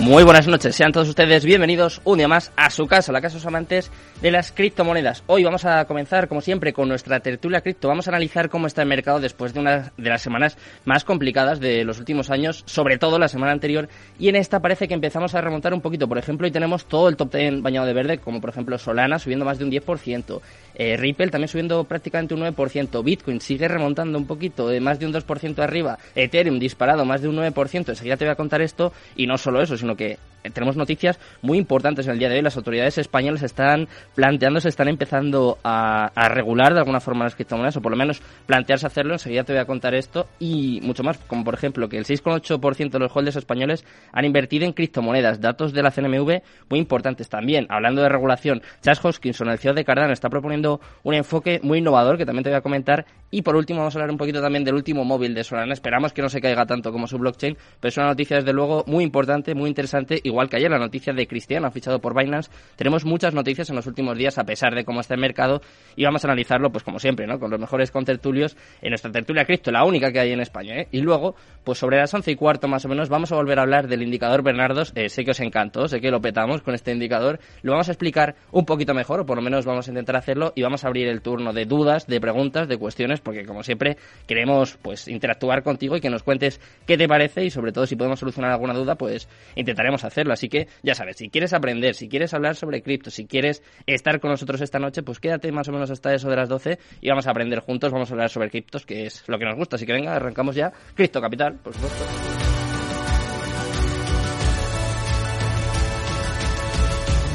Muy buenas noches, sean todos ustedes bienvenidos un día más a su casa, la casa de los amantes de las criptomonedas. Hoy vamos a comenzar, como siempre, con nuestra tertulia cripto. Vamos a analizar cómo está el mercado después de una de las semanas más complicadas de los últimos años, sobre todo la semana anterior. Y en esta parece que empezamos a remontar un poquito. Por ejemplo, hoy tenemos todo el top 10 bañado de verde, como por ejemplo Solana subiendo más de un 10%, eh, Ripple también subiendo prácticamente un 9%, Bitcoin sigue remontando un poquito, de más de un 2% arriba, Ethereum disparado más de un 9%. Enseguida te voy a contar esto, y no solo eso, sino que tenemos noticias muy importantes en el día de hoy. Las autoridades españolas están planteándose, están empezando a, regular de alguna forma las criptomonedas, o por lo menos plantearse hacerlo. Enseguida te voy a contar esto y mucho más, como por ejemplo que el 6,8% de los holders españoles han invertido en criptomonedas. Datos de la CNMV muy importantes también. Hablando de regulación, Charles Hoskinson, el CEO de Cardano, está proponiendo un enfoque muy innovador que también te voy a comentar. Y por último, vamos a hablar un poquito también del último móvil de Solana. Esperamos que no se caiga tanto como su blockchain, pero es una noticia desde luego muy importante, muy interesante igual que ayer la noticia de Cristiano, ha fichado por Binance. Tenemos muchas noticias en los últimos días, a pesar de cómo está el mercado, y vamos a analizarlo, pues como siempre, ¿no? Con los mejores contertulios en nuestra tertulia cripto, la única que hay en España, ¿eh? Y luego, pues sobre las once y cuarto más o menos, vamos a volver a hablar del indicador Bernardos. Eh, sé que os encantó, sé que lo petamos con este indicador. Lo vamos a explicar un poquito mejor, o por lo menos vamos a intentar hacerlo, y vamos a abrir el turno de dudas, de preguntas, de cuestiones, porque como siempre queremos pues interactuar contigo y que nos cuentes qué te parece y sobre todo si podemos solucionar alguna duda, pues intentaremos hacerlo. Así que ya sabes, si quieres aprender, si quieres hablar sobre cripto, si quieres estar con nosotros esta noche, pues quédate más o menos hasta eso de las 12 y vamos a aprender juntos, vamos a hablar sobre criptos, que es lo que nos gusta. Así que venga, arrancamos ya. Cripto Capital, por supuesto.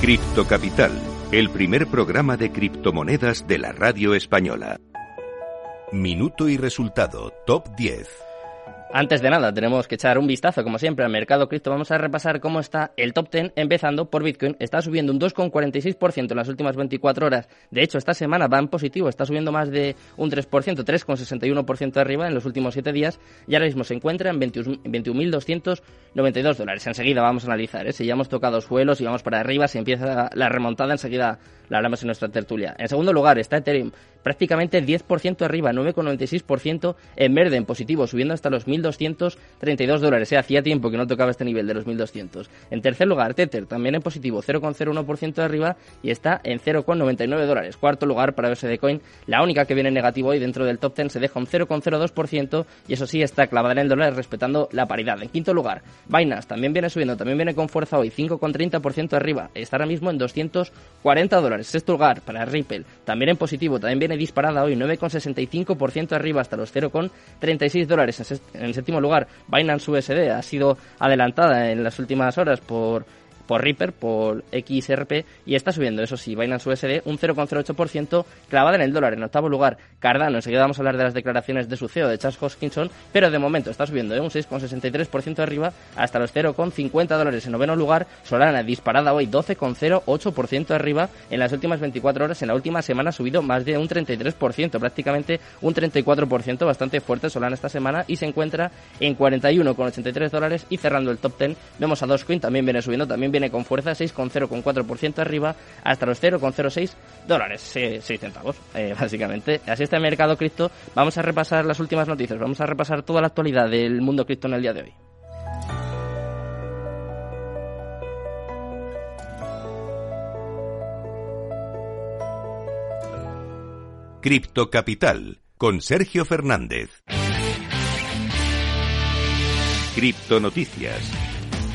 Cripto Capital, el primer programa de criptomonedas de la radio española. Minuto y resultado, top 10. Antes de nada, tenemos que echar un vistazo, como siempre, al mercado cripto. Vamos a repasar cómo está el top 10, empezando por Bitcoin. Está subiendo un 2,46% en las últimas 24 horas. De hecho, esta semana va en positivo, está subiendo más de un 3%, 3,61% arriba en los últimos 7 días. Y ahora mismo se encuentra en 21.292 dólares. Enseguida vamos a analizar, ¿eh? si ya hemos tocado suelos y vamos para arriba, si empieza la remontada, enseguida la hablamos en nuestra tertulia. En segundo lugar está Ethereum, prácticamente 10% arriba, 9,96% en verde, en positivo, subiendo hasta los 1.232 dólares. ¿eh? Hacía tiempo que no tocaba este nivel de los 1.200. En tercer lugar, Tether, también en positivo, 0,01% de arriba y está en 0,99 dólares. Cuarto lugar para USD Coin, la única que viene negativo hoy dentro del top 10 se deja un 0,02% y eso sí está clavada en el dólar respetando la paridad. En quinto lugar, Binance también viene subiendo, también viene con fuerza hoy, 5,30% arriba. Está ahora mismo en 240 dólares. Sexto lugar para Ripple, también en positivo, también viene disparada hoy, 9,65% arriba hasta los 0,36 dólares. En séptimo lugar, Binance USD ha sido adelantada en las últimas horas por por Reaper, por XRP, y está subiendo, eso sí, Binance USD un 0,08% clavada en el dólar. En octavo lugar, Cardano, enseguida vamos a hablar de las declaraciones de su CEO, de Charles Hoskinson, pero de momento está subiendo ¿eh? un 6,63% arriba hasta los 0,50 dólares. En noveno lugar, Solana, disparada hoy 12,08% arriba en las últimas 24 horas. En la última semana ha subido más de un 33%, prácticamente un 34%, bastante fuerte Solana esta semana, y se encuentra en 41,83 dólares. Y cerrando el top 10, vemos a Dogecoin, también viene subiendo, también viene viene con fuerza, 6,0,4% arriba, hasta los 0,06 dólares, 6 centavos, eh, básicamente. Así está el mercado cripto. Vamos a repasar las últimas noticias, vamos a repasar toda la actualidad del mundo cripto en el día de hoy. Cripto Capital con Sergio Fernández. Cripto Noticias.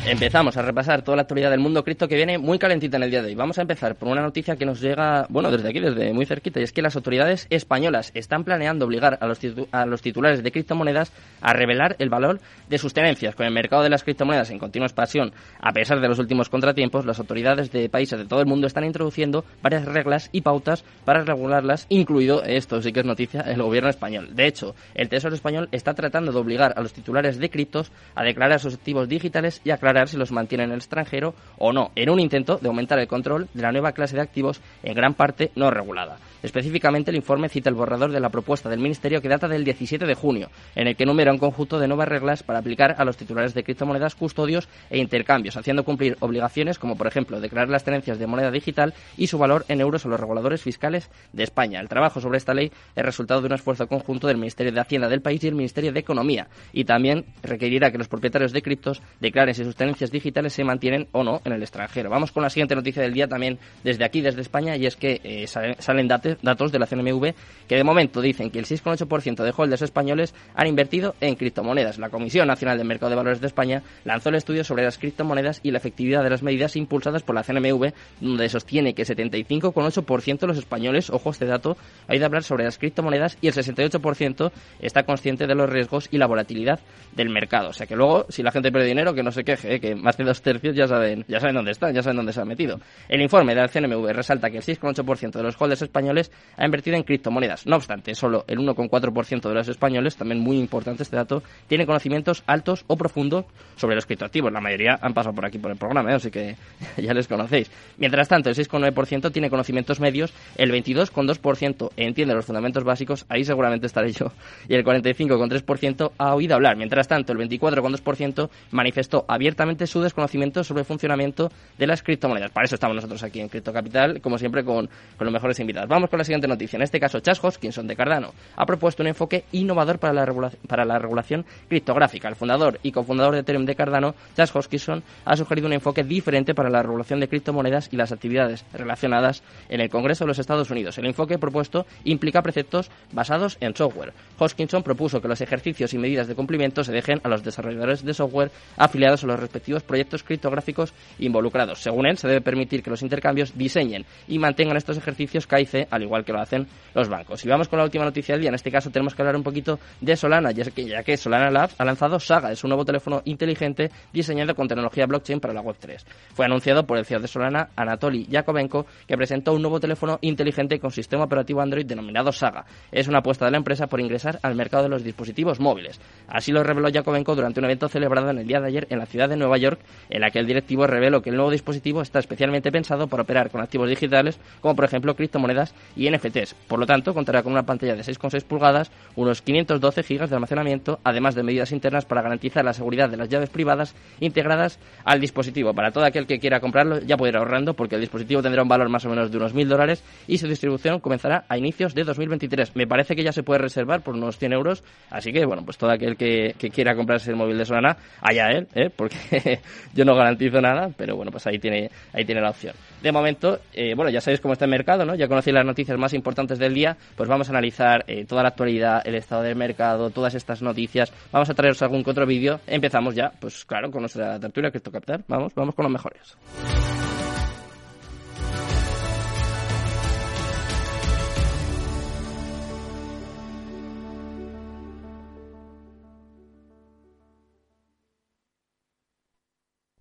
Empezamos a repasar toda la actualidad del mundo cripto que viene muy calentita en el día de hoy. Vamos a empezar por una noticia que nos llega, bueno, desde aquí, desde muy cerquita, y es que las autoridades españolas están planeando obligar a los, a los titulares de criptomonedas a revelar el valor de sus tenencias. Con el mercado de las criptomonedas en continua expansión, a pesar de los últimos contratiempos, las autoridades de países de todo el mundo están introduciendo varias reglas y pautas para regularlas, incluido, esto sí que es noticia, el gobierno español. De hecho, el Tesoro español está tratando de obligar a los titulares de criptos a declarar sus activos digitales y aclarar declarar si los mantiene en el extranjero o no, en un intento de aumentar el control de la nueva clase de activos en gran parte no regulada. Específicamente, el informe cita el borrador de la propuesta del Ministerio que data del 17 de junio, en el que enumera un conjunto de nuevas reglas para aplicar a los titulares de criptomonedas, custodios e intercambios, haciendo cumplir obligaciones como, por ejemplo, declarar las tenencias de moneda digital y su valor en euros a los reguladores fiscales de España. El trabajo sobre esta ley es resultado de un esfuerzo conjunto del Ministerio de Hacienda del país y el Ministerio de Economía, y también requerirá que los propietarios de criptos declaren si sus digitales se mantienen o no en el extranjero. Vamos con la siguiente noticia del día también desde aquí, desde España, y es que eh, salen datos de la CNMV que de momento dicen que el 6,8% de holders españoles han invertido en criptomonedas. La Comisión Nacional del Mercado de Valores de España lanzó el estudio sobre las criptomonedas y la efectividad de las medidas impulsadas por la CNMV, donde sostiene que 75,8% de los españoles, ojo este dato, ha ido a hablar sobre las criptomonedas y el 68% está consciente de los riesgos y la volatilidad del mercado. O sea que luego, si la gente pierde dinero, que no se queje, ¿eh? que más de dos tercios ya saben, ya saben dónde están, ya saben dónde se ha metido. El informe del CNMV resalta que el 6,8% de los holders españoles ha invertido en criptomonedas. No obstante, solo el 1,4% de los españoles, también muy importante este dato, tiene conocimientos altos o profundos sobre los criptoactivos. La mayoría han pasado por aquí por el programa, ¿eh? así que ya les conocéis. Mientras tanto, el 6,9% tiene conocimientos medios, el 22,2% entiende los fundamentos básicos, ahí seguramente estaré yo, y el 45,3% ha oído hablar. Mientras tanto, el 24,2% manifestó abiertamente su desconocimiento sobre el funcionamiento de las criptomonedas. Para eso estamos nosotros aquí en Cripto Capital, como siempre, con, los mejores invitados. Vamos con la siguiente noticia. En este caso, Chas Hoskinson de Cardano ha propuesto un enfoque innovador para la, para la regulación criptográfica. El fundador y cofundador de Ethereum de Cardano, Chas Hoskinson, ha sugerido un enfoque diferente para la regulación de criptomonedas y las actividades relacionadas en el Congreso de los Estados Unidos. El enfoque propuesto implica preceptos basados en software. Hoskinson propuso que los ejercicios y medidas de cumplimiento se dejen a los desarrolladores de software afiliados a los respectivos proyectos criptográficos involucrados. Según él, se debe permitir que los intercambios diseñen y mantengan estos ejercicios KIC, al igual que lo hacen los bancos. Y vamos con la última noticia del día. En este caso tenemos que hablar un poquito de Solana, ya que, ya que Solana Labs ha lanzado Saga, es un nuevo teléfono inteligente diseñado con tecnología blockchain para la Web3. Fue anunciado por el CEO de Solana, Anatoly Yakovenko, que presentó un nuevo teléfono inteligente con sistema operativo Android denominado Saga. Es una apuesta de la empresa por ingresar al mercado de los dispositivos móviles. Así lo reveló Yakovenko durante un evento celebrado en el día de ayer en la ciudad de Nueva York, en la que el directivo reveló que el nuevo dispositivo está especialmente pensado para operar con activos digitales, como por ejemplo criptomonedas y NFTs. Por lo tanto, contará con una pantalla de 6,6 pulgadas, unos 512 GB de almacenamiento, además de medidas internas para garantizar la seguridad de las llaves privadas integradas al dispositivo. Para todo aquel que quiera comprarlo, ya puede ir ahorrando porque el dispositivo tendrá un valor más o menos de unos 1.000 dólares y su distribución comenzará a inicios de 2023. Me parece que ya se puede reservar por unos 100 euros, así que bueno, pues todo aquel que, quiera comprarse el móvil de Solana, allá él, ¿eh? porque yo no garantizo nada, pero bueno, pues ahí tiene, ahí tiene la opción. De momento, eh, bueno, ya sabéis cómo está el mercado, ¿no? Ya conocéis las noticias más importantes del día, pues vamos a analizar eh, toda la actualidad, el estado del mercado, todas estas noticias. Vamos a traeros algún que otro vídeo. Empezamos ya, pues claro, con nuestra tertulia Cripto Capital. Vamos, vamos con los mejores.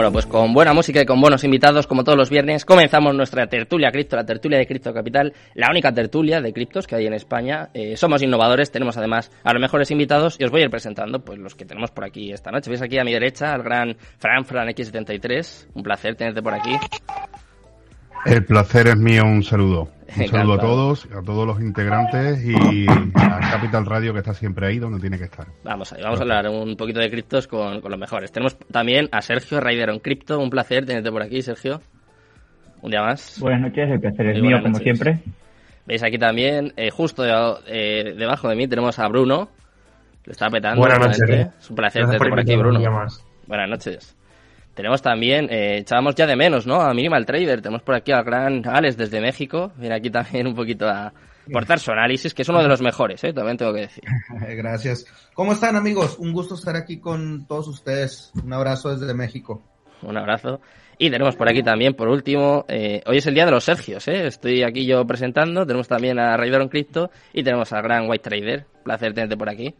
Bueno, pues con buena música y con buenos invitados, como todos los viernes, comenzamos nuestra tertulia cripto, la tertulia de Cripto Capital, la única tertulia de criptos que hay en España. Eh, somos innovadores, tenemos además a los mejores invitados y os voy a ir presentando pues los que tenemos por aquí esta noche. Veis aquí a mi derecha al gran Fran Fran X73. Un placer tenerte por aquí. El placer es mío, un saludo. Un saludo a todos, a todos los integrantes y a Capital Radio que está siempre ahí donde tiene que estar. Vamos vamos a hablar un poquito de criptos con, los mejores. Tenemos también a Sergio Raideron Cripto, un placer tenerte por aquí, Sergio. Un día más. Buenas noches, el placer es mío, como siempre. Veis aquí también, eh, justo eh, debajo de mí tenemos a Bruno. Lo está petando. Buenas noches. Es un placer tenerte por aquí, Bruno. Buenas noches. Tenemos también, eh, echábamos ya de menos, ¿no? A Minimal Trader. Tenemos por aquí al gran Alex desde México. Viene aquí también un poquito a aportar su análisis, que es uno de los mejores, ¿eh? También tengo que decir. Gracias. ¿Cómo están, amigos? Un gusto estar aquí con todos ustedes. Un abrazo desde México. Un abrazo. Y tenemos por aquí también, por último, eh, hoy es el día de los Sergios, ¿eh? Estoy aquí yo presentando. Tenemos también a Raideron Crypto y tenemos al gran White Trader. Placer tenerte por aquí.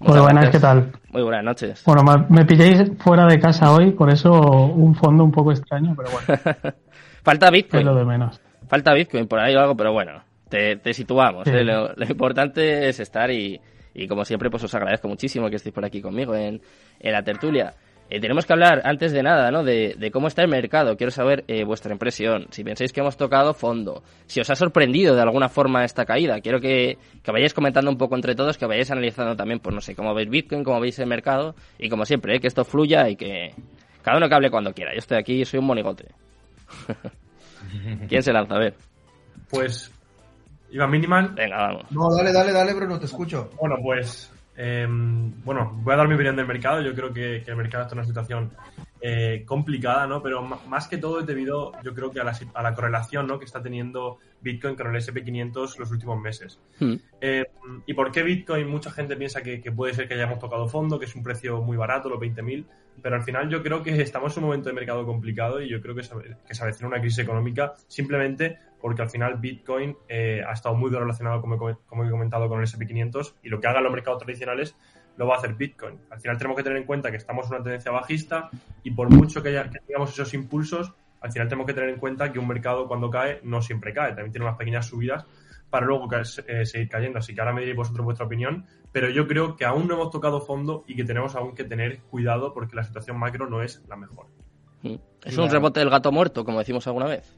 Muy buenas, ¿qué tal? Muy buenas noches. Bueno, me pilláis fuera de casa hoy, por eso un fondo un poco extraño, pero bueno. Falta Bitcoin. Es lo de menos. Falta Bitcoin por ahí o algo, pero bueno, te, situamos. ¿eh? Lo, importante es estar y, y, como siempre, pues os agradezco muchísimo que estéis por aquí conmigo en, en la tertulia. Eh, tenemos que hablar, antes de nada, ¿no? de, de cómo está el mercado. Quiero saber eh, vuestra impresión. Si pensáis que hemos tocado fondo. Si os ha sorprendido de alguna forma esta caída. Quiero que, que vayáis comentando un poco entre todos, que vayáis analizando también, pues no sé, cómo veis Bitcoin, cómo veis el mercado. Y como siempre, ¿eh? que esto fluya y que cada uno que hable cuando quiera. Yo estoy aquí y soy un monigote. ¿Quién se lanza? A ver. Pues, Iván Minimal. Venga, vamos. No, dale, dale, dale, Bruno, te escucho. Bueno, pues eh, bueno, voy a dar mi opinión del mercado. Yo creo que, el mercado está en una situación eh, complicada, ¿no? Pero más que todo es debido, yo creo que a la, a la correlación ¿no? que está teniendo Bitcoin con el SP500 los últimos meses. Hmm. Eh, ¿Y por qué Bitcoin? Mucha gente piensa que, puede ser que hayamos tocado fondo, que es un precio muy barato, los 20.000, pero al final yo creo que estamos en un momento de mercado complicado y yo creo que se, que se una crisis económica simplemente porque al final Bitcoin eh, ha estado muy relacionado, como, como he comentado, con el SP500 y lo que hagan los mercados tradicionales lo va a hacer Bitcoin. Al final tenemos que tener en cuenta que estamos en una tendencia bajista y por mucho que, haya, que tengamos esos impulsos, al final tenemos que tener en cuenta que un mercado cuando cae no siempre cae, también tiene unas pequeñas subidas para luego eh, seguir cayendo. Así que ahora me diréis vosotros vuestra opinión, pero yo creo que aún no hemos tocado fondo y que tenemos aún que tener cuidado porque la situación macro no es la mejor. Mm. Es un rebote del gato muerto, como decimos alguna vez.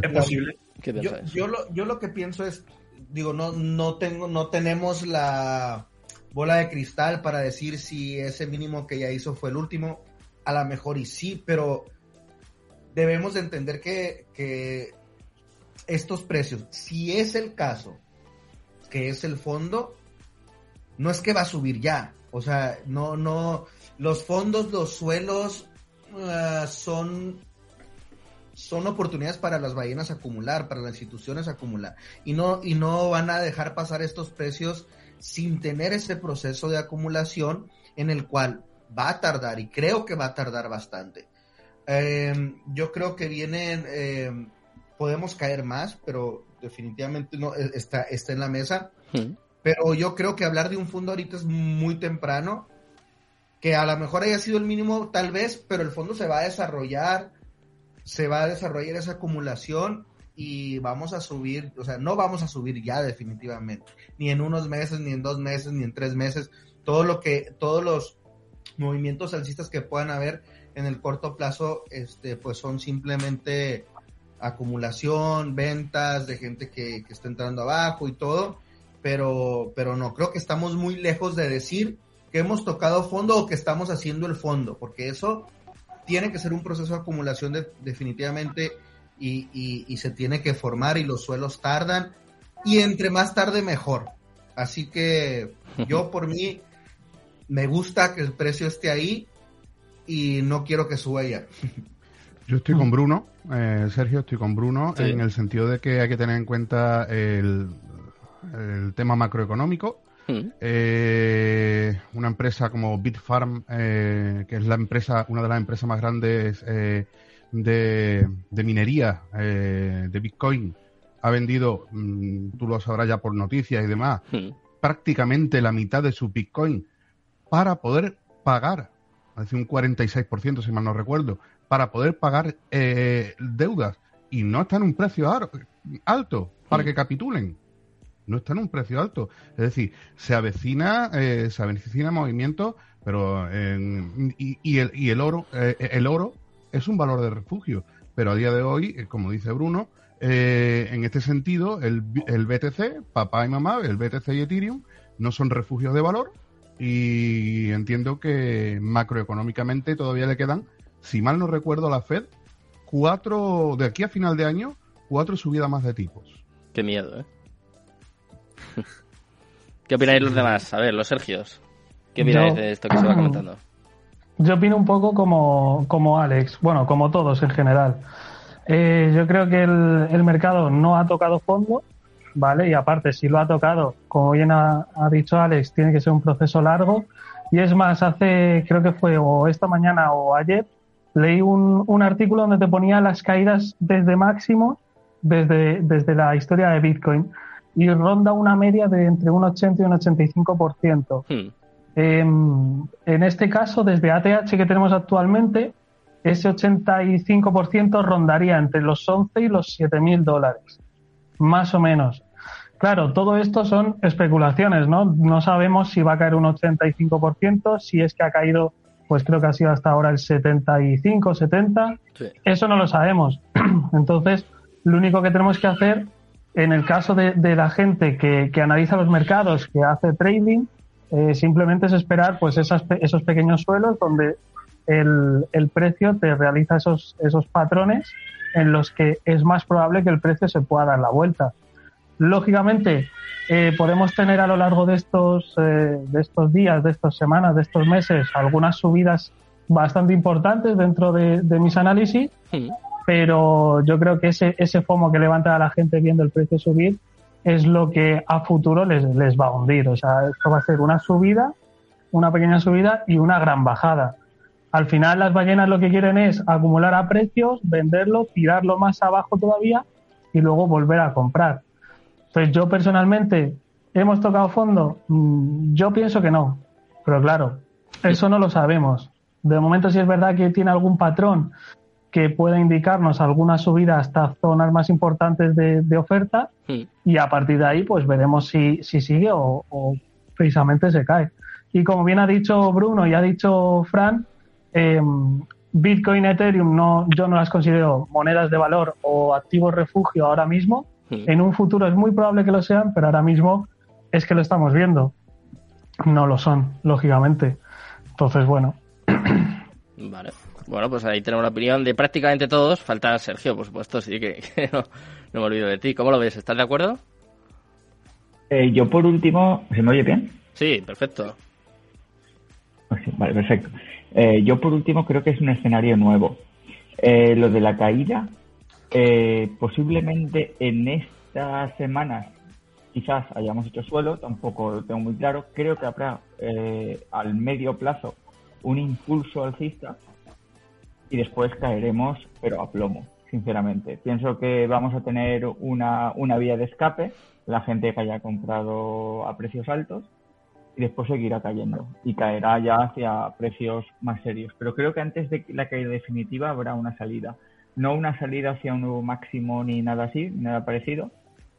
Es posible. Yo, yo, lo, yo lo que pienso es, digo, no, no tengo, no tenemos la bola de cristal para decir si ese mínimo que ya hizo fue el último. A lo mejor y sí, pero debemos de entender que, que estos precios, si es el caso, que es el fondo, no es que va a subir ya. O sea, no, no, los fondos, los suelos ah, son son oportunidades para las ballenas acumular, para las instituciones acumular. Y no, y no van a dejar pasar estos precios sin tener ese proceso de acumulación en el cual va a tardar y creo que va a tardar bastante. Em, yo creo que vienen, em, podemos caer más, pero definitivamente no e, está, está en la mesa. Pero yo creo que hablar de un fondo ahorita es muy temprano, que a lo mejor haya sido el mínimo tal vez, pero el fondo se va a desarrollar, se va a desarrollar esa acumulación y vamos a subir, o sea, no vamos a subir ya definitivamente, ni en unos meses, ni en dos meses, ni en tres meses, todo lo que, todos los movimientos alcistas que puedan haber en el corto plazo, este, pues son simplemente acumulación, ventas de gente que, que está entrando abajo y todo, pero, pero no, creo que estamos muy lejos de decir que hemos tocado fondo o que estamos haciendo el fondo, porque eso tiene que ser un proceso de acumulación definitivamente y, y, se tiene que formar y los suelos tardan y entre más tarde mejor. Así que yo por mí me gusta que el precio esté ahí y no quiero que suba ya. Yo estoy con Bruno, eh, Sergio, estoy con Bruno en el sentido de que hay que tener en cuenta el, el tema macroeconómico. Mm. Eh, una empresa como Bitfarm, eh, que es la empresa, una de las empresas más grandes eh, de, minería de Bitcoin, ha vendido, mm, tú lo sabrás ya por noticias y demás, mm. prácticamente la mitad de su Bitcoin para poder pagar, hace un 46% si mal no recuerdo, para poder pagar deudas y no está en un precio alto para mm. que capitulen. No está en un precio alto. Es decir, se avecina, eh, se avecina movimiento, pero y, el, y el oro, eh, el oro es un valor de refugio. Pero a día de hoy, como dice Bruno, en este sentido, el, el BTC, papá y mamá, el BTC y Ethereum, no son refugios de valor y entiendo que macroeconómicamente todavía le quedan si mal no recuerdo, la Fed, cuatro, de aquí a final de año, cuatro subidas más de tipos. Qué miedo, ¿eh? ¿Qué opináis los demás? A ver, los Sergios. ¿Qué opináis de esto que se va comentando? Yo opino un poco como, como Alex, bueno, como todos en general. Eh, yo creo que el, el, mercado no ha tocado fondo, ¿vale? Y aparte, si lo ha tocado, como bien ha, ha dicho Alex, tiene que ser un proceso largo. Y es más, hace, creo que fue o esta mañana o ayer, leí un, un, artículo donde te ponía las caídas desde máximo desde, desde la historia de Bitcoin. Y ronda una media de entre un 80 y un 85%. Hmm. Em, en este caso, desde ATH que tenemos actualmente, ese 85% rondaría entre los 11 y los 7 mil dólares, más o menos. Claro, todo esto son especulaciones, ¿no? No sabemos si va a caer un 85%, si es que ha caído, pues creo que ha sido hasta ahora el 75, 70. Eso no lo sabemos. Entonces, lo único que tenemos que hacer, en el caso de, la gente que, analiza los mercados, que hace trading, eh, simplemente es esperar pues esos pequeños suelos donde el, precio te realiza esos, esos patrones en los que es más probable que el precio se pueda dar la vuelta. Lógicamente, eh, podemos tener a lo largo de estos, eh, de estos días, de estas semanas, de estos meses, algunas subidas bastante importantes dentro de, mis análisis, pero yo creo que ese, FOMO que levanta a la gente viendo el precio subir es lo que a futuro les, les va a hundir. O sea, esto va a ser una subida, una pequeña subida y una gran bajada. Al final las ballenas lo que quieren es acumular a precios, venderlo, tirarlo más abajo todavía y luego volver a comprar. Entonces yo personalmente, ¿hemos tocado fondo? Mm, yo pienso que no, pero claro, eso no lo sabemos. De momento sí es verdad que tiene algún patrón que pueda indicarnos alguna subida hasta zonas más importantes de, oferta y a partir de ahí pues veremos si, sigue o, o, precisamente se cae. Y como bien ha dicho Bruno y ha dicho Fran, eh, Bitcoin, Ethereum, no, yo no las considero monedas de valor o activos refugio ahora mismo. Hmm. En un futuro es muy probable que lo sean, pero ahora mismo es que lo estamos viendo. No lo son, lógicamente. Entonces, bueno. Vale. Bueno, pues ahí tenemos la opinión de prácticamente todos. Falta Sergio, por supuesto, sí que, no, me olvido de ti. ¿Cómo lo ves? ¿Estás de acuerdo? Eh, yo por último, ¿se me oye bien? Sí, perfecto. Vale, perfecto. Eh, yo por último creo que es un escenario nuevo. Eh, lo de la caída, eh, posiblemente en estas semanas quizás hayamos hecho suelo, tampoco lo tengo muy claro. Creo que habrá al medio plazo un impulso alcista y después caeremos, pero a plomo, sinceramente. Pienso que vamos a tener una, una vía de escape, la gente que haya comprado a precios altos y después seguirá cayendo y caerá ya hacia precios más serios. Pero creo que antes de la caída definitiva habrá una salida. No una salida hacia un nuevo máximo ni nada así, nada parecido,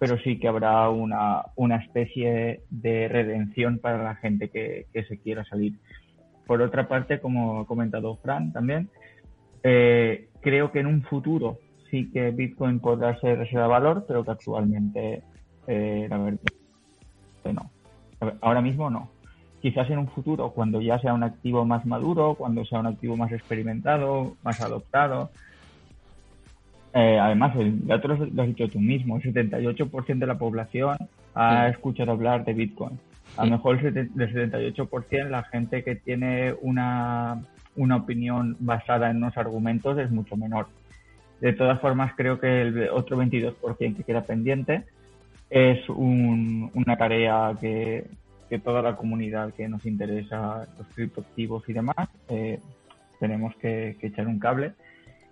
pero sí que habrá una, una especie de redención para la gente que, se quiera salir. Por otra parte, como ha comentado Fran también, eh, creo que en un futuro sí que Bitcoin podrá ser reserva de valor, pero que actualmente eh, la verdad no. Ahora mismo no. Quizás en un futuro, cuando ya sea un activo más maduro, cuando sea un activo más experimentado, más adoptado. Eh, además, el dato lo, has dicho tú mismo, el 78% de la población ha escuchado hablar de Bitcoin. A lo mejor el 78% la gente que tiene una, una opinión basada en unos argumentos es mucho menor. De todas formas, creo que el otro 22% que queda pendiente es una tarea que, toda la comunidad que nos interesa los criptoactivos y demás eh, tenemos que, echar un cable.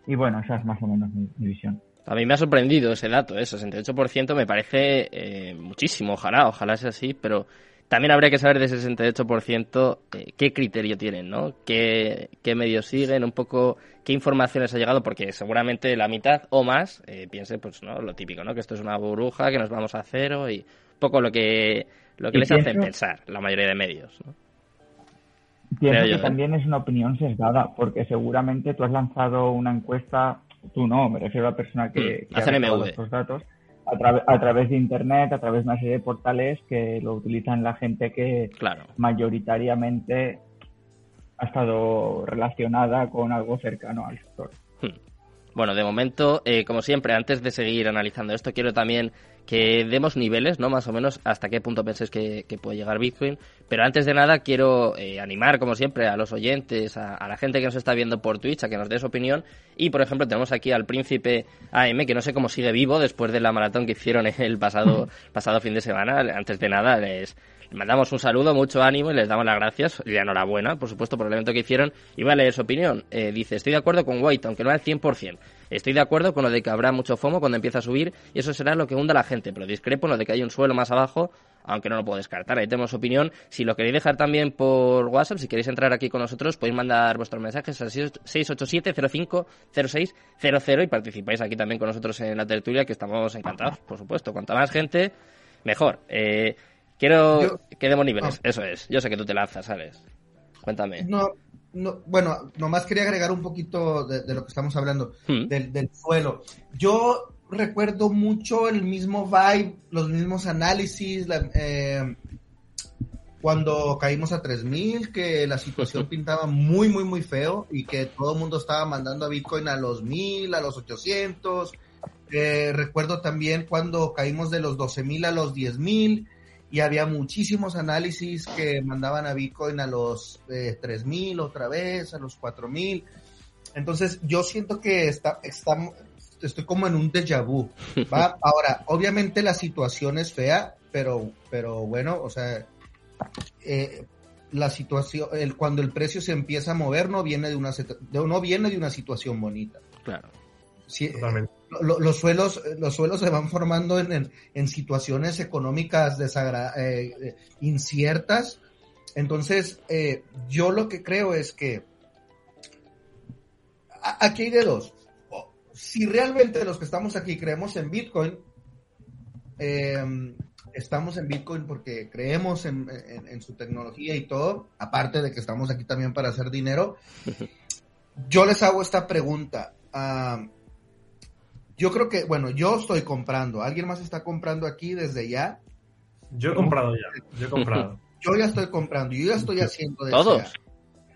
Y bueno, esa es más o menos mi, visión. A mí me ha sorprendido ese dato, ¿eh? 68% me parece eh, muchísimo, ojalá, ojalá sea así, pero también habría que saber de ese 68% eh, qué criterio tienen, ¿no? ¿Qué, medios siguen, un poco qué informaciones ha llegado, porque seguramente la mitad o más eh, piense, pues, ¿no? Lo típico, ¿no? Que esto es una burbuja, que nos vamos a cero y un poco lo que, lo que les hace pensar la mayoría de medios, ¿no? Pienso que ¿eh? también es una opinión sesgada, porque seguramente tú has lanzado una encuesta, tú no, me refiero a la persona que, mm, que ha estos datos, a, través de Internet, a través de una serie de portales que lo utilizan la gente que mayoritariamente ha estado relacionada con algo cercano al sector. Hmm. Bueno, de momento, eh, como siempre, antes de seguir analizando esto, quiero también que demos niveles, ¿no? Más o menos hasta qué punto penséis que, puede llegar Bitcoin. Pero antes de nada quiero eh, animar, como siempre, a los oyentes, a, la gente que nos está viendo por Twitch, a que nos dé su opinión. Y, por ejemplo, tenemos aquí al príncipe AM, que no sé cómo sigue vivo después de la maratón que hicieron el pasado, pasado fin de semana. Antes de nada, les, mandamos un saludo, mucho ánimo y les damos las gracias y la enhorabuena, por supuesto, por el evento que hicieron. Y leer su opinión. Eh, dice, estoy de acuerdo con White, aunque no al 100%. Estoy de acuerdo con lo de que habrá mucho FOMO cuando empieza a subir y eso será lo que hunda a la gente, pero discrepo en lo de que hay un suelo más abajo aunque no lo puedo descartar. Ahí tenemos opinión. Si lo queréis dejar también por WhatsApp, si queréis entrar aquí con nosotros, podéis mandar vuestros mensajes al 687-050600 y participáis aquí también con nosotros en la tertulia, que estamos encantados, por supuesto. Cuanta más gente, mejor. Eh, quiero que demos niveles, eso es. Yo sé que tú te lanzas, ¿sabes? Cuéntame. No, no, bueno, nomás quería agregar un poquito de, lo que estamos hablando, hmm. del, del suelo. Yo recuerdo mucho el mismo vibe, los mismos análisis, eh, cuando caímos a 3000, que la situación pintaba muy, muy, muy feo y que todo el mundo estaba mandando a Bitcoin a los 1000, a los 800. Eh, recuerdo también cuando caímos de los 12000 a los 10000 y había muchísimos análisis que mandaban a Bitcoin a los eh, 3000 otra vez, a los 4000. Entonces, yo siento que está, estamos, estoy como en un déjà vu. ¿va? Ahora, obviamente la situación es fea, pero, pero bueno, o sea, eh, la situación, el, cuando el precio se empieza a mover, no viene de una, no viene de una situación bonita. Claro. Sí, los suelos, los suelos se van formando en, en, situaciones económicas desagra eh, inciertas. Entonces, eh, yo lo que creo es que aquí hay de dos si realmente los que estamos aquí creemos en Bitcoin, eh, estamos en Bitcoin porque creemos en, su tecnología y todo, aparte de que estamos aquí también para hacer dinero, yo les hago esta pregunta. Yo creo que, bueno, yo estoy comprando. ¿Alguien más está comprando aquí desde ya? Yo he comprado ya. Yo he comprado. yo ya estoy comprando. Yo ya estoy haciendo de Todos.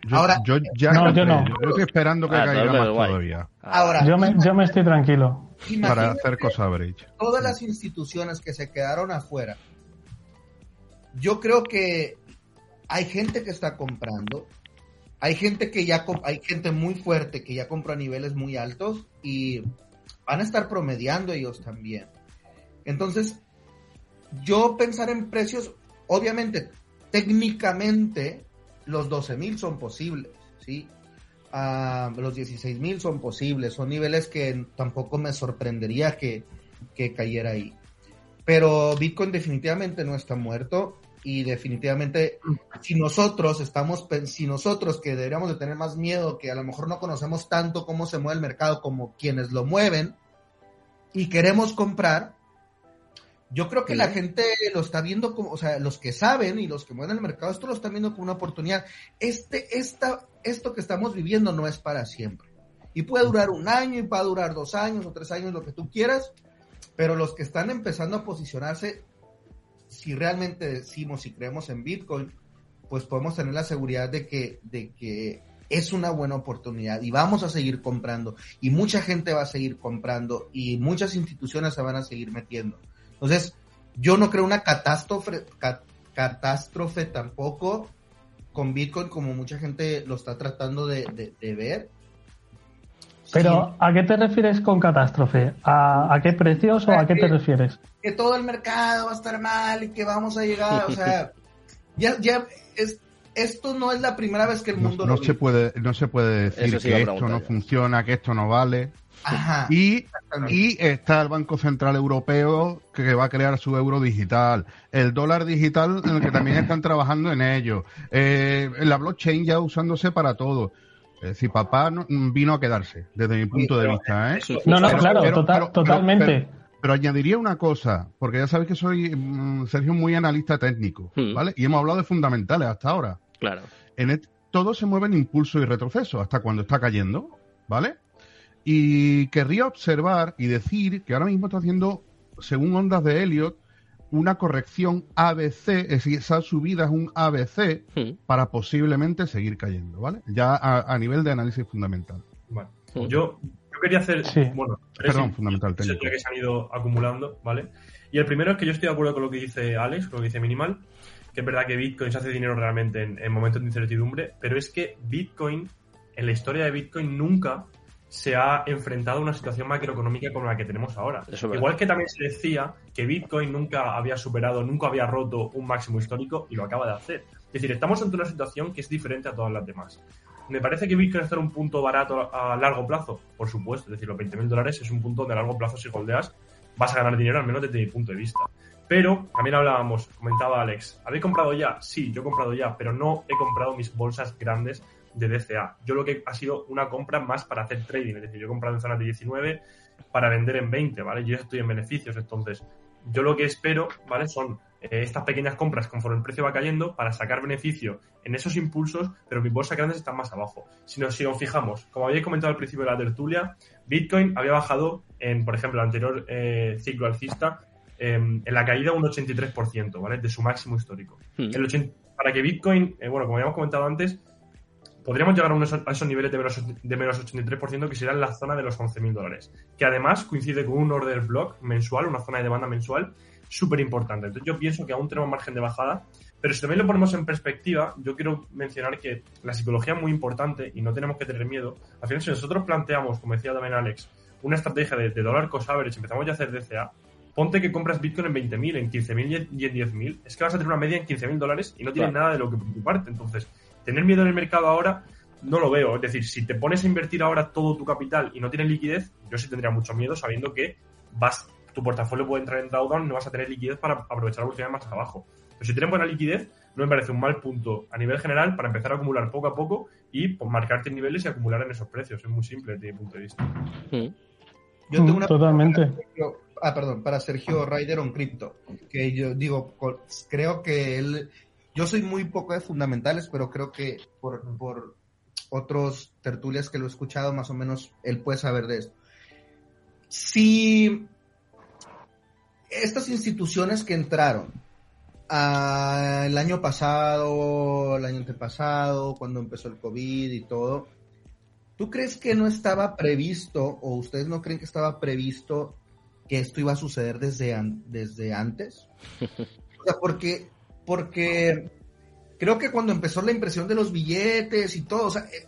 Yo, Ahora, yo ya no, yo no. Yo estoy esperando que ah, caiga más todavía. Ahora, yo me, yo me estoy tranquilo. Para hacer cosa bridge. Todas las instituciones que se quedaron afuera, yo creo que hay gente que está comprando, hay gente que ya hay gente muy fuerte que ya compra a niveles muy altos y van a estar promediando ellos también. Entonces, yo pensar en precios, obviamente, técnicamente los 12.000 son posibles, ¿sí? Ah, los 16.000 son posibles, son niveles que tampoco me sorprendería que, que cayera ahí. Pero Bitcoin definitivamente no está muerto y definitivamente si nosotros estamos, si nosotros que deberíamos de tener más miedo, que a lo mejor no conocemos tanto cómo se mueve el mercado como quienes lo mueven y queremos comprar, yo creo que la gente lo está viendo como, o sea, los que saben y los que mueven el mercado, esto lo están viendo como una oportunidad. Este, esta, esto que estamos viviendo no es para siempre. Y puede durar un año, y puede durar dos años o tres años, lo que tú quieras, pero los que están empezando a posicionarse, si realmente decimos y creemos en Bitcoin, pues podemos tener la seguridad de que, de que es una buena oportunidad y vamos a seguir comprando y mucha gente va a seguir comprando y muchas instituciones se van a seguir metiendo. Entonces, yo no creo una catástrofe, catástrofe tampoco con Bitcoin como mucha gente lo está tratando de, ver. Pero, ¿a qué te refieres con catástrofe? ¿A, qué precios o a qué te refieres? Que todo el mercado va a estar mal y que vamos a llegar, o sea, ya, ya es, esto no es la primera vez que el mundo no, se puede no se puede decir que esto no funciona que esto no vale y, y, está el Banco Central Europeo que va a crear su euro digital, el dólar digital en el que también están trabajando en ello, eh, la blockchain ya usándose para todo. Es decir, papá vino a quedarse, desde mi punto de vista. ¿eh? No, no, claro, totalmente. Pero, añadiría una cosa, porque ya sabéis que soy, mm, Sergio, muy analista técnico, hmm. ¿vale? Y hemos hablado de fundamentales hasta ahora. Claro. En todo se mueve en impulso y retroceso hasta cuando está cayendo, ¿vale? Y querría observar y decir que ahora mismo está haciendo, según ondas de Elliot, una corrección ABC, es decir, esa subida es un ABC hmm. para posiblemente seguir cayendo, ¿vale? Ya a, nivel de análisis fundamental. Vale. Hmm. Yo, quería hacer, bueno, Perdón, fundamental técnico. que se han ido acumulando, ¿vale? Y el primero es que yo estoy de acuerdo con lo que dice Alex, con lo que dice Minimal, que es verdad que Bitcoin se hace dinero realmente en momentos de incertidumbre, pero es que Bitcoin, en la historia de Bitcoin, nunca se ha enfrentado a una situación macroeconómica como la que tenemos ahora. Igual que también se decía que Bitcoin nunca había superado, nunca había roto un máximo histórico y lo acaba de hacer. Es decir, estamos ante una situación que es diferente a todas las demás. ¿Me parece que Bitcoin está en un punto barato a largo plazo? Por supuesto, es decir, los 20.000 dólares es un punto de largo plazo si holdeas vas a ganar dinero, al menos desde mi punto de vista. Pero también hablábamos, comentaba Alex, ¿habéis comprado ya? Sí, yo he comprado ya, pero no he comprado mis bolsas grandes de DCA. Yo lo que ha sido una compra más para hacer trading, es decir, yo he comprado en zonas de 19 para vender en 20, ¿vale? Yo estoy en beneficios, entonces yo lo que espero, ¿vale? Son estas pequeñas compras conforme el precio va cayendo para sacar beneficio en esos impulsos, pero mis bolsas grandes están más abajo. Si nos, si nos fijamos, como habéis comentado al principio de la tertulia, Bitcoin había bajado en, por ejemplo, el anterior eh, ciclo alcista, em, en la caída un 83%, ¿vale? De su máximo histórico. Hmm. El para que Bitcoin, eh, bueno, como habíamos comentado antes, podríamos llegar a, esos niveles de menos, de menos 83% que serían la zona de los 11.000 dólares. Que además coincide con un order block mensual, una zona de demanda mensual súper importante. Entonces yo pienso que aún tenemos margen de bajada, pero si también lo ponemos en perspectiva, yo quiero mencionar que la psicología es muy importante y no tenemos que tener miedo. Al final, si nosotros planteamos, como decía también Alex, una estrategia de, de dólar cost average, empezamos ya a hacer DCA, ponte que compras Bitcoin en 20.000, en 15.000 y en 10.000, es que vas a tener una media en 15.000 dólares y no tienes nada de lo que preocuparte. Entonces, tener miedo en el mercado ahora no lo veo. Es decir, si te pones a invertir ahora todo tu capital y no tienes liquidez, yo sí tendría mucho miedo sabiendo que vas, tu portafolio puede entrar en drawdown y no vas a tener liquidez para aprovechar la oportunidad más abajo. Pero si tienes buena liquidez, no me parece un mal punto a nivel general para empezar a acumular poco a poco y pues, marcarte niveles y acumular en esos precios. Es muy simple desde mi punto de vista. Mm. Yo tengo una Totalmente. ah, perdón, para Sergio Ryder on Crypto, que yo digo, creo que él yo soy muy poco de fundamentales, pero creo que por, por otros tertulias que lo he escuchado, más o menos él puede saber de esto. Si estas instituciones que entraron ah, el año pasado, el año antepasado, cuando empezó el COVID y todo, ¿tú crees que no estaba previsto o ustedes no creen que estaba previsto que esto iba a suceder desde, desde antes? O sea, porque porque creo que cuando empezó la impresión de los billetes y todo, o sea, eh,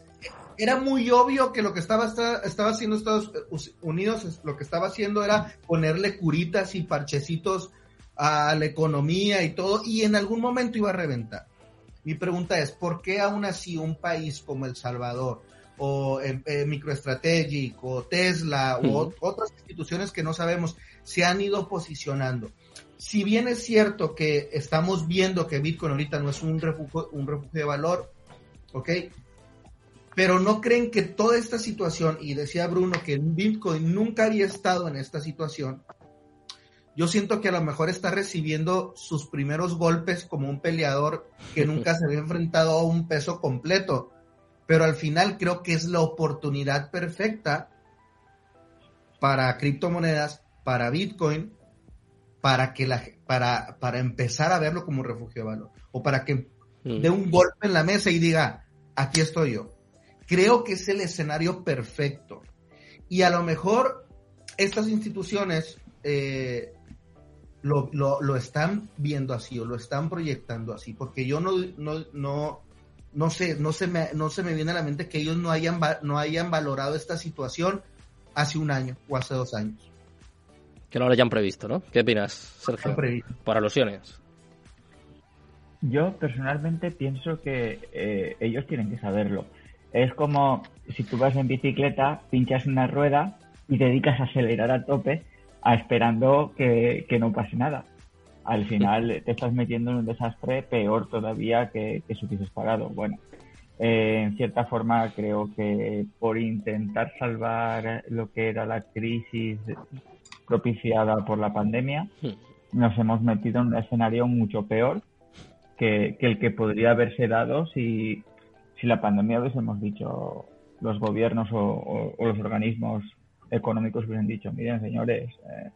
era muy obvio que lo que estaba, estaba haciendo Estados Unidos, lo que estaba haciendo era ponerle curitas y parchecitos a la economía y todo, y en algún momento iba a reventar. Mi pregunta es, ¿por qué aún así un país como El Salvador, o eh, MicroStrategic, o Tesla, o otras instituciones que no sabemos, se han ido posicionando? si bien es cierto que estamos viendo que Bitcoin ahorita no es un refugio, un refugio de valor, ¿ok? Pero no creen que toda esta situación, y decía Bruno que Bitcoin nunca había estado en esta situación, yo siento que a lo mejor está recibiendo sus primeros golpes como un peleador que nunca se había enfrentado a un peso completo. Pero al final creo que es la oportunidad perfecta para criptomonedas, para Bitcoin, para que la para, para empezar a verlo como un refugio de valor o para que mm. dé un golpe en la mesa y diga aquí estoy yo creo que es el escenario perfecto y a lo mejor estas instituciones eh, lo, lo, están viendo así o lo están proyectando así porque yo no no no no sé no se me no se me viene a la mente que ellos no hayan no hayan valorado esta situación hace un año o hace dos años que no lo hayan previsto, ¿no? ¿Qué opinas, Sergio? Por alusiones. Yo personalmente pienso que eh, ellos tienen que saberlo. Es como si tú vas en bicicleta, pinchas una rueda y te dedicas a acelerar a tope a esperando que, no pase nada. Al final te estás metiendo en un desastre peor todavía que, si hubieses parado. Bueno, eh, en cierta forma creo que por intentar salvar lo que era la crisis propiciada por la pandemia, nos hemos metido en un escenario mucho peor que, el que podría haberse dado si, si la pandemia hubiésemos dicho los gobiernos o, los organismos económicos hubiesen dicho, miren señores, eh,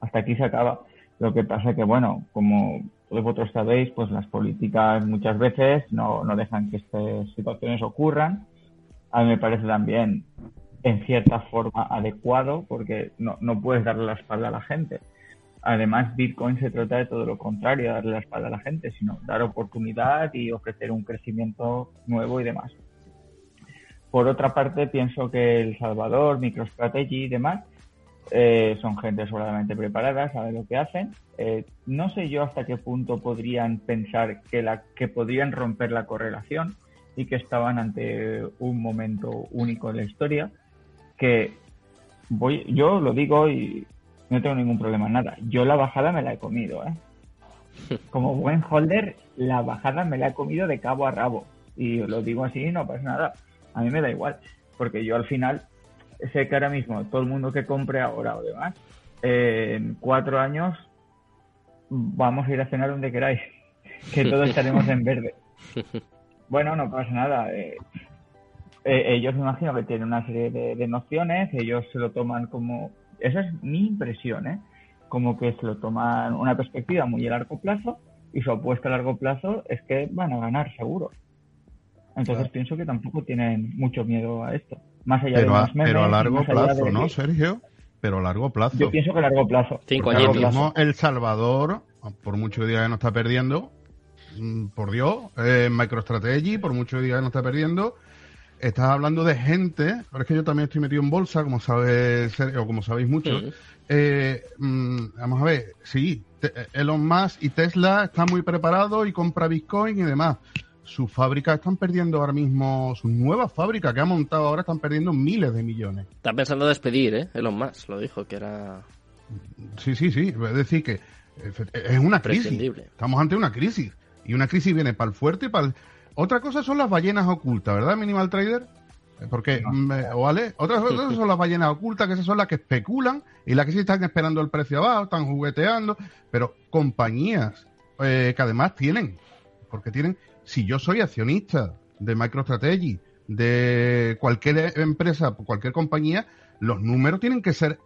hasta aquí se acaba. Lo que pasa que, bueno, como todos vosotros sabéis, pues las políticas muchas veces no, no dejan que estas situaciones ocurran. A mí me parece también en cierta forma adecuado porque no, no puedes darle la espalda a la gente. Además, Bitcoin se trata de todo lo contrario, darle la espalda a la gente, sino dar oportunidad y ofrecer un crecimiento nuevo y demás. Por otra parte, pienso que El Salvador, MicroStrategy y demás eh, son gente solamente preparada, saben lo que hacen. Eh, no sé yo hasta qué punto podrían pensar que, la, que podrían romper la correlación y que estaban ante un momento único en la historia que voy, yo lo digo y no tengo ningún problema en nada. Yo la bajada me la he comido, ¿eh? Como buen holder, la bajada me la he comido de cabo a rabo. Y lo digo así, no pasa nada. A mí me da igual, porque yo al final sé que ahora mismo todo el mundo que compre ahora o demás, en cuatro años vamos a ir a cenar donde queráis, que todos estaremos en verde. Bueno, no pasa nada. Eh, eh, ellos me imagino que tienen una serie de, nociones, ellos se lo toman como... Esa es mi impresión, ¿eh? Como que se lo toman una perspectiva muy a largo plazo y su apuesta a largo plazo es que van a ganar seguro. Entonces pienso que tampoco tienen mucho miedo a esto. Más allá pero de a, Pero a largo plazo, ¿no, Sergio? Pero a largo plazo. Yo pienso que a largo plazo. Cinco años. mismo El Salvador, por mucho que diga que no está perdiendo, mm, por Dios, eh, MicroStrategy, por mucho que diga que no está perdiendo, estás hablando de gente, pero es que yo también estoy metido en bolsa, como sabes, o como sabéis mucho. Eh, mm, vamos a ver, sí, Elon Musk y Tesla están muy preparados y compra Bitcoin y demás sus fábricas están perdiendo ahora mismo, sus nuevas fábricas que ha montado ahora están perdiendo miles de millones. Está pensando despedir, ¿eh? Elon Musk lo dijo, que era... Sí, sí, sí. Es decir, que es una crisis. Estamos ante una crisis. Y una crisis viene para el fuerte y para el... Otra cosa son las ballenas ocultas, ¿verdad, Minimal Trader? Porque, mm, eh, ¿vale? Otras cosas son las ballenas ocultas, que esas son las que especulan y las que sí están esperando el precio abajo, están jugueteando, pero compañías eh, que además tienen, porque tienen si yo soy accionista de MicroStrategy, de cualquier empresa, cualquier compañía, los números tienen que ser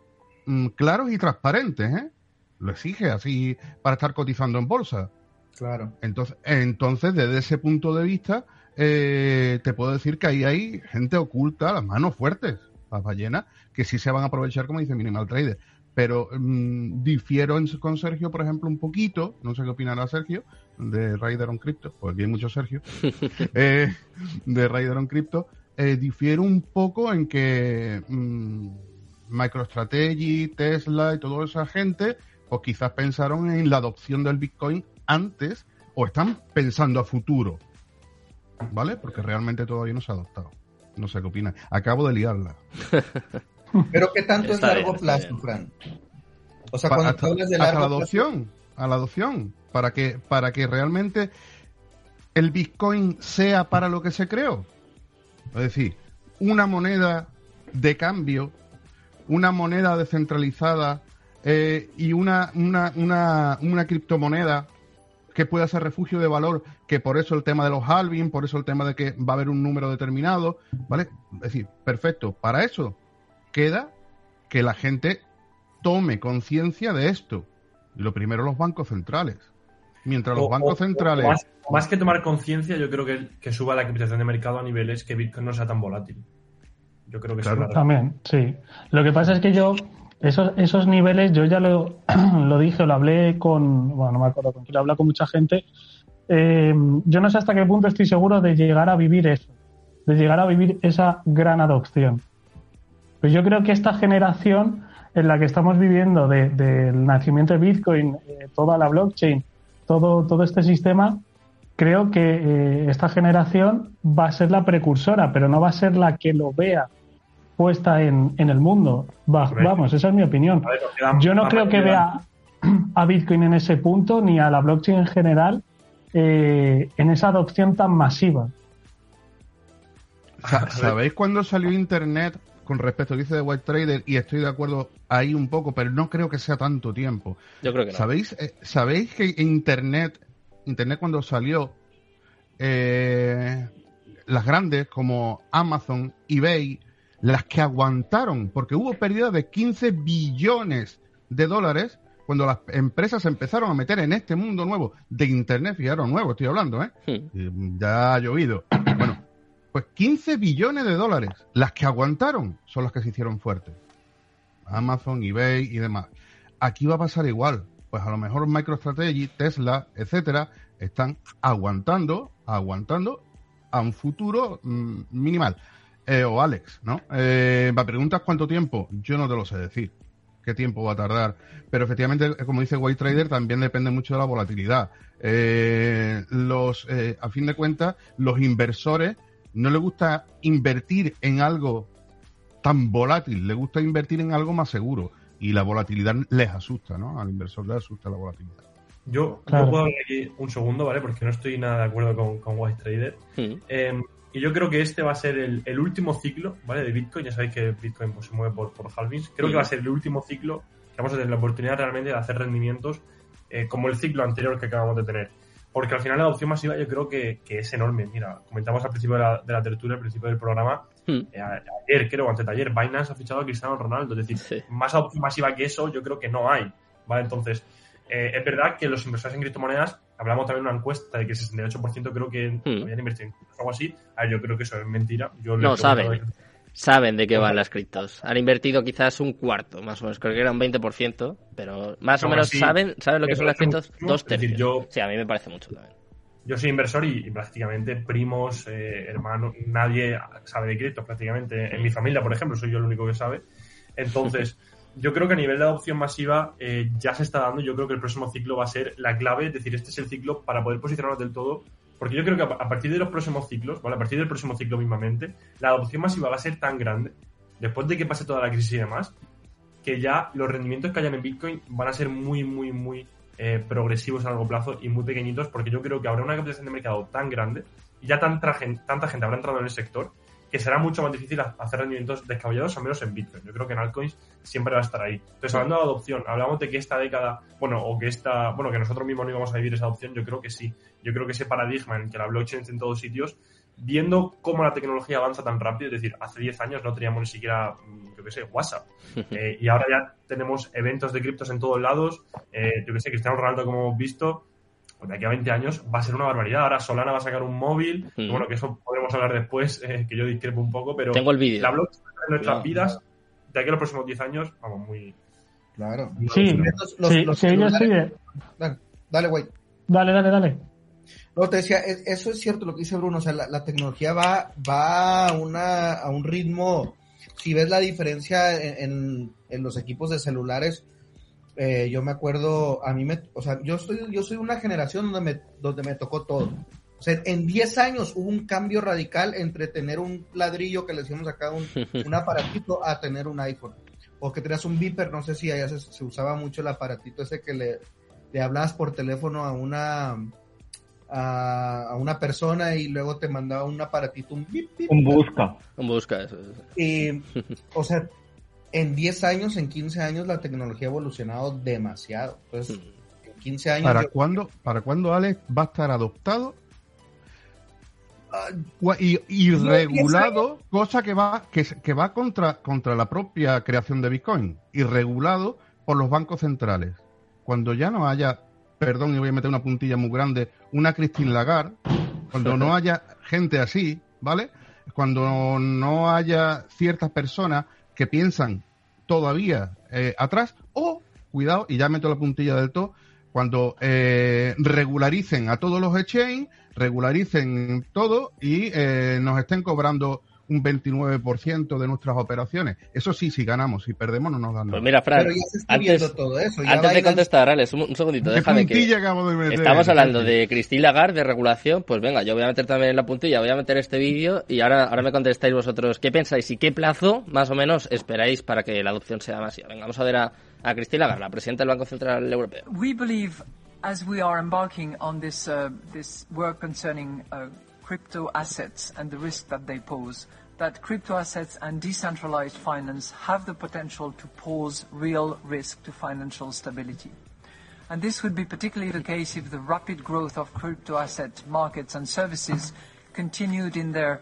mm, claros y transparentes, ¿eh? Lo exige así para estar cotizando en bolsa. Claro. Entonces, entonces desde ese punto de vista, eh, te puedo decir que ahí hay gente oculta, las manos fuertes, las ballenas, que sí se van a aprovechar, como dice Minimal Trader pero mm, difiero con Sergio, por ejemplo, un poquito, no sé qué opinará Sergio, de Rider on Crypto, porque hay mucho Sergio, eh, de Rider on Crypto, eh, difiero un poco en que mm, MicroStrategy, Tesla y toda esa gente, pues quizás pensaron en la adopción del Bitcoin antes o están pensando a futuro, ¿vale? Porque realmente todavía no se ha adoptado. No sé qué opinan. Acabo de liarla. Pero ¿qué tanto es largo plazo, Fran? O sea, cuando hablas de largo la adopción, a la adopción, para que, para que realmente el Bitcoin sea para lo que se creó. Es decir, una moneda de cambio, una moneda descentralizada eh, y una, una, una, una criptomoneda que pueda ser refugio de valor, que por eso el tema de los halving, por eso el tema de que va a haber un número determinado, ¿vale? Es decir, perfecto. Para eso queda que la gente tome conciencia de esto. Y lo primero los bancos centrales. Mientras los bancos centrales... más, que tomar conciencia, yo creo que, que, suba la capitalización de mercado a niveles que Bitcoin no sea tan volátil. Yo creo que claro. También, sí. Lo que pasa es que yo, esos, esos niveles, yo ya lo, lo dije, lo hablé con, bueno, no me acuerdo con quién, lo hablé con mucha gente. Eh, yo no sé hasta qué punto estoy seguro de llegar a vivir eso, de llegar a vivir esa gran adopción. Pues yo creo que esta generación en la que estamos viviendo del nacimiento de Bitcoin, eh, toda la blockchain, todo, todo este sistema, creo que eh, esta generación va a ser la precursora, pero no va a ser la que lo vea puesta en, el mundo. vamos, esa es mi opinión. Yo no creo que vea a Bitcoin en ese punto, ni a la blockchain en general, eh, en esa adopción tan masiva. ¿Sabéis cuándo salió Internet con respecto a lo que dice de White Trader y estoy de acuerdo ahí un poco, pero no creo que sea tanto tiempo. Yo creo que no. ¿Sabéis, eh, ¿sabéis que Internet, Internet cuando salió, eh, las grandes como Amazon, eBay, las que aguantaron, porque hubo pérdida de 15 billones de dólares cuando las empresas empezaron a meter en este mundo nuevo de Internet, fijaros, nuevo estoy hablando, ¿eh? Ya ha llovido. Bueno, pues 15 billones de dólares. Las que aguantaron son las que se hicieron fuertes. Amazon, eBay y demás. Aquí va a pasar igual. Pues a lo mejor MicroStrategy, Tesla, etcétera, están aguantando, aguantando a un futuro mm, minimal. Eh, o Alex, ¿no? Eh, me preguntas cuánto tiempo. Yo no te lo sé decir. qué tiempo va a tardar. Pero efectivamente, como dice White Trader, también depende mucho de la volatilidad. Eh, los, eh, a fin de cuentas, los inversores no les gusta invertir en algo tan volátil, les gusta invertir en algo más seguro. Y la volatilidad les asusta, ¿no? Al inversor le asusta la volatilidad. Yo no puedo hablar aquí un segundo, ¿vale? Porque no estoy nada de acuerdo con, con White Trader. Em, y yo creo que este va a ser el, último ciclo, ¿vale? De Bitcoin. Ya sabéis que Bitcoin pues, se mueve por, por halvings. Creo que va a ser el último ciclo que vamos a tener la oportunidad realmente de hacer rendimientos eh, como el ciclo anterior que acabamos de tener. Porque al final la adopción masiva yo creo que, es enorme. Mira, comentamos al principio de la, de la tertulia, al principio del programa, hmm. eh, ayer creo, antes de ayer, Binance ha fichado a Cristiano Ronaldo. Es decir, más adopción masiva que eso yo creo que no hay. ¿Vale? Entonces, eh, es verdad que los inversores en criptomonedas, hablamos también de una encuesta de que el 68% creo que hmm. habían invertido en algo así. A ver, yo creo que eso es mentira. Yo no, saben. Saben de qué van las criptos. Han invertido quizás un cuarto, más o menos. Creo que era un 20%, pero más o menos saben, saben lo que son las criptos. Dos tercios. yo, sí, a mí me parece mucho también. Yo soy inversor y, prácticamente primos, eh, hermanos, nadie sabe de criptos prácticamente. En mi familia, por ejemplo, soy yo el único que sabe. Entonces, yo creo que a nivel de adopción masiva eh, ya se está dando. Yo creo que el próximo ciclo va a ser la clave, es decir, este es el ciclo para poder posicionarnos del todo. Porque yo creo que a partir de los próximos ciclos, ¿vale? a partir del próximo ciclo mismamente, la adopción masiva va a ser tan grande, después de que pase toda la crisis y demás, que ya los rendimientos que hayan en Bitcoin van a ser muy, muy, muy eh, progresivos a largo plazo y muy pequeñitos, porque yo creo que habrá una captación de mercado tan grande y ya tanta gente, tanta gente habrá entrado en el sector que será mucho más difícil hacer rendimientos descabellados, al menos en Bitcoin. Yo creo que en altcoins siempre va a estar ahí. Entonces, hablando de adopción, hablamos de que esta década, bueno, o que esta, bueno, que nosotros mismos no íbamos a vivir esa adopción, yo creo que sí. Yo creo que ese paradigma en que la blockchain está en todos sitios, viendo cómo la tecnología avanza tan rápido, es decir, hace 10 años no teníamos ni siquiera, mm, yo qué sé, WhatsApp. Eh, y ahora ya tenemos eventos de criptos en todos lados. Eh, yo qué sé, Cristiano Ronaldo, como hemos visto, pues de aquí a 20 años va a ser una barbaridad. Ahora Solana va a sacar un móvil, bueno, que eso podemos hablar después, eh, que yo discrepo un poco, pero Tengo el vídeo. la blockchain en nuestras vidas, de aquí a los próximos 10 años, vamos, muy... Claro. Sí, los, sí, los, Dale, dale, güey. Dale, dale, dale. No, te decía, eso es cierto lo que dice Bruno, o sea, la, tecnología va, va a, una, a un ritmo, si ves la diferencia en, en los equipos de celulares, eh, yo me acuerdo, a mí me, o sea, yo soy, yo soy una generación donde me, donde me tocó todo. O sea, en 10 años hubo un cambio radical entre tener un ladrillo que le decíamos acá, un, un aparatito, a tener un iPhone. O que tenías un beeper, no sé si allá se, usaba mucho el aparatito ese que le, le hablabas por teléfono a una, a, una persona y luego te mandaba un aparatito, un beep, Un busca. Un busca, eso. Y, o sea, en 10 años, en 15 años, la tecnología ha evolucionado demasiado. Entonces, en 15 años. ¿Para, cuándo, ¿Para cuándo, Alex, va a estar adoptado? y, regulado, cosa que va, que, que, va contra, contra la propia creación de Bitcoin, y regulado por los bancos centrales. Cuando ya no haya, perdón, y voy a meter una puntilla muy grande, una Christine Lagarde, cuando no haya gente así, ¿vale? Cuando no haya ciertas personas que piensan todavía eh, atrás o, cuidado, y ya meto la puntilla del todo, cuando eh, regularicen a todos los exchange, regularicen todo y eh, nos estén cobrando un 29% de nuestras operaciones. Eso sí, si ganamos, si perdemos no nos dan nada. Pues mira, Fran, antes, todo eso, antes de contestar, Alex, un, segundito, déjame que... estamos hablando de Cristina Lagarde, de regulación, pues venga, yo voy a meter también en la puntilla, voy a meter este vídeo y ahora, ahora me contestáis vosotros qué pensáis y qué plazo, más o menos, esperáis para que la adopción sea masiva. Venga, vamos a ver a, a Cristina Lagarde, la presidenta del Banco Central Europeo. We believe, as we are embarking on this, uh, this work concerning uh, crypto assets and the risk that they pose, that crypto assets and decentralized finance have the potential to pose real risk to financial stability. And this would be particularly the case if the rapid growth of crypto asset markets and services continued in their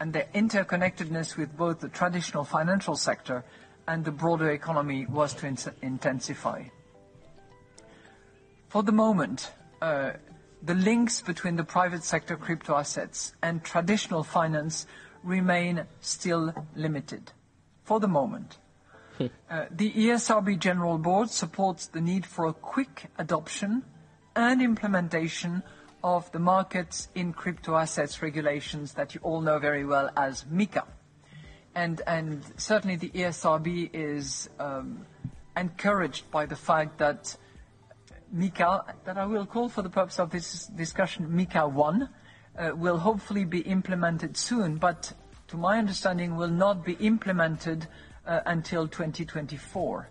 and their interconnectedness with both the traditional financial sector and the broader economy was to in intensify. For the moment, uh, the links between the private sector crypto assets and traditional finance remain still limited for the moment. Hmm. uh, the ESRB General Board supports the need for a quick adoption and implementation of the markets in crypto assets regulations that you all know very well as MiCA. And, and certainly the ESRB is um, encouraged by the fact that MiCA, that I will call for the purpose of this discussion MiCA 1, uh, will hopefully be implemented soon, but to my understanding will not be implemented uh, until 2024,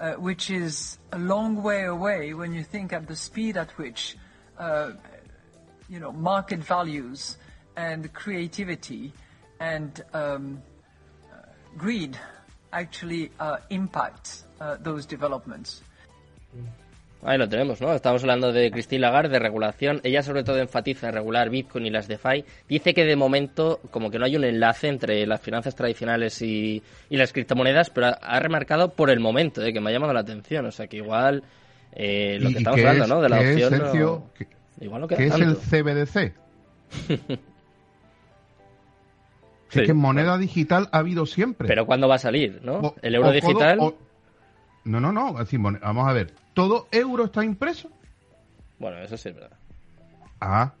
uh, which is a long way away when you think of the speed at which uh, you know, market values and creativity and um, greed actually uh, impact uh, those developments. Ahí lo tenemos, ¿no? Estamos hablando de Christine Lagarde, de regulación. Ella sobre todo enfatiza regular Bitcoin y las DeFi. Dice que de momento como que no hay un enlace entre las finanzas tradicionales y, y las criptomonedas, pero ha, remarcado por el momento, ¿eh? que me ha llamado la atención. O sea que igual eh, lo que estamos hablando, ¿no? De la opción... Es, Sergio, igual no ¿Qué es el CBDC? Es que moneda digital ha habido siempre. Pero ¿cuándo va a salir, no? el euro digital... No, no, no. vamos a ver. ¿Todo euro está impreso? Bueno, eso sí es verdad. Ah.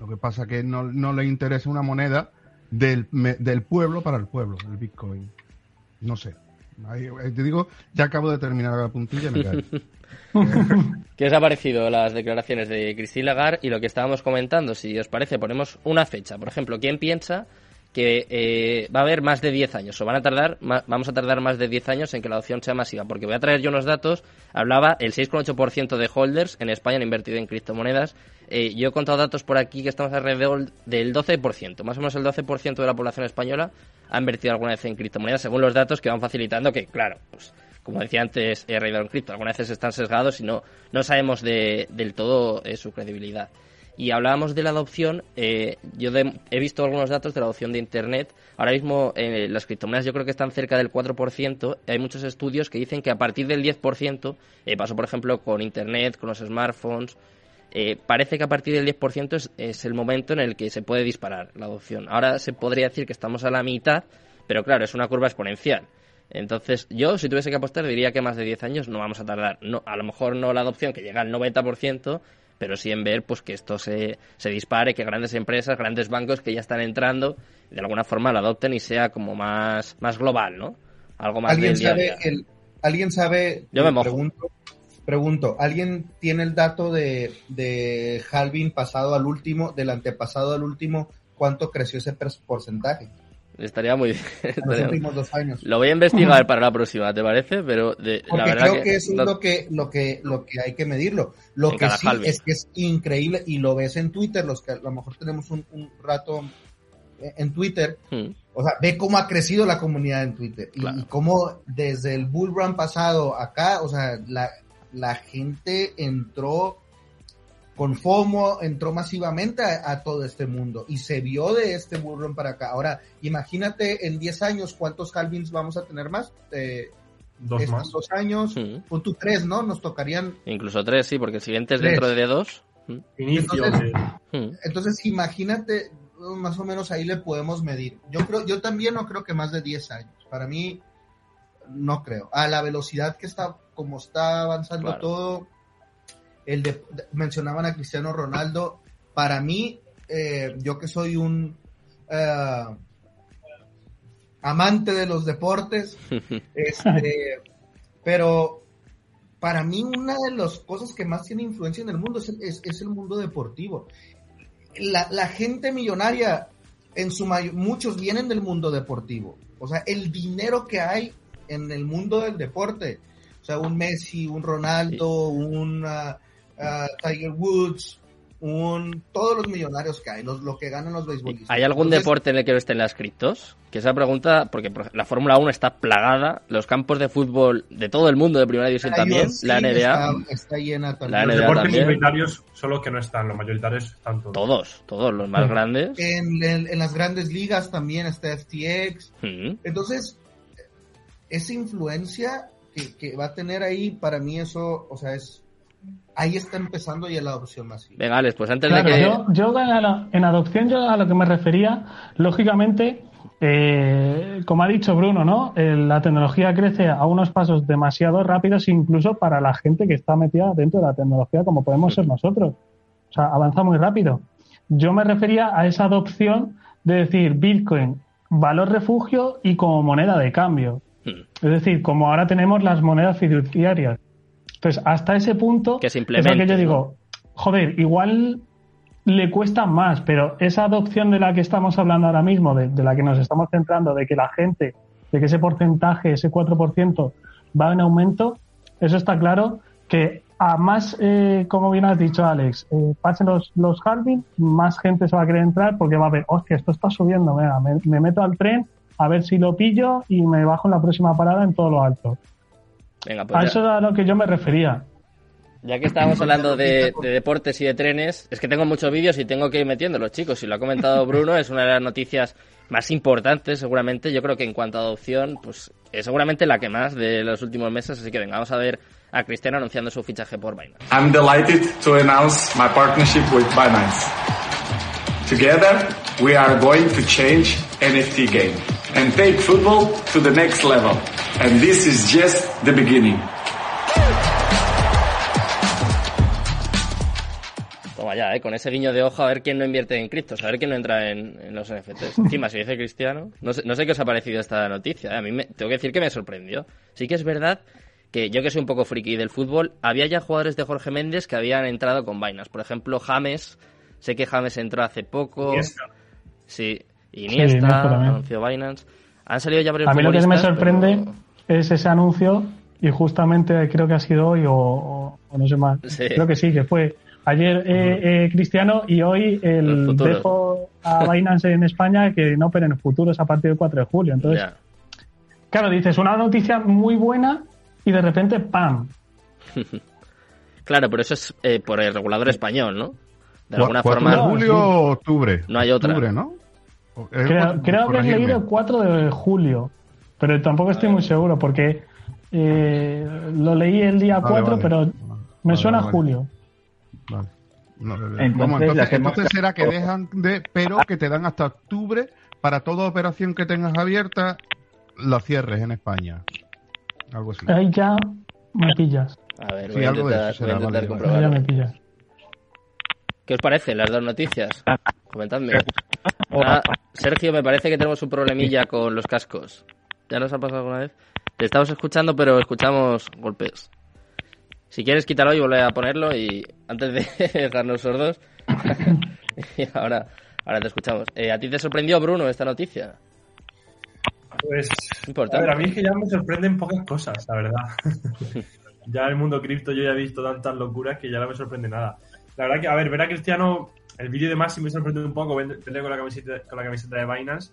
Lo que pasa es que no, no, le interesa una moneda del, del pueblo para el pueblo, el Bitcoin. No sé. Eh, te digo, ya acabo de terminar la puntilla, me cae. ¿Qué os ha parecido las declaraciones de Christine Lagarde y lo que estábamos comentando? Si os parece, ponemos una fecha. Por ejemplo, ¿quién piensa que eh, va a haber más de 10 años, o van a tardar, vamos a tardar más de 10 años en que la adopción sea masiva, porque voy a traer yo unos datos, hablaba el 6,8% de holders en España han invertido en criptomonedas, eh, yo he contado datos por aquí que estamos alrededor del 12%, más o menos el 12% de la población española ha invertido alguna vez en criptomonedas, según los datos que van facilitando, que claro, pues como decía antes, he en cripto, algunas veces están sesgados y no, no sabemos de, del todo eh, su credibilidad. Y hablábamos de la adopción, eh, yo he visto algunos datos de la adopción de Internet. Ahora mismo eh, las criptomonedas yo creo que están cerca del 4%. Hay muchos estudios que dicen que a partir del 10%, eh, pasó por ejemplo con Internet, con los smartphones, eh, parece que a partir del 10% es, es el momento en el que se puede disparar la adopción. Ahora se podría decir que estamos a la mitad, pero claro, es una curva exponencial. Entonces, yo, si tuviese que apostar, diría que más de 10 años no vamos a tardar. No, a lo mejor no la adopción que llega al 90%, pero sí en ver pues que esto se, se dispare, que grandes empresas, grandes bancos que ya están entrando, de alguna forma lo adopten y sea como más, más global, ¿no? Algo más ¿Alguien sabe El, ¿Alguien sabe? Yo me eh, Pregunto, pregunto, ¿alguien tiene el dato de, de Halvin pasado al último, del antepasado al último, cuánto creció ese porcentaje? Estaría muy Los últimos dos años. Lo voy a investigar para la próxima, ¿te parece? Pero de, la verdad creo que, es lo que, lo que, lo que hay que medirlo. Lo que sí es que es increíble y lo ves en Twitter, los que a lo mejor tenemos un, rato en Twitter, hmm. o sea, ve cómo ha crecido la comunidad en Twitter y, cómo desde el bull run pasado acá, o sea, la, la gente entró con FOMO entró masivamente a, todo este mundo y se vio de este burrón para acá. Ahora, imagínate en 10 años cuántos halvings vamos a tener más. Eh, dos más. Dos años, punto tres, ¿no? Nos tocarían. Incluso tres, sí, porque el siguiente es dentro de dos. Inicio. Entonces, entonces, imagínate, más o menos ahí le podemos medir. Yo creo, yo también no creo que más de 10 años. Para mí, no creo. A la velocidad que está, como está avanzando todo el de, mencionaban a Cristiano Ronaldo. Para mí, eh, yo que soy un eh, amante de los deportes, este, pero para mí una de las cosas que más tiene influencia en el mundo es, es, el mundo deportivo. La, la, gente millonaria, en su mayor, muchos vienen del mundo deportivo. O sea, el dinero que hay en el mundo del deporte, o sea, un Messi, un Ronaldo, un Tiger Woods, un, todos los millonarios que hay, los, lo que ganan los beisbolistas. ¿Hay algún deporte en el que no estén las criptos? Que esa pregunta, porque la Fórmula 1 está plagada, los campos de fútbol de todo el mundo de primera división también, la NBA. Está, llena también. La los deportes mayoritarios son los que no están, los mayoritarios están todos. Todos, todos, los más grandes. En, en, las grandes ligas también está FTX. Entonces, esa influencia que, que va a tener ahí, para mí eso, o sea, es ahí está empezando ya la adopción masiva. Venga, pues antes de que... Yo, yo en adopción, yo a lo que me refería, lógicamente, eh, como ha dicho Bruno, ¿no? la tecnología crece a unos pasos demasiado rápidos, incluso para la gente que está metida dentro de la tecnología, como podemos ser nosotros. O sea, avanza muy rápido. Yo me refería a esa adopción de decir Bitcoin, valor refugio y como moneda de cambio. Hmm. Es decir, como ahora tenemos las monedas fiduciarias. Entonces, hasta ese punto que es lo que yo digo, joder, igual le cuesta más, pero esa adopción de la que estamos hablando ahora mismo, de, de la que nos estamos centrando, de que la gente, de que ese porcentaje, ese 4%, va en aumento, eso está claro que a más, eh, como bien has dicho Alex, eh, pasen los, los más gente se va a querer entrar porque va a ver, hostia, esto está subiendo, me, meto al tren a ver si lo pillo y me bajo en la próxima parada en todo lo alto. Venga, pues a eso es a lo que yo me refería. Ya que estábamos hablando de, deportes y de trenes, es que tengo muchos vídeos y tengo que ir metiéndolos, chicos. Si lo ha comentado Bruno, es una de las noticias más importantes, seguramente. Yo creo que en cuanto a adopción, pues es seguramente la que más de los últimos meses. Así que venga, vamos a ver a Cristiano anunciando su fichaje por Binance. I'm delighted to announce my partnership with Binance. Together, we are going to change NFT game and take football to the next level. And this is just the beginning. Toma ya, ¿eh? con ese guiño de ojo a ver quién no invierte en criptos, a ver quién no entra en, los NFTs. Encima, si dice Cristiano, no sé, no sé qué os ha parecido esta noticia. ¿eh? A mí me, tengo que decir que me sorprendió. Sí que es verdad que yo que soy un poco friki del fútbol, había ya jugadores de Jorge Méndez que habían entrado con vainas. Por ejemplo, James, sé que James entró hace poco. Iniesta. Sí, Iniesta, anunció Binance. Han salido ya varios A mí lo que me sorprende es ese anuncio y justamente creo que ha sido hoy o, no sé más. Creo que sí, que fue ayer eh, eh, Cristiano y hoy el dejo a Binance en España que no operen futuros a partir del 4 de julio. Entonces, claro, dices una noticia muy buena y de repente ¡pam! claro, pero eso es eh, por el regulador español, ¿no? De alguna forma. julio o octubre? No hay otra. Octubre, ¿no? Creo, creo que he leído el 4 de julio, pero tampoco estoy muy seguro porque eh, lo leí el día 4, pero me suena a julio. Vale. entonces, entonces, será que dejan de, pero que te dan hasta octubre para toda operación que tengas abierta, la cierres en España. Algo así. Ahí ya me pillas. A ver, voy, a intentar, comprobarlo. ¿Qué os parece las dos noticias? Comentadme. Ah, Sergio, me parece que tenemos un problemilla con los cascos. ¿Ya nos ha pasado alguna vez? Te estamos escuchando, pero escuchamos golpes. Si quieres, quítalo y volver a ponerlo y antes de dejarnos sordos. y ahora, ahora te escuchamos. Eh, ¿A ti te sorprendió, Bruno, esta noticia? Pues, a, ver, a mí es que ya me sorprenden pocas cosas, la verdad. ya en el mundo cripto yo ya he visto tantas locuras que ya no me sorprende nada. La verdad que, a ver, ver a Cristiano, el vídeo de Maxi me sorprendió un poco, verle con la camiseta, con la camiseta de Binance,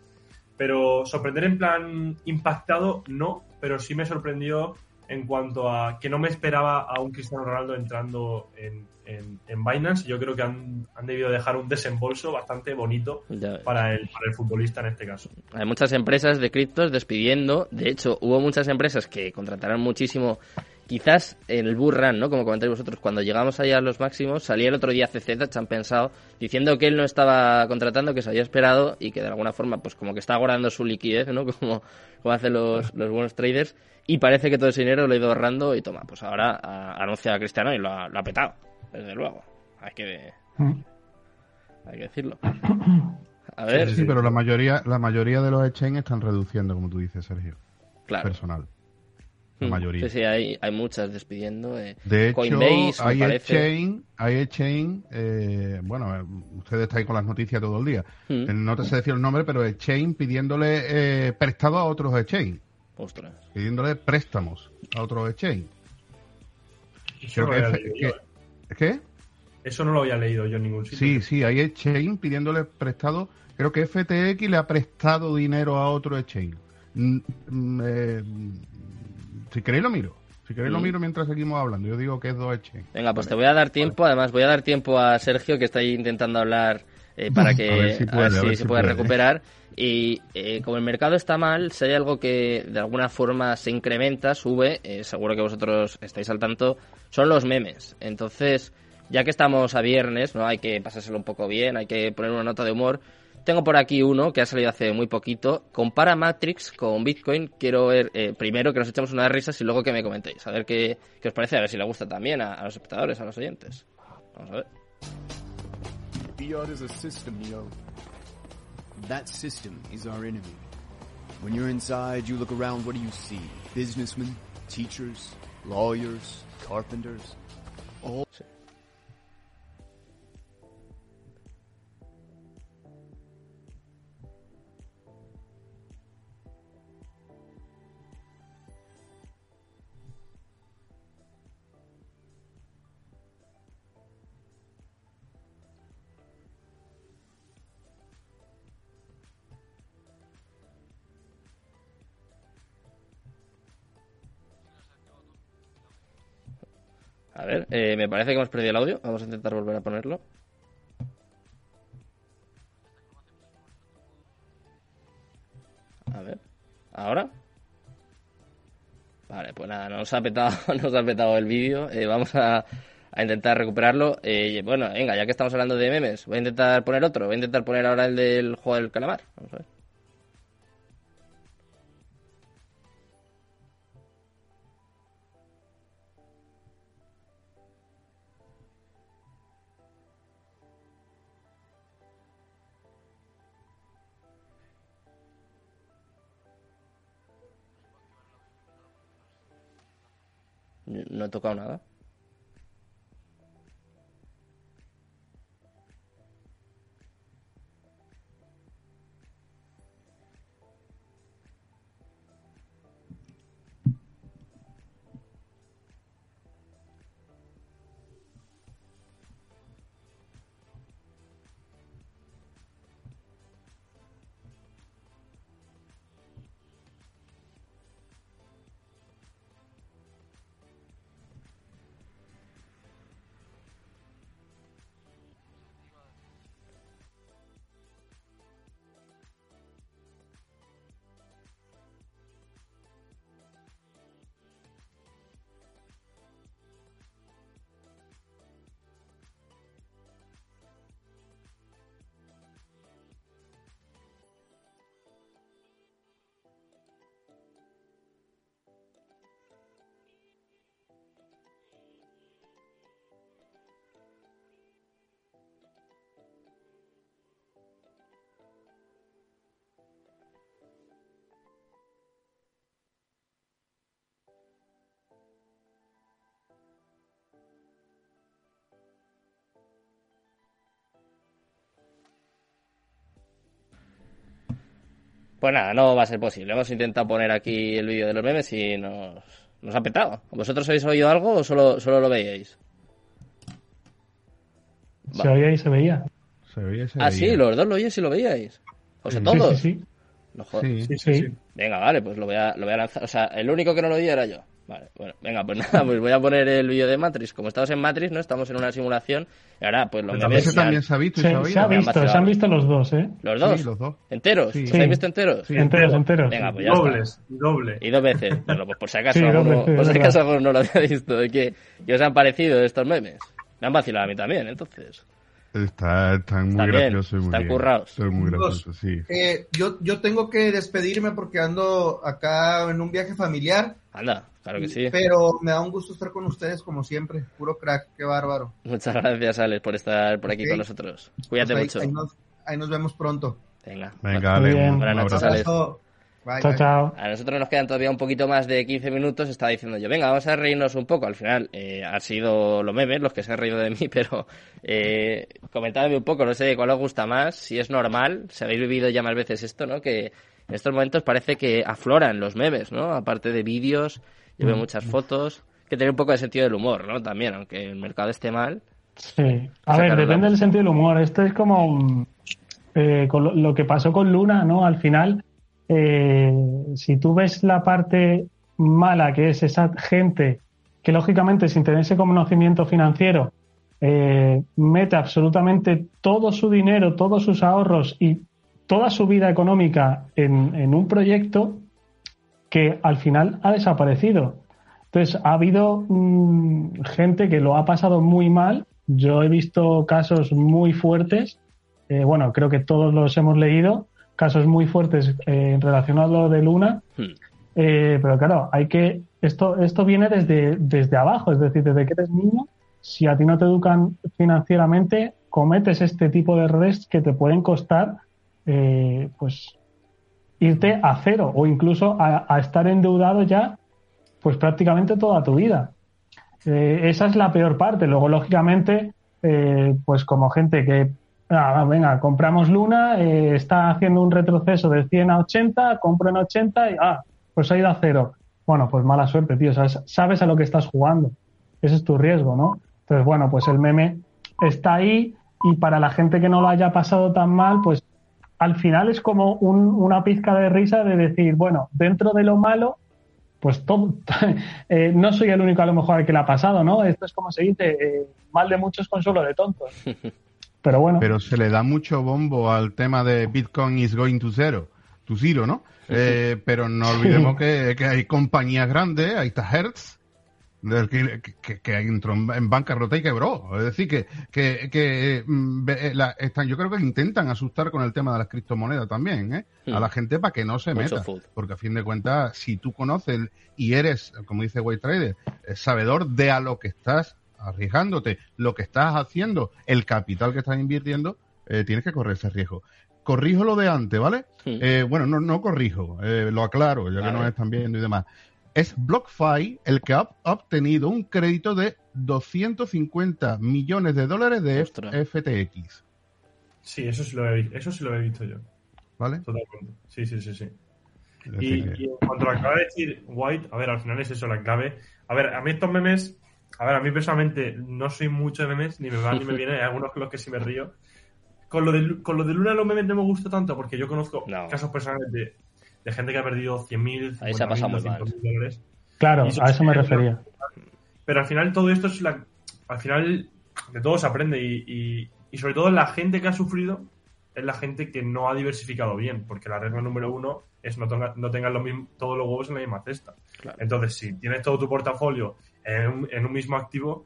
pero sorprender en plan impactado, no, pero sí me sorprendió en cuanto a que no me esperaba a un Cristiano Ronaldo entrando en, en, Binance. Yo creo que han, debido dejar un desembolso bastante bonito para el, para el futbolista en este caso. Hay muchas empresas de criptos despidiendo. De hecho, hubo muchas empresas que contrataron muchísimo. Quizás en el Burran, ¿no? Como comentáis vosotros, cuando llegamos allá a los máximos, salía el otro día CZ, han pensado, diciendo que él no estaba contratando, que se había esperado y que de alguna forma, pues como que está guardando su liquidez, ¿no? Como, como hacen los, los buenos traders. Y parece que todo ese dinero lo ha ido ahorrando y toma, pues ahora anuncia a Cristiano y lo ha, lo ha petado desde luego. Hay que, mm. hay que decirlo. A ver. Sí, pero la mayoría, la mayoría de los exchanges están reduciendo, como tú dices, Sergio. Claro. Personal. La mm. mayoría. Sí, sí, hay, hay muchas despidiendo. Eh. De hecho, hay exchange, hay exchange, eh, bueno, eh, ustedes están ahí con las noticias todo el día. Mm. No te sé decir el nombre, pero exchange pidiéndole eh, prestado a otros exchange. Ostras. Pidiéndole préstamos a otros exchange. Creo que, ¿Qué? Eso no lo había leído yo en ningún sitio. Sí, sí, hay exchange pidiéndole prestado. Creo que FTX le ha prestado dinero a otro exchange. Mm, mm, eh, si queréis lo miro. Si queréis lo mm. miro mientras seguimos hablando. Yo digo que es dos exchange. Venga, pues te voy a dar tiempo. Además, voy a dar tiempo a Sergio que está ahí intentando hablar eh, para que si, se puede recuperar. Y eh, como el mercado está mal, si hay algo que de alguna forma se incrementa, sube, seguro que vosotros estáis al tanto, son los memes. Entonces, ya que estamos a viernes, ¿no? Hay que pasárselo un poco bien, hay que poner una nota de humor. Tengo por aquí uno que ha salido hace muy poquito. Compara Matrix con Bitcoin. Quiero ver eh, primero que nos echemos unas risas y luego que me comentéis. A ver qué, qué os parece, a ver si le gusta también a, a los espectadores, a los oyentes. Vamos a ver. Fiat is a system, Neo. That system is our enemy. When you're inside, you look around, what do you see? Businessmen, teachers, lawyers, carpenters, all... A ver, eh, me parece que hemos perdido el audio. Vamos a intentar volver a ponerlo. A ver, ¿ahora? Vale, pues nada, nos ha petado, nos ha petado el vídeo. Eh, vamos a, a, intentar recuperarlo. Eh, bueno, venga, ya que estamos hablando de memes, voy a intentar poner otro. Voy a intentar poner ahora el del juego del calamar. Vamos a ver. No he tocado nada. Pues nada, no va a ser posible. Hemos intentado poner aquí el vídeo de los memes y nos, nos ha petado. ¿Vosotros habéis oído algo o solo, solo lo veíais? Se oía y se veía. Se oía y se ah, veía. sí, los dos lo oíais y lo veíais. O sea, Sí, todos. Sí, sí, No jodas. sí. sí, sí. Venga, vale, pues lo voy, a, lo voy a lanzar. O sea, el único que no lo oía era yo. Vale, bueno, venga, pues nada, pues voy a poner el vídeo de Matrix. Como estamos en Matrix, ¿no? Estamos en una simulación. Y ahora, pues memes. ese ya- también se ha visto y Se, se ha se visto, se han visto los dos, ¿eh? ¿Los dos? Sí, los dos. ¿Enteros? Sí. ¿Os Sí. habéis visto enteros? Sí. Enteros, enteros. Venga, pues ya está. Dobles, doble. Y dos veces. Bueno, pues por si acaso, Sí, alguno, veces, por si acaso alguno no lo había visto. ¿De qué, qué os han parecido estos memes? Me han vacilado a mí también, entonces. Está, están muy Están bien, graciosos muy están bien. currados. Son muy graciosos, sí. Eh, yo, yo tengo que despedirme porque ando acá en un viaje familiar, Anda, claro que sí. pero me da un gusto estar con ustedes como siempre. Puro crack, qué bárbaro. Muchas gracias, Alex, por estar por aquí con nosotros. Cuídate Pues ahí, mucho. ahí nos, ahí nos vemos pronto. Venga. Venga, Buenas noches. Alex. Bye, Chao, bye. chao. A nosotros nos quedan todavía un poquito más de 15 minutos. Estaba diciendo yo, venga, vamos a reírnos un poco. Al final, eh, han sido los memes los que se han reído de mí, pero eh, comentadme un poco, no sé cuál os gusta más, si es normal, si habéis vivido ya más veces esto, ¿no? Que en estos momentos parece que afloran los memes, ¿no? Aparte de vídeos, yo veo muchas fotos, que tiene un poco de sentido del humor, ¿no? También, aunque el mercado esté mal. Sí. A ver, depende del sentido del humor. Esto es como mm, eh, con lo, lo que pasó con Luna, ¿no? Al final, eh, si tú ves la parte mala, que es esa gente que lógicamente sin tener ese conocimiento financiero eh, mete absolutamente todo su dinero, todos sus ahorros y toda su vida económica en, en un proyecto que al final ha desaparecido. Entonces, ha habido mm, gente que lo ha pasado muy mal. Yo he visto casos muy fuertes. eh, bueno, creo que todos los hemos leído. Casos muy fuertes eh, relacionados a lo de Luna. Hmm. Eh, pero claro, hay que. Esto, esto viene desde, desde abajo, es decir, desde que eres niño. Si a ti no te educan financieramente, cometes este tipo de errores que te pueden costar, eh, pues, irte a cero o incluso a, estar endeudado ya pues prácticamente toda tu vida. Eh, esa es la peor parte. Luego, lógicamente, eh, pues como gente que, ah, venga, compramos Luna, eh, está haciendo un retroceso de 100 a 80, compro en 80 y, ah, pues ha ido a cero. Bueno, pues mala suerte, tío. sabes a lo que estás jugando. Ese es tu riesgo, ¿no? Entonces, bueno, pues el meme está ahí y para la gente que no lo haya pasado tan mal, pues al final es como una pizca de risa de decir, bueno, dentro de lo malo, pues todo, eh, no soy el único a lo mejor al que le ha pasado, ¿no? Esto es como se dice, eh, mal de muchos consuelo de tontos. Pero bueno. Pero se le da mucho bombo al tema de Bitcoin is going to zero, to zero, ¿no? Eh, pero no olvidemos que, que, hay compañías grandes, ahí está Hertz, que, que, que, entró en bancarrota y quebró. Es decir, que, que, que mm, eh, están, yo creo que intentan asustar con el tema de las criptomonedas también, ¿eh? A la hmm. gente para que no se meta. Porque a fin de cuentas, si tú conoces y eres, como dice White Trader, eh, sabedor de a lo que estás arriesgándote, lo que estás haciendo, el capital que estás invirtiendo, eh, tienes que correr ese riesgo corrijo lo de antes, ¿vale? Hmm. Eh, bueno, no, no corrijo, eh, lo aclaro, ya que nos están viendo y demás es BlockFi el que ha obtenido un crédito de 250 millones de dólares de FTX. Sí, eso sí, lo he, eso sí lo he visto yo. ¿Vale? Totalmente. Sí, sí, sí, sí. Y, en cuanto a acaba de decir White, a ver, al final es eso la clave. A ver, a mí estos memes, a ver, a mí personalmente no soy mucho de memes, ni me van ni me vienen, hay algunos con los que sí me río. Con lo de, con lo de Luna los memes no me gusta tanto porque yo conozco casos personales de de gente que ha perdido 100.000, Ahí se ha pasado dólares. Claro, a eso me refería. Pero al final todo esto es la... Al final de todo se aprende y, y, sobre todo la gente que ha sufrido es la gente que no ha diversificado bien, porque la regla número uno es no, no tengas todos los huevos en la misma cesta. Entonces, si tienes todo tu portafolio en un, en un, mismo activo,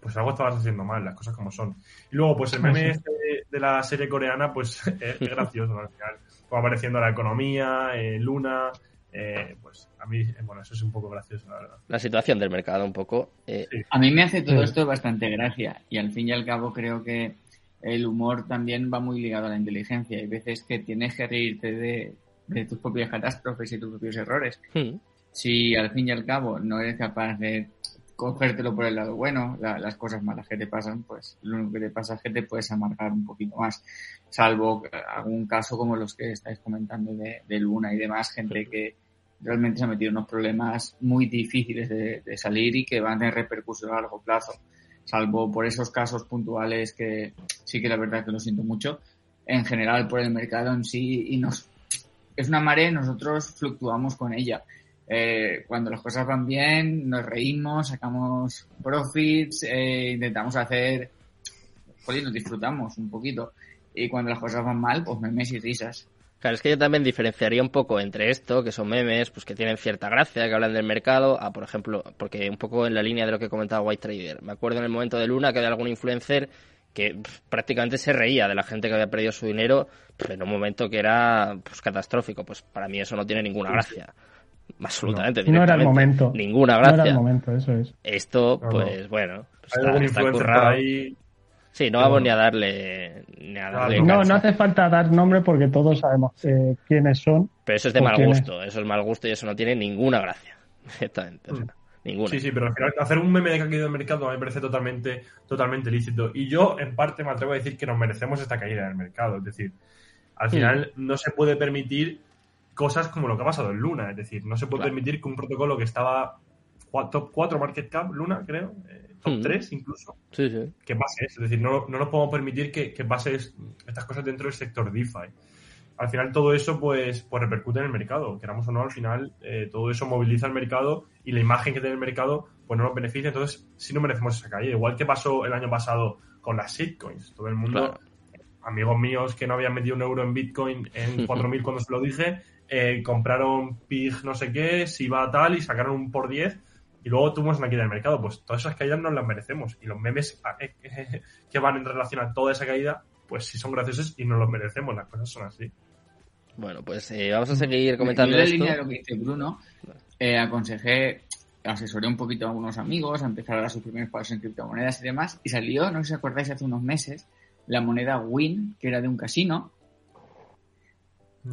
pues algo estabas haciendo mal, las cosas como son. Y luego, pues el meme este de, la serie coreana, pues es, gracioso al final va apareciendo la economía, eh, Luna, eh, pues a mí, eh, bueno, eso es un poco gracioso, la verdad. La situación del mercado, un poco. A mí me hace todo esto bastante gracia y al fin y al cabo creo que el humor también va muy ligado a la inteligencia. Hay veces que tienes que reírte de, tus propias catástrofes y tus propios errores. Hmm. Si al fin y al cabo no eres capaz de cogértelo por el lado bueno, las cosas malas que te pasan, pues lo único que te pasa es que te puedes amargar un poquito más, salvo algún caso como los que estáis comentando de, Luna y demás, gente que realmente se ha metido en unos problemas muy difíciles de, salir y que van a tener repercusión a largo plazo, salvo por esos casos puntuales que sí que la verdad que lo siento mucho, en general por el mercado en sí y nos es una marea, nosotros fluctuamos con ella eh, cuando las cosas van bien, nos reímos, sacamos profits, eh, intentamos hacer, joder, nos disfrutamos un poquito. Y cuando las cosas van mal, pues memes y risas. Claro, es que yo también diferenciaría un poco entre esto, que son memes, pues que tienen cierta gracia, que hablan del mercado, a, por ejemplo, porque un poco en la línea de lo que comentaba White Trader. Me acuerdo en el momento de Luna que había algún influencer que prácticamente se reía de la gente que había perdido su dinero en un momento que era pues catastrófico. Pues para mí eso no tiene ninguna gracia. Absolutamente. No, era el momento. Ninguna gracia. No era el momento, eso es. Esto, pues bueno, está, currado. Ahí... Sí, no vamos ni a darle. Ni a darle no, no hace falta dar nombre porque todos sabemos eh, quiénes son. Pero eso es de mal gusto. Eso es mal gusto y eso no tiene ninguna gracia. Exactamente. Mm. ninguna. Sí, sí, pero al final hacer un meme de que ha caído el mercado me parece totalmente, totalmente lícito. Y yo, en parte, me atrevo a decir que nos merecemos esta caída del mercado. Es decir, al final no se puede permitir cosas como lo que ha pasado en Luna. Es decir, no se puede permitir que un protocolo que estaba top 4 market cap, Luna, creo, eh, top 3 incluso, que pase eso. Es decir, no, no nos podemos permitir que, que pase estas cosas dentro del sector DeFi. Al final todo eso pues, pues repercute en el mercado. Queramos o no, al final eh, todo eso moviliza el mercado y la imagen que tiene el mercado pues no nos beneficia. Entonces sí no merecemos esa caída. Igual que pasó el año pasado con las shitcoins. Todo el mundo, amigos míos que no habían metido un euro en Bitcoin en 4.000 cuando se lo dije, eh, compraron PIG no sé qué, si va tal y sacaron un por 10 y luego tuvimos una caída del mercado. Pues todas esas caídas nos las merecemos y los memes ah, eh, que van en relación a toda esa caída, pues sí son graciosos y nos los merecemos, las cosas son así. Bueno, pues eh, vamos a seguir comentando en la línea de lo que dice Bruno, aconsejé, asesoré un poquito a algunos amigos a empezar a dar sus primeros pasos en criptomonedas y demás, y salió, no sé si os acordáis, hace unos meses, la moneda WIN, que era de un casino,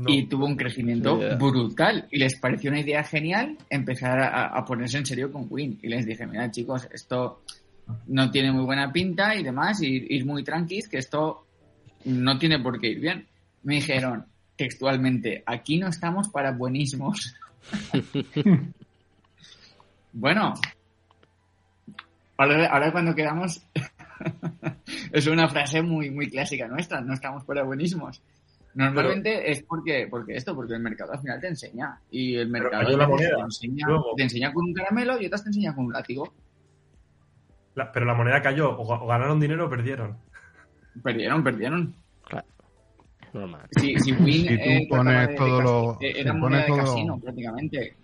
Y tuvo un crecimiento brutal. Y les pareció una idea genial empezar a, ponerse en serio con Win. Y les dije, mira chicos, esto no tiene muy buena pinta y demás, y ir muy tranquilos, que esto no tiene por qué ir bien. Me dijeron textualmente, aquí no estamos para buenísimos. bueno, ahora, cuando quedamos es una frase muy, muy clásica nuestra, no estamos para buenísimos. Normalmente es porque, porque esto, porque el mercado al final te enseña. Y el mercado te, enseña, te, enseña, con un caramelo y otras te enseña con un látigo. pero la moneda cayó, o, ganaron dinero o perdieron. Perdieron, perdieron. Claro. Normal. Si, si, Win, si tú pones todos los. Era moneda de casino, prácticamente.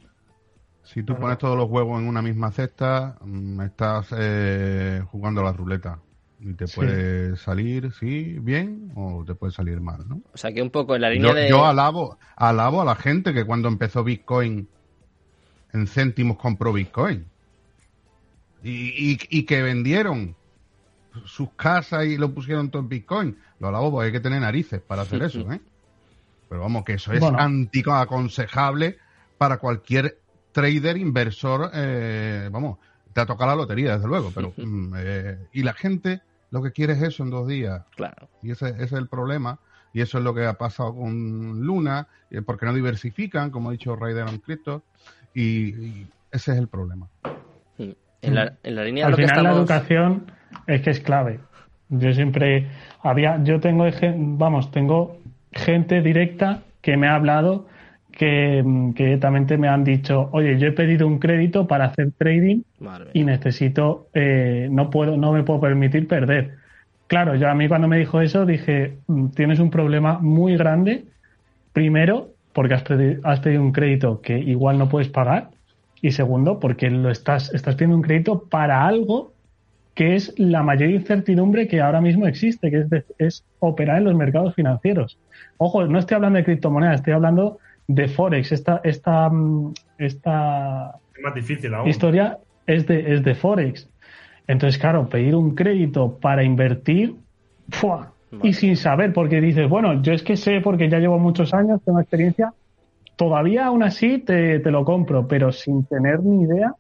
Si tú pones todos los huevos en una misma cesta, mm, estás eh, jugando a la ruleta. Y te puede salir, sí, bien, o te puede salir mal, ¿no? O sea que un poco en la línea yo, de... Yo alabo, alabo a la gente que cuando empezó Bitcoin en céntimos compró Bitcoin. Y, y, que vendieron sus casas y lo pusieron todo en Bitcoin. Lo alabo porque hay que tener narices para hacer eso, ¿eh? Pero vamos, que eso es antico aconsejable para cualquier trader, inversor, eh, vamos, te ha tocado la lotería, desde luego, pero... Mm, eh, y la gente lo que quiere es eso en dos días. Claro. Y ese, es el problema. Y eso es lo que ha pasado con Luna, eh, porque no diversifican, como ha dicho Raider on Crypto, y, ese es el problema. En la, en la línea Al final la educación es que es clave. Yo siempre había, yo tengo, vamos, tengo gente directa que me ha hablado que, directamente me han dicho, oye, yo he pedido un crédito para hacer trading y necesito, eh, no puedo, no me puedo permitir perder. Claro, yo a mí cuando me dijo eso dije, mm, tienes un problema muy grande. Primero, porque has pedido, has pedido un crédito que igual no puedes pagar. Y segundo, porque lo estás, estás pidiendo un crédito para algo que es la mayor incertidumbre que ahora mismo existe, que es, es operar en los mercados financieros. Ojo, no estoy hablando de criptomonedas, estoy hablando de Forex. Esta, esta, mm, esta más difícil aún. historia es de, es de Forex. Entonces, claro, pedir un crédito para invertir, y sin saber, porque dices, bueno, yo es que sé porque ya llevo muchos años, tengo experiencia, todavía aún así te, te lo compro, pero sin tener ni idea,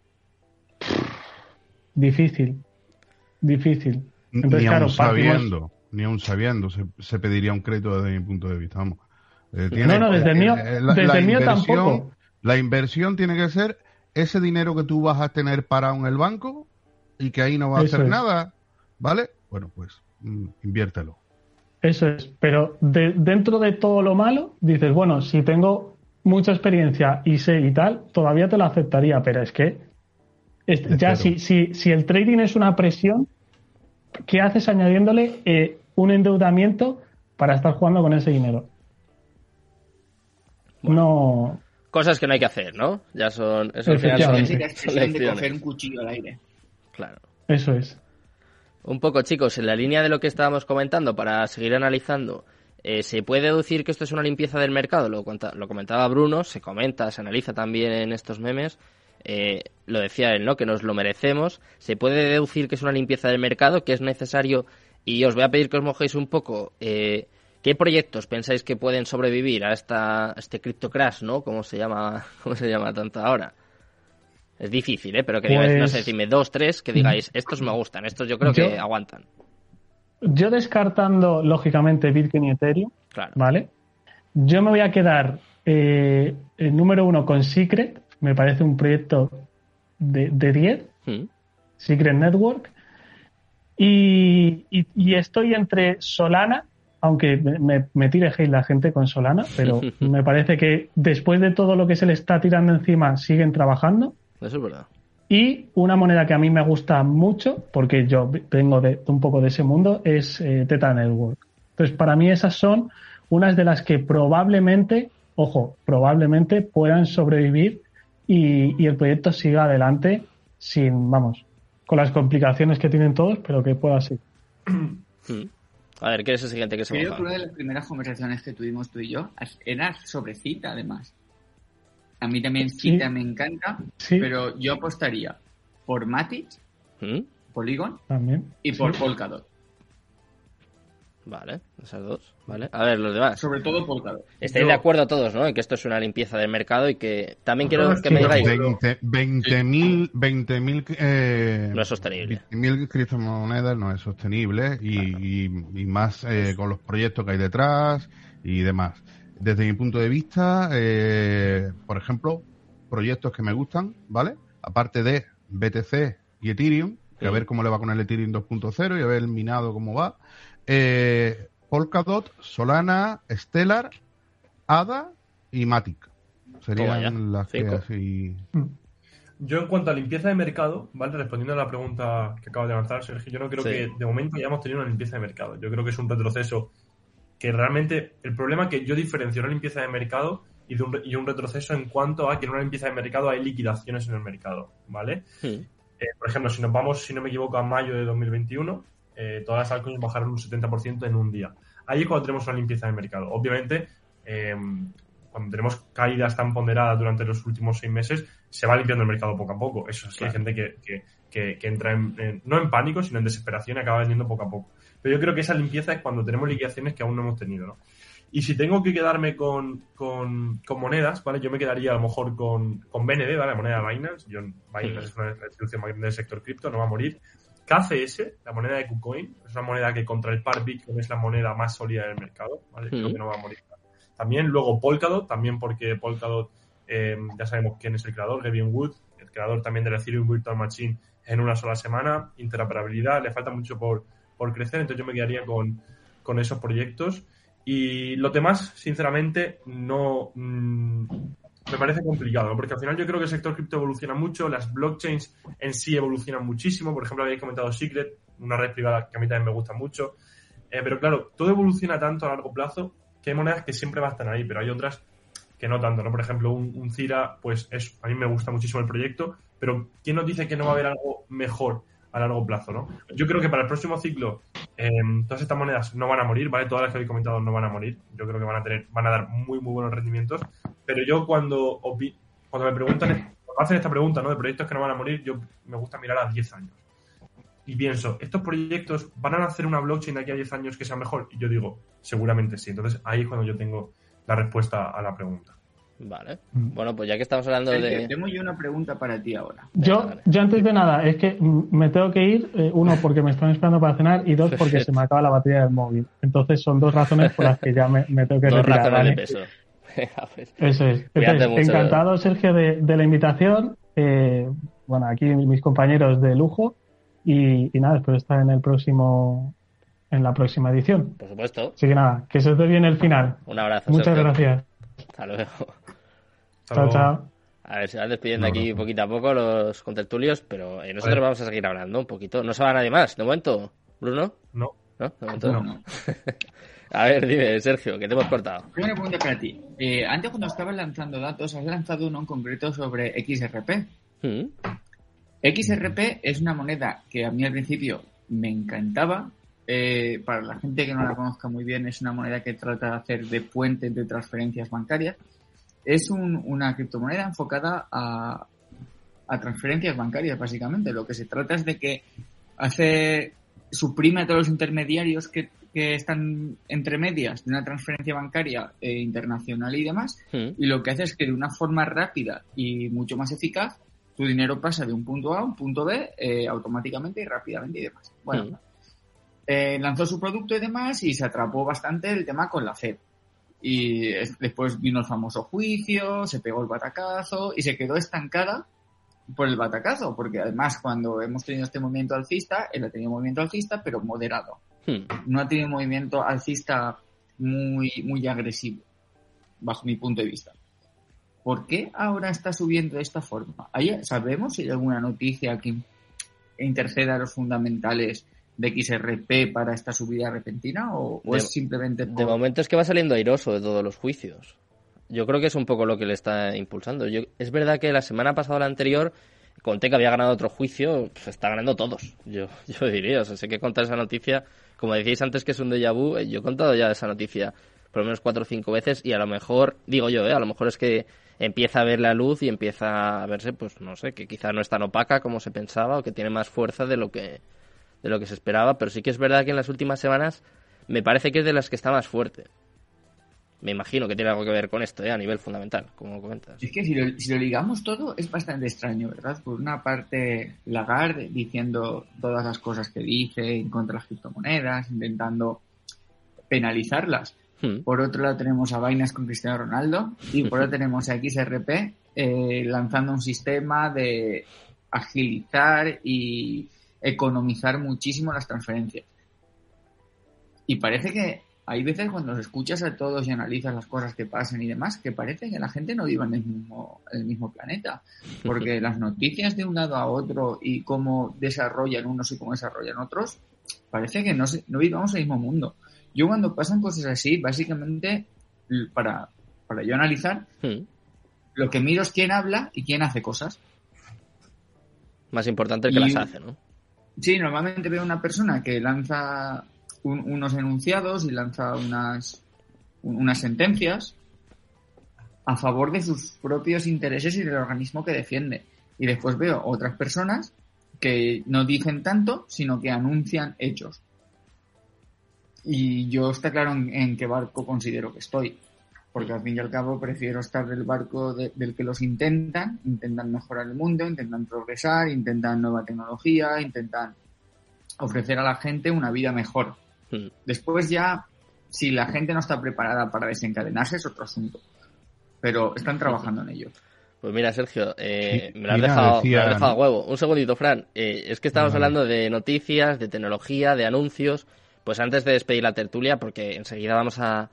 difícil, difícil. Entonces, ni claro, aún sabiendo, ni aún sabiendo se, se, pediría un crédito desde mi punto de vista. Vamos. Eh, no, no, desde el mío, eh, desde el mío tampoco. La inversión tiene que ser ese dinero que tú vas a tener parado en el banco y que ahí no va a hacer nada, ¿vale? Bueno, pues mm, inviértelo. Eso es, pero dentro de todo lo malo, dices, bueno, si tengo mucha experiencia y sé y tal, todavía te lo aceptaría, pero es que ya si, si, si el trading es una presión, ¿qué haces añadiéndole eh, un endeudamiento para estar jugando con ese dinero? No. Cosas que no hay que hacer, ¿no? Ya son. Eso al final son, de coger un cuchillo al aire. Claro. Eso es. Un poco, chicos, en la línea de lo que estábamos comentando, para seguir analizando, eh, ¿se puede deducir que esto es una limpieza del mercado? Lo, lo comentaba Bruno, se comenta, se analiza también en estos memes. Eh, lo decía él, ¿no? Que nos lo merecemos. ¿Se puede deducir que es una limpieza del mercado, que es necesario? Y os voy a pedir que os mojéis un poco. Eh, ¿Qué proyectos pensáis que pueden sobrevivir a esta este crypto crash, ¿no? ¿Cómo se llama, cómo se llama tanto ahora? Es difícil, ¿eh? Pero que digáis, no sé, pues decime dos, tres, que digáis, estos me gustan, estos yo creo que aguantan. Yo descartando, lógicamente, Bitcoin y Ethereum, ¿vale? Yo me voy a quedar, eh, el número uno, con Secret, me parece un proyecto de 10, mm. Secret Network, y, y estoy entre Solana aunque me, me tire hate la gente con Solana, pero me parece que después de todo lo que se le está tirando encima, siguen trabajando. Eso es verdad. Y una moneda que a mí me gusta mucho, porque yo vengo de, un poco de ese mundo, es eh, Teta Network. Entonces, para mí esas son unas de las que probablemente, ojo, probablemente puedan sobrevivir y, el proyecto siga adelante sin, vamos, con las complicaciones que tienen todos, pero que pueda seguir. A ver, ¿qué es el siguiente que se Creo que una de las primeras conversaciones que tuvimos tú y yo era sobre Cita, además. A mí también Cita me encanta, pero yo apostaría por Matic, ¿Mm? Polygon también. y por Polkadot. Vale, esas dos. Vale. A ver, los demás. Sobre todo Polkadot. Estáis de acuerdo todos, ¿no? En que esto es una limpieza del mercado y que también quiero que me digáis. 20.000 20, eh, no es sostenible. 20.000 criptomonedas no es sostenible y, y, más eh, con los proyectos que hay detrás y demás. Desde mi punto de vista, eh, por ejemplo, proyectos que me gustan, ¿vale? Aparte de BTC y Ethereum, que a ver cómo le va con el Ethereum 2.0 y a ver el minado cómo va. Eh, Polkadot, Solana, Stellar, ADA y Matic. Serían las que así. Yo en cuanto a limpieza de mercado, ¿vale? Respondiendo a la pregunta que acaba de lanzar Sergio, yo no creo que de momento ya hemos tenido una limpieza de mercado. Yo creo que es un retroceso que realmente el problema es que yo diferencio una limpieza de mercado y, de un, y un retroceso en cuanto a que en una limpieza de mercado hay liquidaciones en el mercado, ¿vale? Eh, por ejemplo, si nos vamos, si no me equivoco, a mayo de 2021, eh, todas las altcoins bajaron un 70% en un día. Ahí es cuando tenemos una limpieza de mercado. Obviamente, eh, cuando tenemos caídas tan ponderadas durante los últimos seis meses, se va limpiando el mercado poco a poco. Eso es hay gente que, que, que, entra en, no en pánico, sino en desesperación y acaba vendiendo poco a poco. Pero yo creo que esa limpieza es cuando tenemos liquidaciones que aún no hemos tenido, ¿no? Y si tengo que quedarme con, con, monedas, ¿vale? Yo me quedaría a lo mejor con, con BNB, ¿vale? La moneda Binance. Yo, Binance es una institución más grande del sector cripto, no va a morir. KCS, la moneda de KuCoin, es una moneda que contra el par Bitcoin es la moneda más sólida del mercado, ¿vale? Creo que no va a morir. También luego Polkadot, también porque Polkadot, eh, ya sabemos quién es el creador, Gavin Wood, el creador también del Ethereum Virtual Machine en una sola semana, interoperabilidad, le falta mucho por, por crecer, entonces yo me quedaría con, con esos proyectos. Y los demás, sinceramente, no mm, me parece complicado, porque al final yo creo que el sector cripto evoluciona mucho, las blockchains en sí evolucionan muchísimo. Por ejemplo, habéis comentado Secret, una red privada que a mí también me gusta mucho. Eh, pero claro, todo evoluciona tanto a largo plazo que hay monedas que siempre van a estar ahí, pero hay otras que no tanto, ¿no? Por ejemplo, un, un Cira, pues es, a mí me gusta muchísimo el proyecto, pero ¿quién nos dice que no va a haber algo mejor a largo plazo, ¿no? Yo creo que para el próximo ciclo em, todas estas monedas no van a morir, ¿vale? Todas las que habéis comentado no van a morir. Yo creo que van a tener, van a dar muy, muy buenos rendimientos. Pero yo cuando, cuando me preguntan, hacen esta pregunta, ¿no? De proyectos que no van a morir, yo me gusta mirar a 10 años. Y pienso, ¿estos proyectos van a hacer una blockchain de aquí a 10 años que sea mejor? Y yo digo, seguramente sí. Entonces ahí es cuando yo tengo la respuesta a la pregunta. Vale. Mm. Bueno, pues ya que estamos hablando de. Tengo yo una pregunta para ti ahora. Yo, yo antes de nada, es que me tengo que ir, eh, uno, porque me están esperando para cenar, y dos, porque se me acaba la batería del móvil. Entonces son dos razones por las que ya me, tengo que dos retirar. de peso. Pues. Eso es. encantado, Sergio, de, la invitación. Eh, bueno, aquí mis compañeros de lujo. Y, y nada, espero estar en el próximo en la próxima edición. Por supuesto. Así que nada, que se os dé bien el final. Un abrazo. Muchas gracias. Hasta luego. Chao, chao. A ver, se van despidiendo aquí poquito a poco los contertulios, pero eh, nosotros vamos a seguir hablando un poquito. ¿No se va nadie más de momento, Bruno? No. ¿No? De momento no. a ver, dime, Sergio, que te hemos cortado. Una pregunta para ti. Eh, antes, cuando estabas lanzando datos, has lanzado uno en concreto sobre XRP. ¿Mm? XRP es una moneda que a mí al principio me encantaba. Eh, para la gente que no la conozca muy bien, es una moneda que trata de hacer de puente de transferencias bancarias es una criptomoneda enfocada a, transferencias bancarias, básicamente. Lo que se trata es de que hace suprime a todos los intermediarios que, están entre medias de una transferencia bancaria eh, internacional y demás, hmm. y lo que hace es que de una forma rápida y mucho más eficaz, tu dinero pasa de un punto A a un punto B eh, automáticamente y rápidamente y demás. Bueno, hmm. eh, lanzó su producto y demás y se atrapó bastante el tema con la FED. Y después vino el famoso juicio, se pegó el batacazo y se quedó estancada por el batacazo, porque además cuando hemos tenido este movimiento alcista, él ha tenido movimiento alcista, pero moderado. Hmm. No ha tenido movimiento alcista muy, muy agresivo, bajo mi punto de vista. ¿Por qué ahora está subiendo de esta forma? ¿Sabemos si hay alguna noticia que interceda a los fundamentales de XRP para esta subida repentina o, es simplemente... De momento es que va saliendo airoso de todos los juicios. Yo creo que es un poco lo que le está impulsando. Yo, es verdad que la semana pasada o la anterior conté que había ganado otro juicio, pues está ganando todos. Yo, yo diría, o sea, sé que contar esa noticia, como decíais antes que es un déjà vu, eh, yo he contado ya esa noticia por lo menos cuatro o cinco veces y a lo mejor, digo yo, eh, a lo mejor es que empieza a ver la luz y empieza a verse, pues no sé, que quizá no es tan opaca como se pensaba o que tiene más fuerza de lo que de lo que se esperaba, pero sí que es verdad que en las últimas semanas me parece que es de las que está más fuerte. Me imagino que tiene algo que ver con esto, ¿eh? a nivel fundamental, como comentas. Es que si lo, si lo ligamos todo es bastante extraño, ¿verdad? Por una parte, Lagarde diciendo todas las cosas que dice en contra de las criptomonedas, intentando penalizarlas. Hmm. Por otro lado tenemos a Vainas con Cristiano Ronaldo y por otro tenemos a XRP eh, lanzando un sistema de agilizar y economizar muchísimo las transferencias. Y parece que hay veces cuando los escuchas a todos y analizas las cosas que pasan y demás, que parece que la gente no vive en el mismo, el mismo planeta. Porque las noticias de un lado a otro y cómo desarrollan unos y cómo desarrollan otros, parece que no, no vivamos el mismo mundo. Yo cuando pasan cosas así, básicamente, para, para yo analizar, hmm. lo que miro es quién habla y quién hace cosas. Más importante el que las hace, ¿no? Sí, normalmente veo una persona que lanza unos enunciados y lanza unas, unas sentencias a favor de sus propios intereses y del organismo que defiende. Y después veo otras personas que no dicen tanto, sino que anuncian hechos. Y yo está claro en, qué barco considero que estoy. Porque al fin y al cabo prefiero estar del barco del que los intentan, intentan mejorar el mundo, intentan progresar, intentan nueva tecnología, intentan ofrecer a la gente una vida mejor. Hmm. Después ya, si la gente no está preparada para desencadenarse es otro asunto. Pero están trabajando en ello. Pues mira, Sergio, eh, me, lo has dejado, a huevo. Un segundito, Fran. Eh, es que estamos hablando de noticias, de tecnología, de anuncios. Pues antes de despedir la tertulia, porque enseguida vamos a,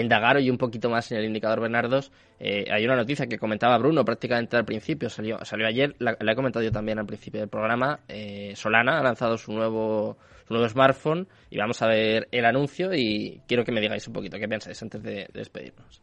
indagar hoy un poquito más en el indicador Bernardos, eh, hay una noticia que comentaba Bruno prácticamente al principio, salió, salió ayer, la, he comentado yo también al principio del programa. Solana ha lanzado su nuevo su nuevo smartphone y vamos a ver el anuncio y quiero que me digáis un poquito qué pensáis antes de despedirnos.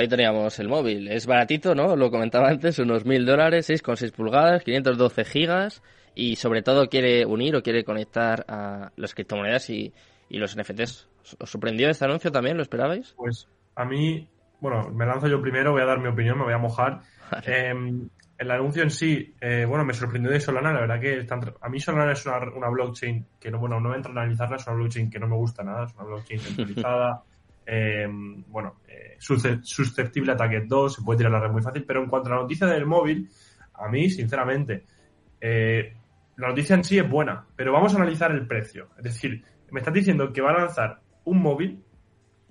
Ahí teníamos el móvil. Es baratito, ¿no? Lo comentaba antes, unos mil dólares, 6,6 pulgadas, 512 gigas y sobre todo quiere unir o quiere conectar a las criptomonedas y, y los NFTs. ¿Os sorprendió este anuncio también? ¿Lo esperabais? Pues a mí, bueno, me lanzo yo primero, voy a dar mi opinión, me voy a mojar. Em, el anuncio en sí, eh, bueno, me sorprendió de Solana, la verdad que a mí Solana es una, una, blockchain que no, bueno, no entro a analizarla, es una blockchain que no me gusta nada, es una blockchain centralizada, em, bueno, eh, susceptible a Target 2, se puede tirar la red muy fácil, pero en cuanto a la noticia del móvil, a mí, sinceramente, eh, la noticia en sí es buena, pero vamos a analizar el precio. Es decir, me estás diciendo que va a lanzar un móvil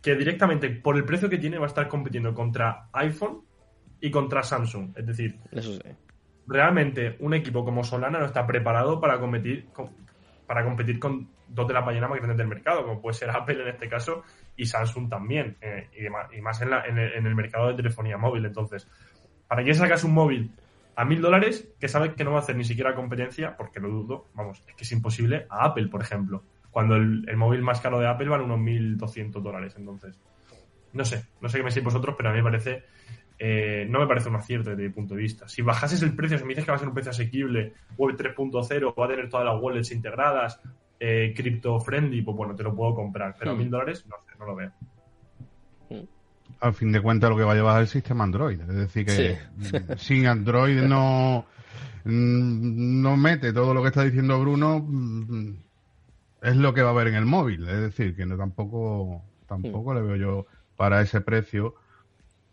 que directamente por el precio que tiene va a estar compitiendo contra iPhone y contra Samsung. Es decir, realmente un equipo como Solana no está preparado para competir con, para competir con dos de las ballenas más grandes del mercado, como puede ser Apple en este caso y Samsung también, eh, y, más en, en, el, mercado de telefonía móvil. Entonces, ¿para qué sacas un móvil a mil dólares que sabes que no va a hacer ni siquiera competencia, porque lo dudo, vamos, es que es imposible, a Apple, por ejemplo? cuando el, móvil más caro de Apple vale unos 1.200 dólares. Entonces, no sé, no sé qué me decís vosotros, pero a mí me parece, eh, no me parece un acierto desde mi punto de vista. Si bajases el precio, si me dices que va a ser un precio asequible, Web 3.0, va a tener todas las wallets integradas, eh, crypto friendly, pues bueno, te lo puedo comprar, pero hmm. mil dólares no sé, no lo veo. Hmm. Al fin de cuentas, lo que va a llevar es el sistema Android. Es decir, que sin Android no, no mete todo lo que está diciendo Bruno mm, es lo que va a haber en el móvil. Es decir, que no tampoco, tampoco le veo yo para ese precio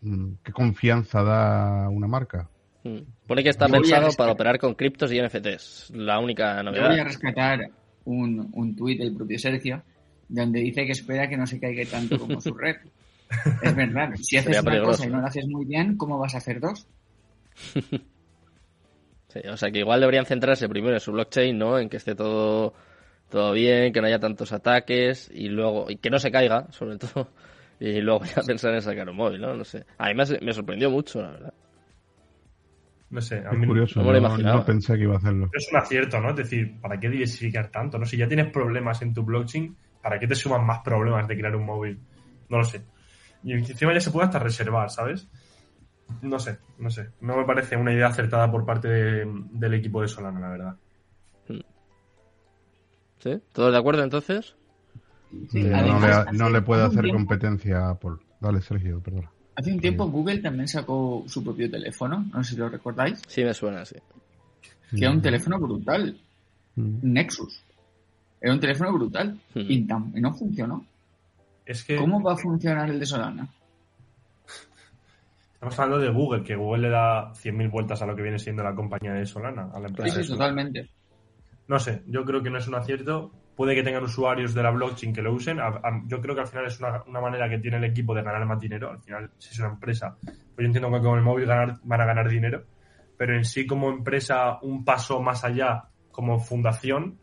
mm, qué confianza da una marca. Pone que está pensado para operar con criptos y NFTs. La única novedad. voy a rescatar un, un tuit del propio Sergio donde dice que espera que no se caiga tanto como su red. es verdad, si haces una cosa y no la haces muy bien, ¿cómo vas a hacer dos? o sea que igual deberían centrarse primero en su blockchain, ¿no? En que esté todo todo bien, que no haya tantos ataques y luego, y que no se caiga, sobre todo, y luego ya pensar en sacar un móvil, ¿no? No sé. A mí me, sorprendió mucho, la verdad. No sé, a mí es curioso, no, no, pensé que iba a hacerlo. Es un acierto, ¿no? Es decir, ¿para qué diversificar tanto? No si ya tienes problemas en tu blockchain, ¿para qué te suman más problemas de crear un móvil? No lo sé. Y encima ya se puede hasta reservar, ¿sabes? No sé, no sé. No me parece una idea acertada por parte del equipo de Solana, la verdad. ¿Sí? ¿Todos de acuerdo entonces? no, le, puede hacer competencia a Apple. Dale, Sergio, perdón. Hace un tiempo Google también sacó su propio teléfono, no sé si lo recordáis. Sí, me suena, sí. Que era un teléfono brutal. Mm. Nexus. Era un teléfono brutal. Mm. Y, no funcionó. Es que... ¿Cómo va a funcionar el de Solana? Estamos hablando de Google, que Google le da 100.000 vueltas a lo que viene siendo la compañía de Solana, a la empresa. Sí, sí, totalmente. No sé, yo creo que no es un acierto. Puede que tengan usuarios de la blockchain que lo usen. yo creo que al final es una, manera que tiene el equipo de ganar más dinero. Al final, si es una empresa, pues yo entiendo que con el móvil ganar, van a ganar dinero. Pero en sí, como empresa, un paso más allá, como fundación,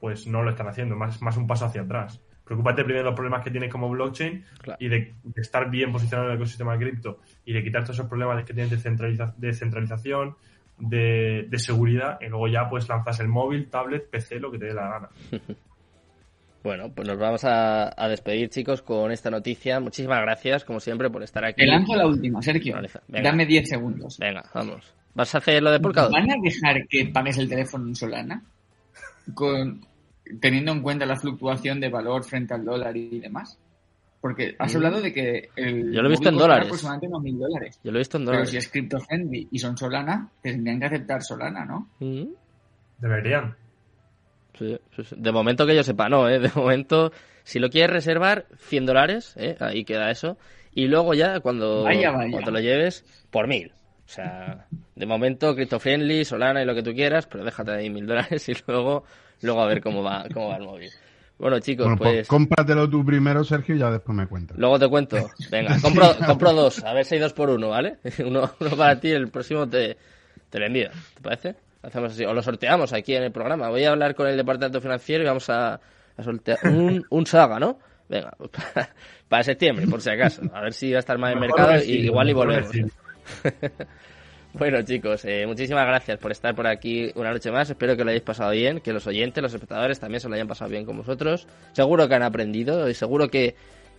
pues no lo están haciendo. Más, más un paso hacia atrás. Preocúpate primero de los problemas que tienes como blockchain y de, estar bien posicionado en el ecosistema de cripto y de quitar todos esos problemas que tienes de, de centralización, de, seguridad y luego ya pues lanzas el móvil, tablet, PC, lo que te dé la gana. Bueno, pues nos vamos a, despedir, chicos, con esta noticia. Muchísimas gracias, como siempre, por estar aquí. Te lanzo la última, Sergio. Dame 10 segundos. Venga, vamos. ¿Vas a hacer lo de Polkadot? ¿Van a dejar que pagues el teléfono en Solana? Con, teniendo en cuenta la fluctuación de valor frente al dólar y demás. Porque has mm. hablado de que el Yo lo he visto en dólares. aproximadamente unos mil dólares. Yo lo he visto en dólares. Pero si es crypto friendly y son Solana, tendrían que aceptar Solana, ¿no? Mm. Deberían. De momento que yo sepa, no, ¿eh? De momento, si lo quieres reservar, 100 dólares, ¿eh? Ahí queda eso. Y luego ya, cuando, cuando lo lleves, por mil. O sea, de momento, crypto friendly, Solana y lo que tú quieras, pero déjate ahí mil dólares y luego, luego a ver cómo va, cómo va el móvil. Bueno, chicos, pues, pues... Cómpratelo tú primero, Sergio, y ya después me cuentas. Luego te cuento. Venga, compro, compro dos. A ver si hay dos por uno, ¿vale? Uno, uno para ti, el próximo te, te lo envío. ¿Te parece? Hacemos así. O lo sorteamos aquí en el programa. Voy a hablar con el departamento financiero y vamos a, a sortear un, un saga, ¿no? Venga, para septiembre, por si acaso. A ver si va a estar más en mercado y igual y volvemos. Bueno, chicos, eh, muchísimas gracias por estar por aquí una noche más. Espero que lo hayáis pasado bien, que los oyentes, los espectadores también se lo hayan pasado bien con vosotros. Seguro que han aprendido y seguro que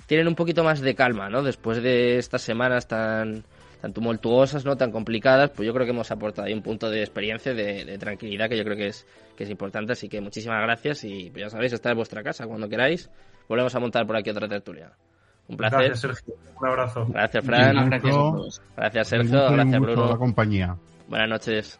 tienen un poquito más de calma, ¿no? Después de estas semanas tan, tan tumultuosas, ¿no? Tan complicadas, pues yo creo que hemos aportado ahí un punto de experiencia, de, tranquilidad, que yo creo que es, que es importante. Así que muchísimas gracias y pues ya sabéis, estar en vuestra casa cuando queráis. Volvemos a montar por aquí otra tertulia. Un placer. Gracias, Sergio. Un abrazo. Gracias, Fran. Gracias, gracias Sergio. Gracias, Bruno. la compañía. Buenas noches.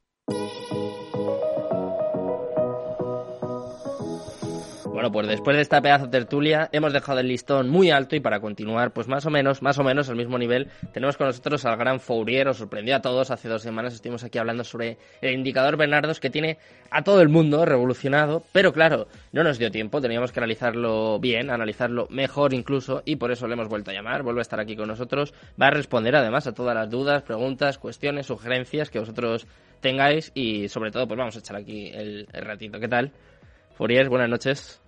Bueno, pues después de esta pedazo de tertulia hemos dejado el listón muy alto y para continuar, pues más o menos, más o menos al mismo nivel, tenemos con nosotros al gran Fourier, os sorprendió a todos, hace dos semanas estuvimos aquí hablando sobre el indicador Bernardos que tiene a todo el mundo revolucionado, pero claro, no nos dio tiempo, teníamos que analizarlo bien, analizarlo mejor incluso y por eso le hemos vuelto a llamar, vuelve a estar aquí con nosotros, va a responder además a todas las dudas, preguntas, cuestiones, sugerencias que vosotros tengáis y sobre todo pues vamos a echar aquí el, el ratito. ¿Qué tal? Fourier, buenas noches.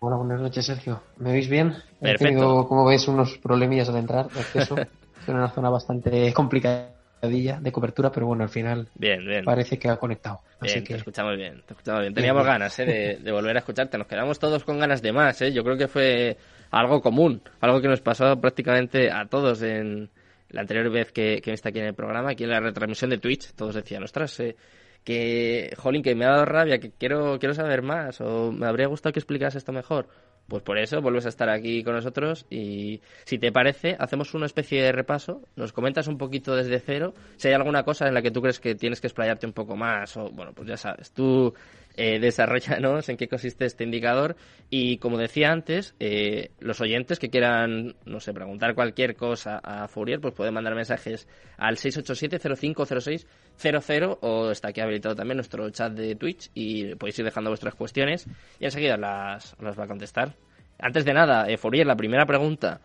Hola, buenas noches, Sergio. ¿Me veis bien? Perfecto. He tenido, como veis, unos problemillas al entrar de acceso. en una zona bastante complicadilla de cobertura, pero bueno, al final bien, bien. parece que ha conectado. Bien, te escuchamos bien, te escuchamos bien. Teníamos ganas ¿eh? de, volver a escucharte, nos quedamos todos con ganas de más. ¿eh? Yo creo que fue algo común, algo que nos pasó prácticamente a todos en la anterior vez que, que está aquí en el programa, aquí en la retransmisión de Twitch. Todos decían, ostras, eh, que, jolín, que me ha dado rabia, que quiero, quiero saber más, o me habría gustado que explicase esto mejor. pues por eso vuelves a estar aquí con nosotros y si te parece, hacemos una especie de repaso, nos comentas un poquito desde cero, si hay alguna cosa en la que tú crees que tienes que explayarte un poco más o bueno, pues ya sabes, tú eh, desarrollanos en qué consiste este indicador y como decía antes, eh, los oyentes que quieran, no sé, preguntar cualquier cosa a Fourier, pues pueden mandar mensajes al 687-0506-00 o está aquí habilitado también nuestro chat de Twitch y podéis ir dejando vuestras cuestiones y enseguida las, las va a contestar. Antes de nada, eh, Fourier, la primera pregunta.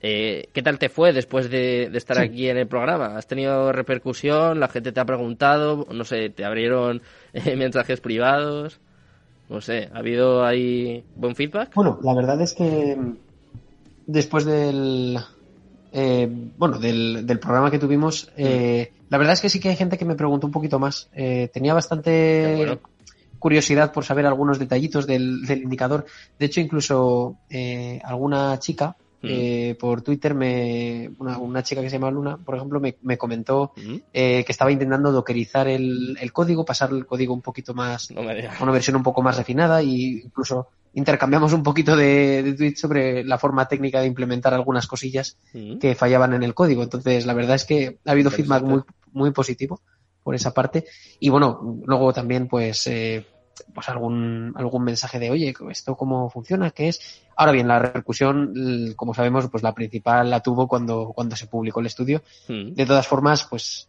Eh, ¿Qué tal te fue después de, estar aquí en el programa? ¿Has tenido repercusión? ¿La gente te ha preguntado? No sé, ¿te abrieron eh, mensajes privados? No sé, ¿ha habido ahí buen feedback? Bueno, la verdad es que mm, después del, eh, bueno, del, programa que tuvimos, la verdad es que sí que hay gente que me preguntó un poquito más. tenía bastante curiosidad por saber algunos detallitos del, del indicador. De hecho, incluso alguna chica eh, por Twitter me una, chica que se llama Luna, por ejemplo, me, comentó eh, que estaba intentando dockerizar el, código, pasar el código un poquito más a una versión un poco más refinada y incluso intercambiamos un poquito de, de tweets sobre la forma técnica de implementar algunas cosillas que fallaban en el código. Entonces, la verdad es que ha habido feedback muy, muy positivo por esa parte. Y bueno, luego también, pues, eh, pues algún, algún mensaje de, oye, ¿esto cómo funciona? ¿Qué es? Ahora bien, la repercusión, como sabemos, pues la principal la tuvo cuando, cuando se publicó el estudio. Hmm. De todas formas, pues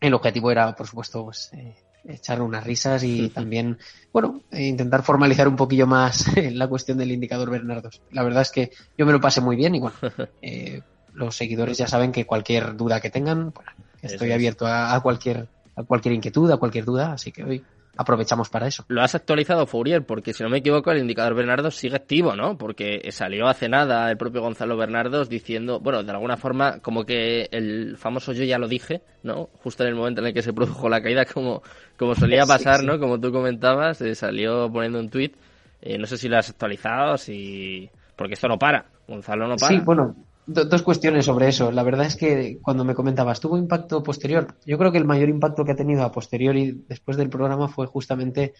el objetivo era, por supuesto, pues, eh, echar unas risas y también, bueno, eh, intentar formalizar un poquillo más la cuestión del indicador Bernardos. La verdad es que yo me lo pasé muy bien y bueno, eh, los seguidores ya saben que cualquier duda que tengan, bueno, estoy abierto a, a, cualquier a cualquier inquietud, a cualquier duda, así que hoy aprovechamos para eso. Lo has actualizado, Fourier, porque si no me equivoco, el indicador Bernardo sigue activo, ¿no? Porque salió hace nada el propio Gonzalo Bernardos diciendo, bueno, de alguna forma, como que el famoso yo ya lo dije, ¿no? Justo en el momento en el que se produjo la caída, como, como solía pasar, ¿no? Como tú comentabas, eh, salió poniendo un tuit. Eh, no sé si lo has actualizado, si... porque esto no para. Gonzalo no para. Sí, bueno, dos cuestiones sobre eso. La verdad es que cuando me comentabas, ¿tuvo impacto posterior? Yo creo que el mayor impacto que ha tenido a posteriori después del programa fue justamente,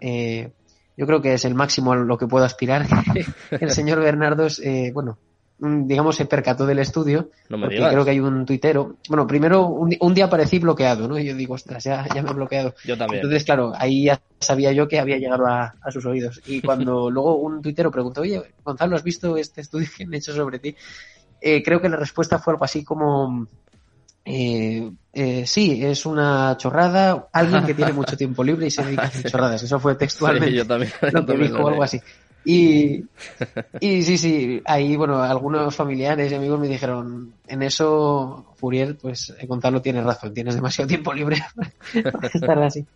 eh, yo creo que es el máximo a lo que puedo aspirar. el señor Bernardos, eh, bueno, mm, digamos, se percató del estudio. No me creo que hay un tuitero. Bueno, primero, un, día aparecí bloqueado, ¿no? Y yo digo, ostras, ya, ya me he bloqueado. Yo también. Entonces, claro, ahí ya sabía yo que había llegado a, a sus oídos. Y cuando luego un tuitero preguntó, oye, Gonzalo, ¿has visto este estudio que han hecho sobre ti? Eh, creo que la respuesta fue algo así como, eh, eh, sí, es una chorrada, alguien que tiene mucho tiempo libre y se dedica a hacer chorradas. Eso fue textualmente yo también, lo que dijo, algo así. Y, y sí, sí, ahí, bueno, algunos familiares y amigos me dijeron, en eso, Furiel, pues Gonzalo tiene razón, tienes demasiado tiempo libre para estar así.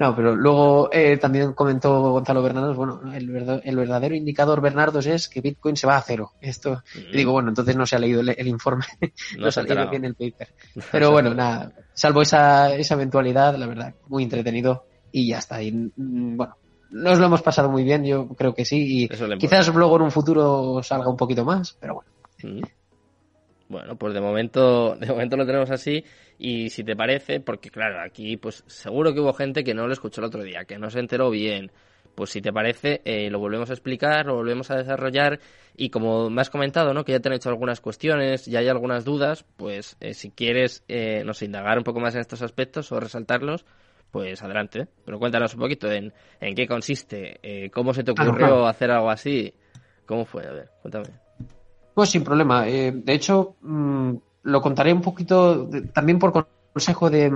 No, pero luego eh, también comentó Gonzalo Bernardos, bueno, el, verdadero indicador Bernardos es que Bitcoin se va a cero. Esto, y digo, bueno, entonces no se ha leído el, informe, no, se ha leído bien el paper. Pero bueno, nada, salvo esa, esa eventualidad, la verdad, muy entretenido y ya está. Y, mm, bueno, nos lo hemos pasado muy bien, yo creo que sí, y quizás luego en un futuro salga un poquito más, pero bueno. Bueno, pues de momento, de momento lo tenemos así. Y si te parece, porque claro, aquí pues seguro que hubo gente que no lo escuchó el otro día, que no se enteró bien. Pues si te parece, eh, lo volvemos a explicar, lo volvemos a desarrollar. Y como me has comentado, ¿no? Que ya te han hecho algunas cuestiones y hay algunas dudas, pues eh, si quieres, eh, nos indagar un poco más en estos aspectos o resaltarlos, pues adelante. Pero cuéntanos un poquito en, en qué consiste, eh, cómo se te ocurrió hacer algo así, cómo fue, a ver, cuéntame. Pues sin problema. Eh, de hecho, mm, lo contaré un poquito también por consejo de,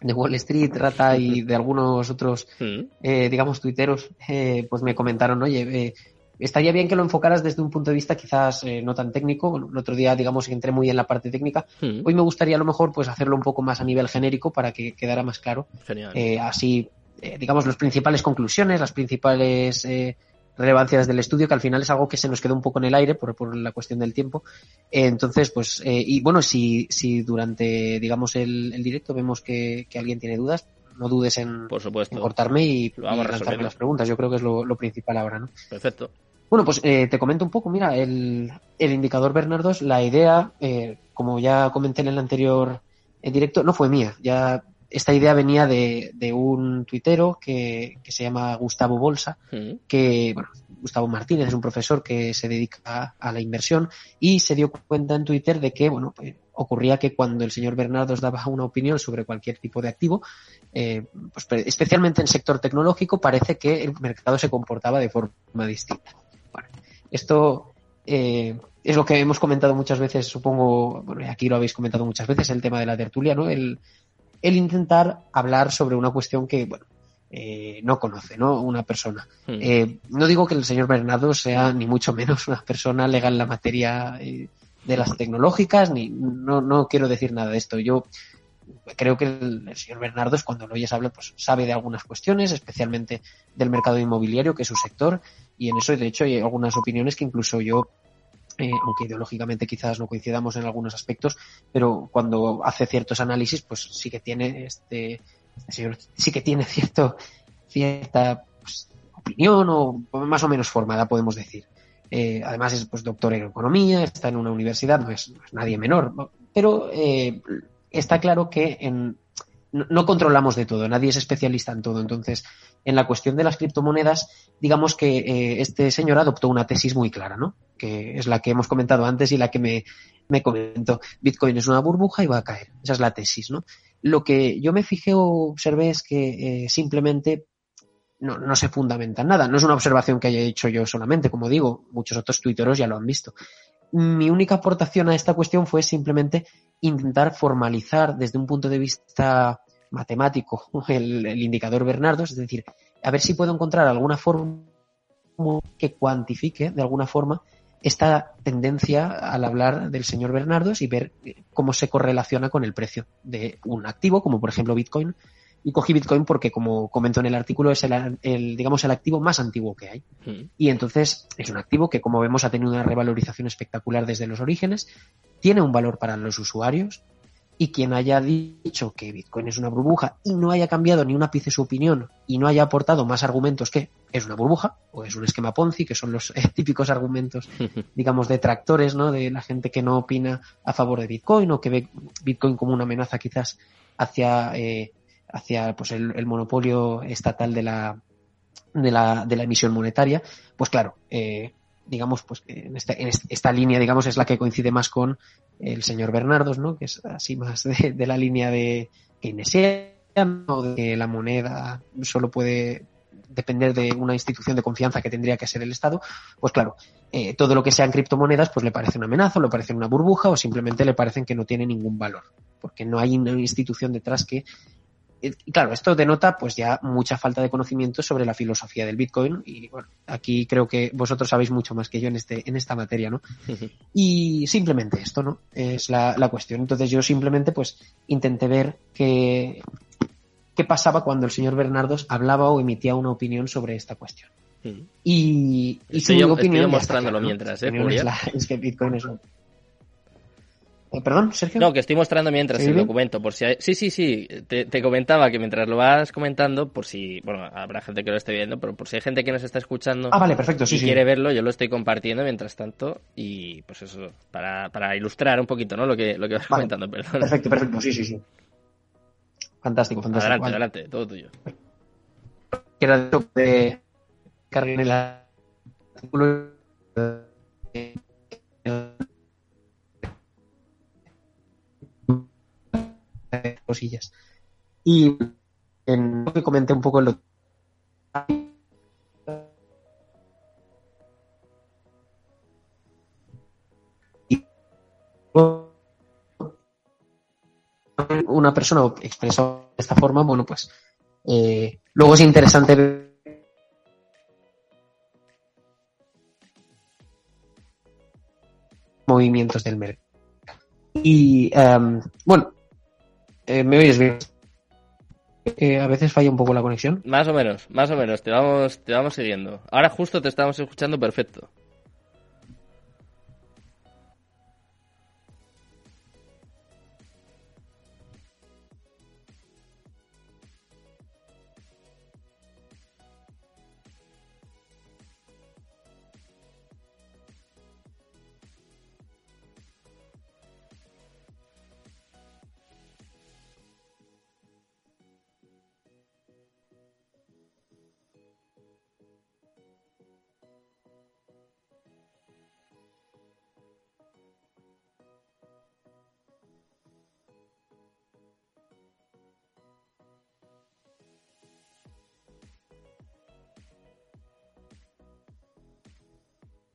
de, Wall Street, Rata y de algunos otros, mm. eh, digamos, tuiteros, eh, pues me comentaron, oye, estaría bien que lo enfocaras desde un punto de vista quizás no tan técnico. el otro día, digamos, entré muy en la parte técnica. Mm. Hoy me gustaría a lo mejor pues hacerlo un poco más a nivel genérico para que quedara más claro. así, digamos, las principales conclusiones, las principales relevancias del estudio, que al final es algo que se nos quedó un poco en el aire por, por la cuestión del tiempo. Eh, entonces, pues, eh, y bueno, si, si durante, digamos, el, el directo vemos que, que, alguien tiene dudas, no dudes en, por supuesto. cortarme y, lanzarme las preguntas. Yo creo que es lo, lo principal ahora, ¿no? Perfecto. Bueno, pues eh, te comento un poco. Mira, el, el indicador Bernardos, la idea, eh, como ya comenté en el anterior directo, no fue mía. Ya esta idea venía de, de un tuitero que, que, se llama Gustavo Bolsa, mm. que bueno, Gustavo Martínez, es un profesor que se dedica a, la inversión y se dio cuenta en Twitter de que, bueno, pues, ocurría que cuando el señor Bernardos daba una opinión sobre cualquier tipo de activo, eh, pues, especialmente en sector tecnológico, parece que el mercado se comportaba de forma distinta. Bueno, esto eh, es lo que hemos comentado muchas veces, supongo, bueno, aquí lo habéis comentado muchas veces, el tema de la tertulia, ¿no? El, el intentar hablar sobre una cuestión que, bueno, eh, no conoce, ¿no? Una persona. Hmm. Eh, no digo que el señor Bernardo sea ni mucho menos una persona legal en la materia eh, de las tecnológicas, ni no, no quiero decir nada de esto. Yo creo que el, señor Bernardo, cuando lo oyes hablar, pues sabe de algunas cuestiones, especialmente del mercado inmobiliario, que es su sector, y en eso, de hecho, hay algunas opiniones que incluso yo eh, aunque ideológicamente quizás no coincidamos en algunos aspectos, pero cuando hace ciertos análisis, pues sí que tiene este, este señor, sí que tiene cierto, cierta pues, opinión o más o menos formada, podemos decir. Eh, además es pues doctor en economía, está en una universidad, no es, nadie menor, pero eh, está claro que en, no, controlamos de todo, nadie es especialista en todo. Entonces, en la cuestión de las criptomonedas, digamos que eh, este señor adoptó una tesis muy clara, ¿no? Que es la que hemos comentado antes y la que me, me comentó. Bitcoin es una burbuja y va a caer. Esa es la tesis, ¿no? Lo que yo me fijé o observé es que eh, simplemente no, se fundamenta en nada. No es una observación que haya hecho yo solamente, como digo, muchos otros tuiteros ya lo han visto. Mi única aportación a esta cuestión fue simplemente intentar formalizar desde un punto de vista matemático el, indicador Bernardo, es decir, a ver si puedo encontrar alguna forma que cuantifique de alguna forma esta tendencia al hablar del señor Bernardos y ver cómo se correlaciona con el precio de un activo, como por ejemplo Bitcoin. Y cogí Bitcoin porque, como comento en el artículo, es el, digamos, el activo más antiguo que hay. Y entonces es un activo que, como vemos, ha tenido una revalorización espectacular desde los orígenes, tiene un valor para los usuarios, y quien haya dicho que Bitcoin es una burbuja y no haya cambiado ni un ápice su opinión y no haya aportado más argumentos que es una burbuja o es un esquema Ponzi, que son los eh, típicos argumentos, digamos, detractores, ¿no? De la gente que no opina a favor de Bitcoin o que ve Bitcoin como una amenaza quizás hacia, eh, hacia pues el, monopolio estatal de la, de la, de la emisión monetaria, pues claro, eh, digamos, pues en esta, en esta línea, digamos, es la que coincide más con el señor Bernardos, ¿no? Que es así más de, la línea de keynesiana o de que la moneda solo puede depender de una institución de confianza que tendría que ser el Estado, pues claro, eh, todo lo que sean criptomonedas pues le parece una amenaza, o le parece una burbuja o simplemente le parecen que no tiene ningún valor, porque no hay una institución detrás que claro, esto denota pues ya mucha falta de conocimiento sobre la filosofía del Bitcoin y bueno, aquí creo que vosotros sabéis mucho más que yo en este en esta materia, ¿no? y simplemente esto, ¿no? Es la, la, cuestión. Entonces yo simplemente pues intenté ver qué, qué pasaba cuando el señor Bernardos hablaba o emitía una opinión sobre esta cuestión. Y, y su opinión mostrándolo mientras, ¿eh? Es, que Bitcoin es un perdón, Sergio. No, que estoy mostrando mientras el documento. Por si Sí, sí, sí. Te, comentaba que mientras lo vas comentando, por si. Bueno, habrá gente que lo esté viendo, pero por si hay gente que nos está escuchando. Ah, vale, perfecto, sí, y quiere verlo, yo lo estoy compartiendo mientras tanto. Y pues eso, para, para ilustrar un poquito, ¿no? Lo que, lo que vas comentando, perdón. Perfecto, perfecto, sí, sí, sí. Fantástico, fantástico. Adelante, adelante, todo tuyo. Quiero de cargar el artículo. Cosillas. Y en lo que comenté un poco en lo una persona expresó de esta forma, bueno, pues eh, luego es interesante ver movimientos del mercado. Y um, bueno, eh, ¿Me oyes bien? Eh, a veces falla un poco la conexión. Más o menos, más o menos. Te vamos, te vamos siguiendo. Ahora justo te estamos escuchando perfecto.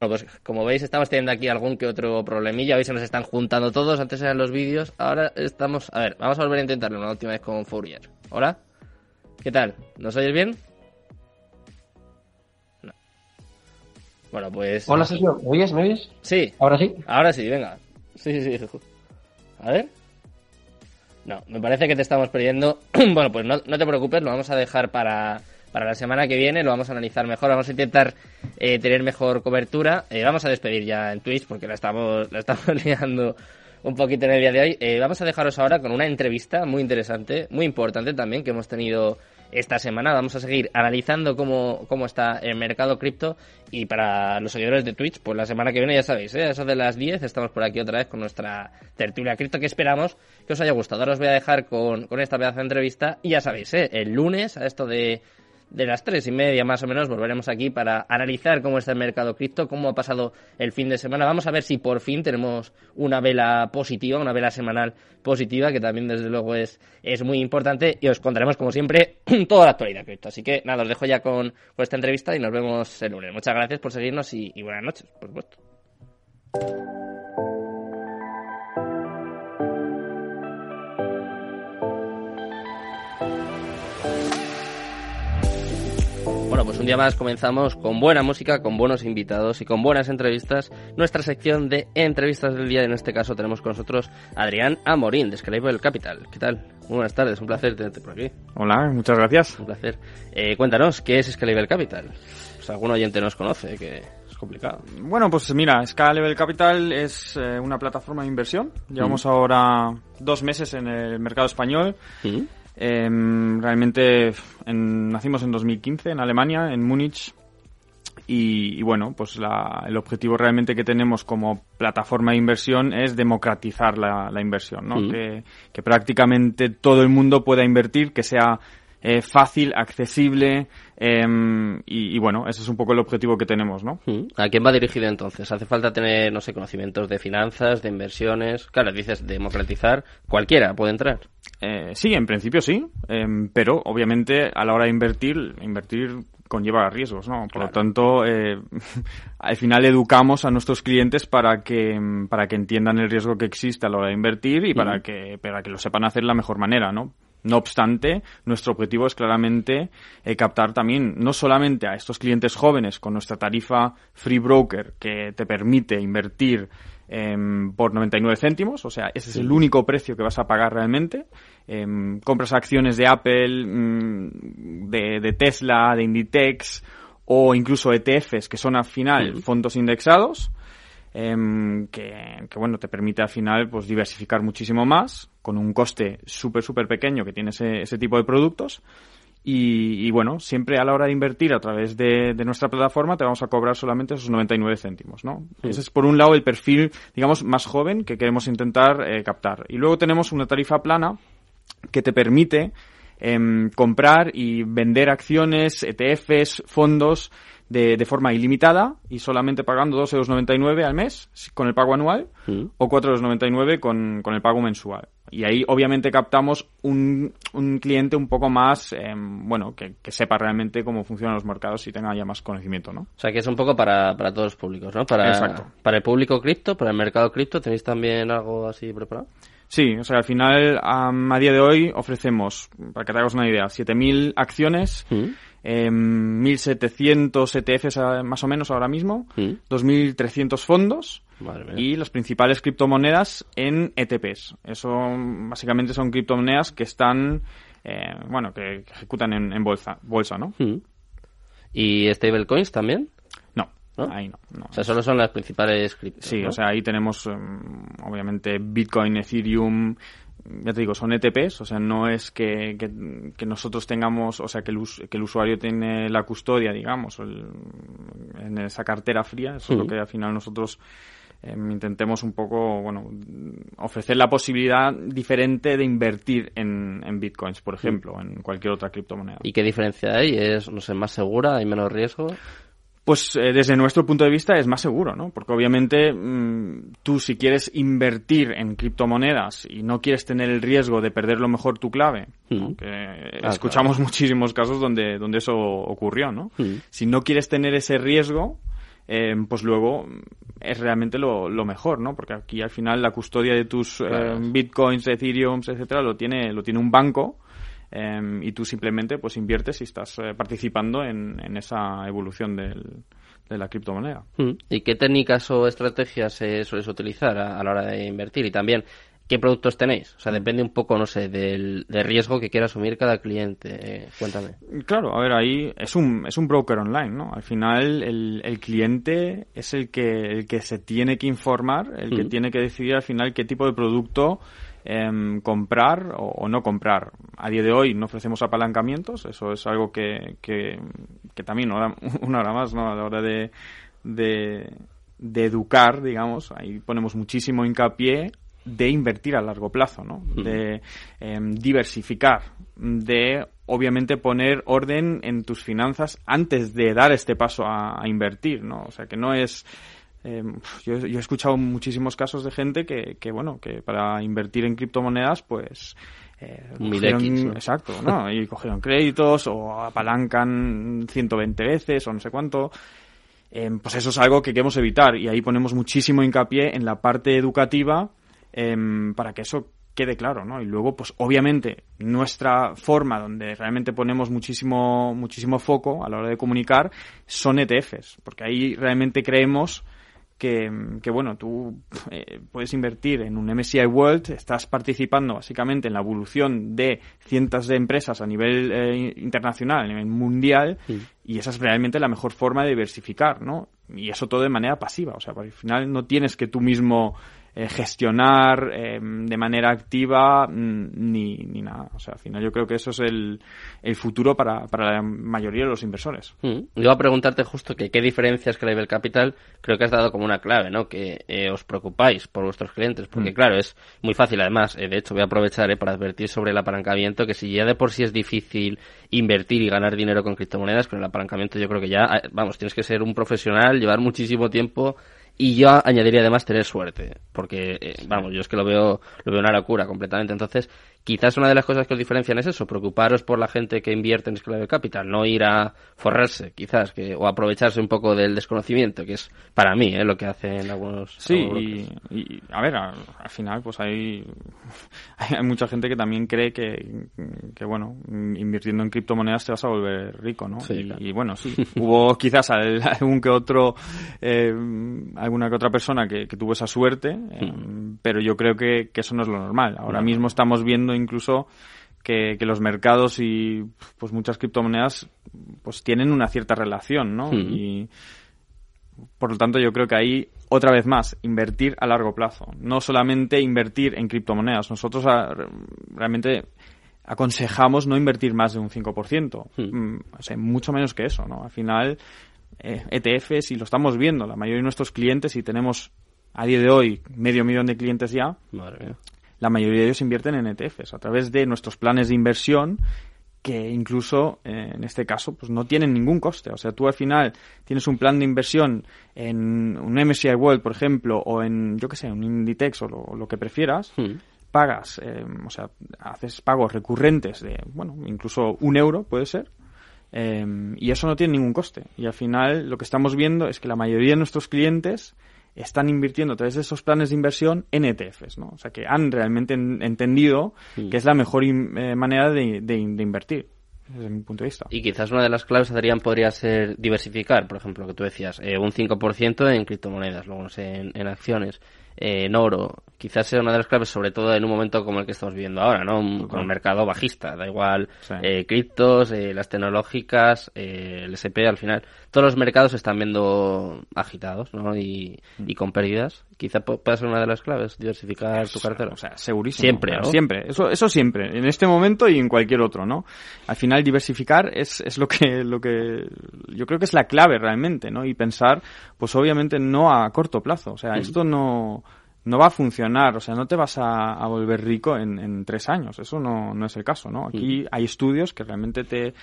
Bueno, pues como veis estamos teniendo aquí algún que otro problemilla, hoy se nos están juntando todos, antes eran los vídeos, ahora estamos... A ver, vamos a volver a intentarlo una última vez con Fourier. ¿Hola? ¿Qué tal? ¿Nos oyes bien? No. Bueno, pues... Hola Sergio, ¿me oyes? ¿Me oyes? Sí. ¿Ahora sí? Ahora sí, venga. Sí, sí, sí. A ver. No, me parece que te estamos perdiendo. bueno, pues no, no te preocupes, lo vamos a dejar para para la semana que viene lo vamos a analizar mejor, vamos a intentar eh, tener mejor cobertura. Eh, vamos a despedir ya en Twitch porque la estamos, la estamos liando un poquito en el día de hoy. Eh, vamos a dejaros ahora con una entrevista muy interesante, muy importante también que hemos tenido esta semana. Vamos a seguir analizando cómo, cómo está el mercado cripto y para los seguidores de Twitch, pues la semana que viene ya sabéis, ¿eh? eso de las 10 estamos por aquí otra vez con nuestra tertulia cripto que esperamos que os haya gustado. Ahora os voy a dejar con, con esta pedazo de entrevista y ya sabéis, ¿eh? el lunes a esto de de las tres y media más o menos volveremos aquí para analizar cómo está el mercado cripto, cómo ha pasado el fin de semana. Vamos a ver si por fin tenemos una vela positiva, una vela semanal positiva, que también desde luego es, es muy importante y os contaremos como siempre toda la actualidad cripto. Así que nada, os dejo ya con, esta entrevista y nos vemos el lunes. Muchas gracias por seguirnos y, y buenas noches, por supuesto. Bueno, pues un día más comenzamos con buena música, con buenos invitados y con buenas entrevistas. Nuestra sección de entrevistas del día, en este caso tenemos con nosotros a Adrián Amorín, de Scalable Capital. ¿Qué tal? Muy buenas tardes, un placer tenerte por aquí. Hola, muchas gracias. Un placer. Eh, cuéntanos, ¿qué es Scalable Capital? Pues algún oyente nos conoce, que es complicado. Bueno, pues mira, Scalable Capital es eh, una plataforma de inversión. Llevamos ahora dos meses en el mercado español. Em, realmente nacimos en 2015 en Alemania, en Múnich. Y, bueno, pues el objetivo realmente que tenemos como plataforma de inversión es democratizar la, inversión, ¿no? Que, que, prácticamente todo el mundo pueda invertir, que sea eh, fácil, accesible em, y, bueno, ese es un poco el objetivo que tenemos, ¿no? ¿A quién va dirigido entonces? ¿Hace falta tener, no sé, conocimientos de finanzas, de inversiones? Claro, dices democratizar, cualquiera puede entrar. Eh, sí, en principio sí, em, pero obviamente a la hora de invertir, invertir conlleva riesgos, ¿no? Por lo tanto, eh, al final educamos a nuestros clientes para que para que entiendan el riesgo que existe a la hora de invertir y para que para que lo sepan hacer de la mejor manera, ¿no? No obstante, nuestro objetivo es claramente eh, captar también no solamente a estos clientes jóvenes con nuestra tarifa Free Broker que te permite invertir em, por 99 céntimos, o sea, ese es el único precio que vas a pagar realmente. Em, compras acciones de Apple, mm, de, Tesla, de Inditex o incluso ETFs que son al final fondos indexados. Em, que, bueno, te permite al final pues diversificar muchísimo más con un coste súper, súper pequeño que tiene ese, ese tipo de productos. Y, bueno, siempre a la hora de invertir a través de, nuestra plataforma te vamos a cobrar solamente esos 99 céntimos, ¿no? Ese es por un lado el perfil, digamos, más joven que queremos intentar eh, captar. Y luego tenemos una tarifa plana que te permite em, comprar y vender acciones, ETFs, fondos de, de forma ilimitada y solamente pagando 2,99 al mes con el pago anual mm. o 4,99 con, con el pago mensual. Y ahí obviamente captamos un, un cliente un poco más, em, bueno, que, que, sepa realmente cómo funcionan los mercados y tenga ya más conocimiento, ¿no? O sea, que es un poco para, para todos los públicos, ¿no? Para, Exacto. Para el público cripto, para el mercado cripto, ¿tenéis también algo así preparado? Sí, o sea, al final, a día de hoy ofrecemos, para que te hagas una idea, 7.000 acciones, mm. 1.700 em, ETFs más o menos ahora mismo, 2.300 fondos y las principales criptomonedas en ETPs. Eso básicamente son criptomonedas que están, eh, bueno, que, ejecutan en, bolsa, bolsa, ¿no? ¿Y stablecoins también? No, Ahí no, O sea, solo son las principales criptos. Sí, o sea, ahí tenemos em, obviamente Bitcoin, Ethereum, ya te digo, son ETPs, o sea, no es que, que, nosotros tengamos, o sea, que el, que el usuario tiene la custodia, digamos, en esa cartera fría, eso es lo que al final nosotros em, intentemos un poco, bueno, ofrecer la posibilidad diferente de invertir en, en bitcoins, por ejemplo, en cualquier otra criptomoneda. ¿Y qué diferencia hay? ¿Es, no sé, más segura? ¿Hay menos riesgo? Pues eh, desde nuestro punto de vista es más seguro, ¿no? Porque obviamente mm, tú si quieres invertir en criptomonedas y no quieres tener el riesgo de perder lo mejor tu clave, mm. que escuchamos muchísimos casos donde, donde eso ocurrió, ¿no? Mm. Si no quieres tener ese riesgo, eh, pues luego es realmente lo, lo, mejor, ¿no? Porque aquí al final la custodia de tus eh, bitcoins, ethereum, etcétera, lo tiene, lo tiene un banco. Y tú simplemente pues inviertes y estás participando en, en esa evolución del, de la criptomoneda. Mm. ¿Y qué técnicas o estrategias se sueles utilizar a, la hora de invertir? Y también, ¿qué productos tenéis? O sea, depende un poco, no sé, del, riesgo que quiera asumir cada cliente. Eh, cuéntame. Claro, a ver, ahí es un, es un broker online, ¿no? Al final, el, el cliente es el que, el que se tiene que informar, el que mm. tiene que decidir al final qué tipo de producto Em, comprar o, no comprar. A día de hoy no ofrecemos apalancamientos, eso es algo que, que, también una, hora más ¿no? a la hora de, de, educar, digamos, ahí ponemos muchísimo hincapié de invertir a largo plazo, ¿no? de em, diversificar, de obviamente poner orden en tus finanzas antes de dar este paso a, a invertir, ¿no? O sea, que no es eh, yo, he escuchado muchísimos casos de gente que, que bueno, que para invertir en criptomonedas, pues eh, cogieron, exacto, ¿no? y cogieron créditos o apalancan 120 veces o no sé cuánto. Eh, pues eso es algo que queremos evitar y ahí ponemos muchísimo hincapié en la parte educativa em, para que eso quede claro, ¿no? Y luego, pues obviamente, nuestra forma donde realmente ponemos muchísimo, muchísimo foco a la hora de comunicar son ETFs, porque ahí realmente creemos que, bueno, tú eh, puedes invertir en un MSCI World, estás participando básicamente en la evolución de cientos de empresas a nivel eh, internacional, a nivel mundial, y esa es realmente la mejor forma de diversificar, ¿no? Y eso todo de manera pasiva, o sea, al final no tienes que tú mismo eh, gestionar em, de manera activa mm, ni, ni nada. O sea, al final yo creo que eso es el, el futuro para, para la mayoría de los inversores. Mm. Yo a preguntarte justo que qué diferencias que el Capital creo que has dado como una clave, ¿no? Que eh, os preocupáis por vuestros clientes, porque mm. claro, es muy fácil además. Eh, de hecho, voy a aprovechar para advertir sobre el apalancamiento que si ya de por sí es difícil invertir y ganar dinero con criptomonedas, con el apalancamiento yo creo que ya, vamos, tienes que ser un profesional, llevar muchísimo tiempo y yo añadiría además tener suerte, porque, eh, vamos, yo es que lo veo, lo veo una locura completamente. Entonces, quizás una de las cosas que os diferencian es eso, preocuparos por la gente que invierte en Esclave Capital, no ir a forrarse, quizás, que, o aprovecharse un poco del desconocimiento, que es para mí ¿eh? lo que hacen algunos. Sí, y, a ver, al, final, pues hay, hay mucha gente que también cree que, que, bueno, invirtiendo en criptomonedas te vas a volver rico, ¿no? y, bueno, sí, hubo quizás algún que otro, eh, alguna que otra persona que, tuvo esa suerte, eh, pero yo creo que, que, eso no es lo normal. Ahora mismo estamos viendo incluso que, los mercados y pues muchas criptomonedas pues tienen una cierta relación, ¿no? Y por lo tanto yo creo que ahí otra vez más invertir a largo plazo, no solamente invertir en criptomonedas. Nosotros ah, realmente aconsejamos no invertir más de un 5%, mm, o sea, mucho menos que eso, ¿no? Al final eh, ETFs y lo estamos viendo, la mayoría de nuestros clientes y tenemos a día de hoy medio millón de clientes ya, la mayoría de ellos invierten en ETFs a través de nuestros planes de inversión que incluso eh, en este caso pues no tienen ningún coste. O sea, tú al final tienes un plan de inversión en un MSCI World, por ejemplo, o en, yo qué sé, un Inditex o lo, que prefieras, hmm. pagas, eh, o sea, haces pagos recurrentes de, bueno, incluso un euro puede ser, eh, y eso no tiene ningún coste. Y al final lo que estamos viendo es que la mayoría de nuestros clientes están invirtiendo a través de esos planes de inversión en ETFs, ¿no? O sea, que han realmente entendido que es la mejor eh, manera de, de, invertir desde mi punto de vista. Y quizás una de las claves, Adrián, podría ser diversificar, por ejemplo, que tú decías, eh, un 5% en criptomonedas, luego no sé, en, en acciones, eh, en oro, quizás sea una de las claves, sobre todo en un momento como el que estamos viviendo ahora, ¿no? con un mercado bajista, da igual eh, criptos, eh, las tecnológicas, eh, el SP, al final, todos los mercados se están viendo agitados, ¿no? Y, mm. y con pérdidas. Quizá pueda ser una de las claves, diversificar tu cartera. O sea, segurísimo. Siempre, ¿no? Siempre, eso, eso siempre, en este momento y en cualquier otro, ¿no? Al final, diversificar es, es lo que, lo que, yo creo que es la clave realmente, ¿no? Y pensar, pues obviamente no a corto plazo, o sea, mm. esto no, no va a funcionar, o sea, no te vas a, volver rico en, tres años, eso no, no, es el caso, ¿no? Aquí hay estudios que realmente te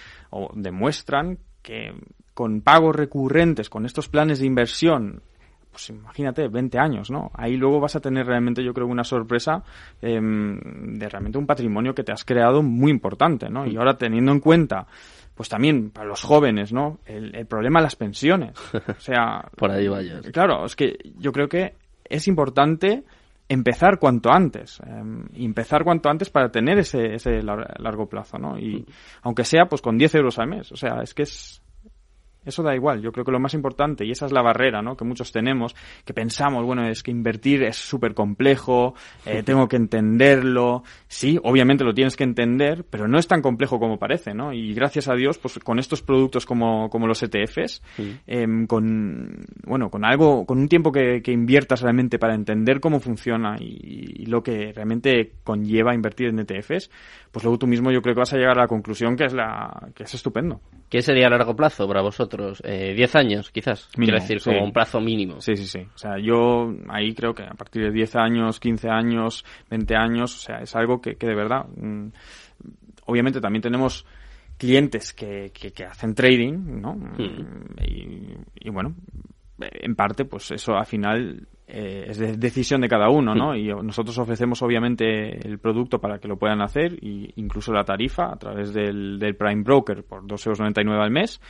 demuestran que con pagos recurrentes, con estos planes de inversión, pues imagínate, 20 años, ¿no? Ahí luego vas a tener realmente, yo creo, una sorpresa em, de realmente un patrimonio que te has creado muy importante, ¿no? Y ahora teniendo en cuenta pues también para los jóvenes, ¿no? El, problema de las pensiones. O sea... Por ahí vaya. Claro, es que yo creo que es importante empezar cuanto antes. Em, empezar cuanto antes para tener ese, ese largo plazo, ¿no? Y mm. aunque sea pues con 10 euros al mes. O sea, es que es, eso da igual. Yo creo que lo más importante, y esa es la barrera ¿no? que muchos tenemos, que pensamos, bueno, es que invertir es súper complejo, eh, tengo que entenderlo. Sí, obviamente lo tienes que entender, pero no es tan complejo como parece, ¿no? Y gracias a Dios, pues con estos productos como, como los ETFs, em, con, bueno, con algo, con un tiempo que, que inviertas realmente para entender cómo funciona y, lo que realmente conlleva invertir en ETFs, pues luego tú mismo yo creo que vas a llegar a la conclusión que es la, que es estupendo. ¿Qué sería a largo plazo para vosotros? Eh, ¿10 años, quizás? Quiero decir, como un plazo mínimo. Sí, sí, sí. O sea, yo ahí creo que a partir de 10 años, 15 años, 20 años, o sea, es algo que, que de verdad... Mm, obviamente también tenemos clientes que, que, hacen trading, ¿no? Mm. Y, y, bueno, en parte, pues eso al final eh, es de decisión de cada uno, ¿no? Y nosotros ofrecemos obviamente el producto para que lo puedan hacer y incluso la tarifa a través del, del Prime Broker por 2,99 euros al mes.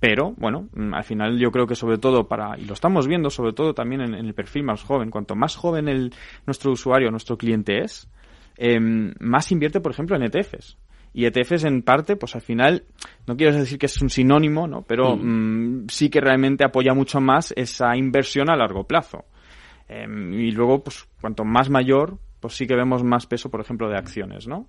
Pero, bueno, mm, al final yo creo que sobre todo para, y lo estamos viendo sobre todo también en, el perfil más joven, cuanto más joven el, nuestro usuario, nuestro cliente es, em, más invierte, por ejemplo, en ETFs. Y ETFs en parte, pues al final, no quiero decir que es un sinónimo, ¿no? Pero mm, sí que realmente apoya mucho más esa inversión a largo plazo. Em, y luego, pues cuanto más mayor, pues sí que vemos más peso, por ejemplo, de acciones, ¿no?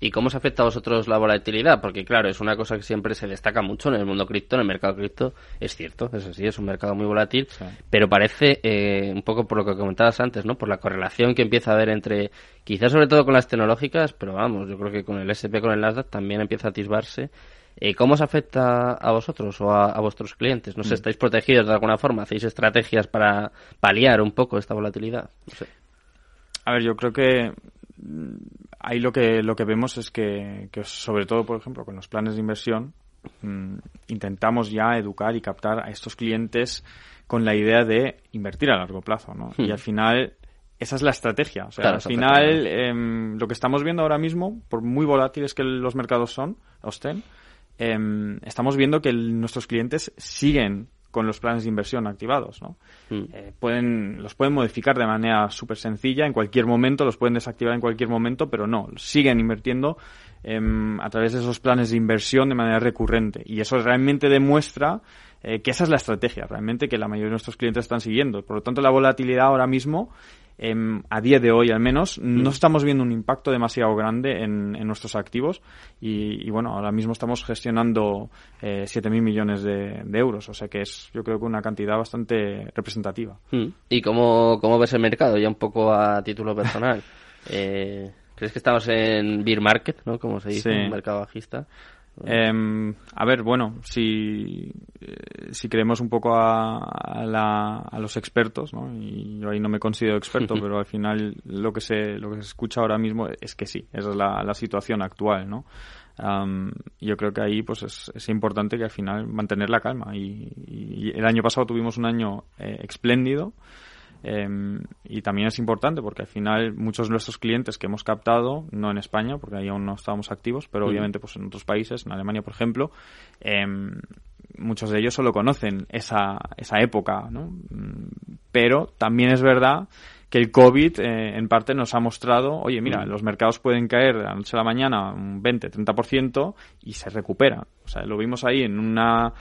¿Y cómo se afecta a vosotros la volatilidad? Porque claro, es una cosa que siempre se destaca mucho en el mundo cripto, en el mercado cripto, es cierto, es así, es un mercado muy volátil, pero parece, eh, un poco por lo que comentabas antes, ¿no? Por la correlación que empieza a haber entre, quizás sobre todo con las tecnológicas, pero vamos, yo creo que con el SP, con el Nasdaq también empieza a atisbarse. Eh, ¿Cómo os afecta a vosotros o a, vuestros clientes? ¿No sé, mm. estáis protegidos de alguna forma? ¿Hacéis estrategias para paliar un poco esta volatilidad? No sé. A ver, yo creo que ahí lo que, lo que vemos es que, sobre todo, por ejemplo, con los planes de inversión, mm, intentamos ya educar y captar a estos clientes con la idea de invertir a largo plazo, ¿no? Y hmm. al final, esa es la estrategia. O sea, al final, em, lo que estamos viendo ahora mismo, por muy volátiles que los mercados son, estén, em, estamos viendo que nuestros clientes siguen con los planes de inversión activados, ¿no? Mm. Eh, pueden, los pueden modificar de manera súper sencilla en cualquier momento, los pueden desactivar en cualquier momento, pero no, siguen invirtiendo em, a través de esos planes de inversión de manera recurrente. Y eso realmente demuestra eh, que esa es la estrategia, realmente que la mayoría de nuestros clientes están siguiendo. Por lo tanto, la volatilidad ahora mismo Em, a día de hoy al menos, no estamos viendo un impacto demasiado grande en, nuestros activos y, bueno, ahora mismo estamos gestionando eh, 7.000 millones de, euros, o sea que es yo creo que una cantidad bastante representativa. ¿Y cómo, cómo ves el mercado ya un poco a título personal? eh, ¿Crees que estamos en beer market, ¿no? como se dice, un mercado bajista? Em, a ver, bueno, si, eh, si creemos un poco a, a, los expertos, ¿no? y yo ahí no me considero experto, pero al final lo que se, lo que se escucha ahora mismo es que sí, esa es la, la situación actual, ¿no? yo creo que ahí pues es, es, importante que al final mantener la calma y, el año pasado tuvimos un año eh, espléndido Em, y también es importante porque al final muchos de nuestros clientes que hemos captado, no en España, porque ahí aún no estábamos activos, pero obviamente pues en otros países, en Alemania por ejemplo, em, muchos de ellos solo conocen esa, esa época, ¿no? Pero también es verdad que el COVID eh, en parte nos ha mostrado, oye, mira, los mercados pueden caer de la noche a la mañana un 20, 30% y se recuperan. O sea, lo vimos ahí en una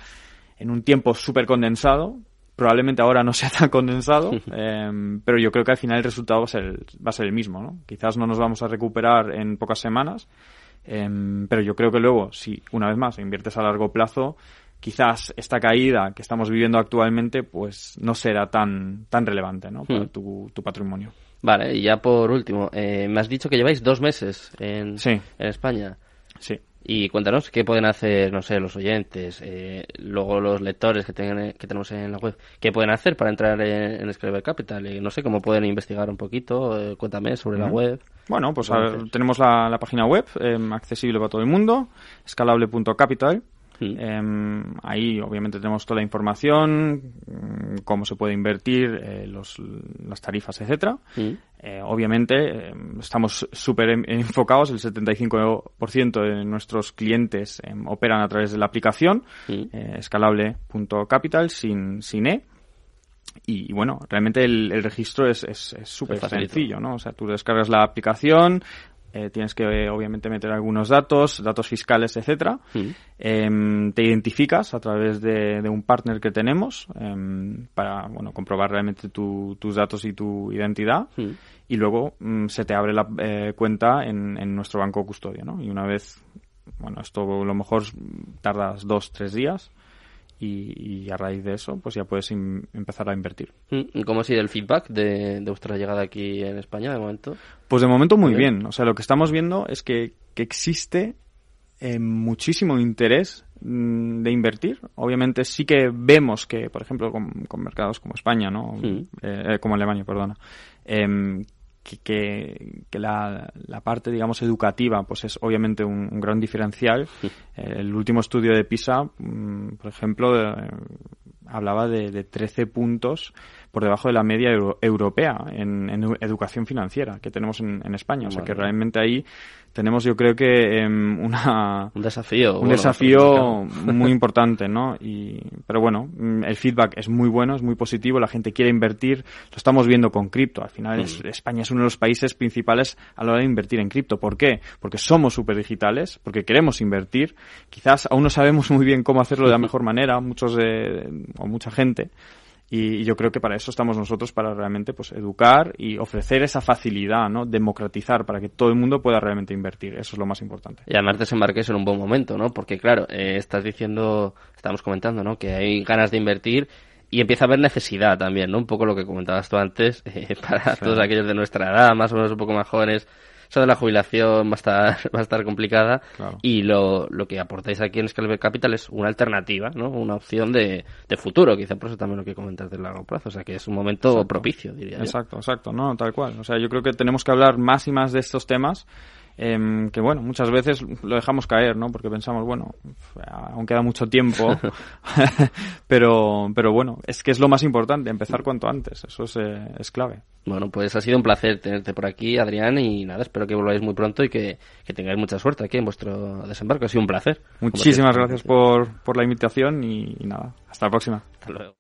en un tiempo súper condensado, probablemente ahora no sea tan condensado, em, pero yo creo que al final el resultado va a ser el, va a ser el mismo, ¿no? Quizás no nos vamos a recuperar en pocas semanas, em, pero yo creo que luego, si una vez más inviertes a largo plazo, quizás esta caída que estamos viviendo actualmente, pues no será tan, tan relevante, ¿no? Para hmm. tu, tu patrimonio. Vale, y ya por último, eh, me has dicho que lleváis dos meses en, en España. Sí. Y cuéntanos qué pueden hacer, no sé, los oyentes, eh, luego los lectores que, tengan, que tenemos en la web, qué pueden hacer para entrar en, en Capital. Y no sé cómo pueden investigar un poquito, eh, cuéntame sobre la web. Bueno, pues tenemos la, página web, em, accesible para todo el mundo, escalable.capital. Mm. Em, ahí obviamente tenemos toda la información, mm, cómo se puede invertir, eh, los, las tarifas, etcétera. Mm. Eh, obviamente em, estamos súper enfocados, el 75% de nuestros clientes em, operan a través de la aplicación eh, escalable.capital sin, sin E. Y, bueno, realmente el, registro es súper sencillo, ¿no? O sea, tú descargas la aplicación, eh, tienes que obviamente meter algunos datos, datos fiscales, etcétera. Em, te identificas a través de, un partner que tenemos em, para bueno comprobar realmente tus datos y tu identidad. Y luego mm, se te abre la eh, cuenta en, en, nuestro banco custodio, ¿no? Y una vez, bueno, esto a lo mejor tardas dos, tres días y, a raíz de eso pues ya puedes empezar a invertir. Mm, ¿Y cómo ha sido el feedback de, vuestra llegada aquí en España de momento? Pues de momento muy bien. O sea, lo que estamos viendo es que, existe eh, muchísimo interés mm, de invertir. Obviamente sí que vemos que, por ejemplo, con, mercados como España, ¿no? Eh, eh, como Alemania, perdona, em, que, que, la, la, parte, digamos, educativa, pues es obviamente un, gran diferencial. El último estudio de PISA, mm, por ejemplo, hablaba de, de, 13 puntos por debajo de la media europea en, educación financiera que tenemos en, España. O sea que realmente ahí tenemos yo creo que em, una un desafío un desafío muy importante no y pero bueno mm, el feedback es muy bueno es muy positivo la gente quiere invertir lo estamos viendo con cripto al final mm. España es uno de los países principales a la hora de invertir en cripto ¿por qué? porque somos súper digitales porque queremos invertir quizás aún no sabemos muy bien cómo hacerlo de la mejor manera muchos de, o mucha gente y yo creo que para eso estamos nosotros, para realmente pues educar y ofrecer esa facilidad, ¿no? Democratizar para que todo el mundo pueda realmente invertir. Eso es lo más importante. Y además desembarques en un buen momento, ¿no? Porque claro, eh, estás diciendo, estamos comentando, ¿no? Que hay ganas de invertir y empieza a haber necesidad también, ¿no? Un poco lo que comentabas tú antes, eh, para todos aquellos de nuestra edad, más o menos un poco más jóvenes, eso de la jubilación va a estar, va a estar complicada. Y lo, lo que aportáis aquí en Scalable Capital es una alternativa, ¿no? Una opción de, de futuro, quizá por eso también lo que comentas de largo plazo, o sea que es un momento propicio, diría Exacto, exacto, no, tal cual. O sea, yo creo que tenemos que hablar más y más de estos temas Em, que bueno, muchas veces lo dejamos caer, ¿no? Porque pensamos, bueno, aún queda mucho tiempo, pero, pero bueno, es que es lo más importante, empezar cuanto antes, eso es, eh, es clave. Bueno, pues ha sido un placer tenerte por aquí, Adrián, y nada, espero que volváis muy pronto y que, que tengáis mucha suerte aquí en vuestro desembarco. Ha sido un placer. Muchísimas gracias por, por la invitación y, y nada, hasta la próxima. Hasta luego.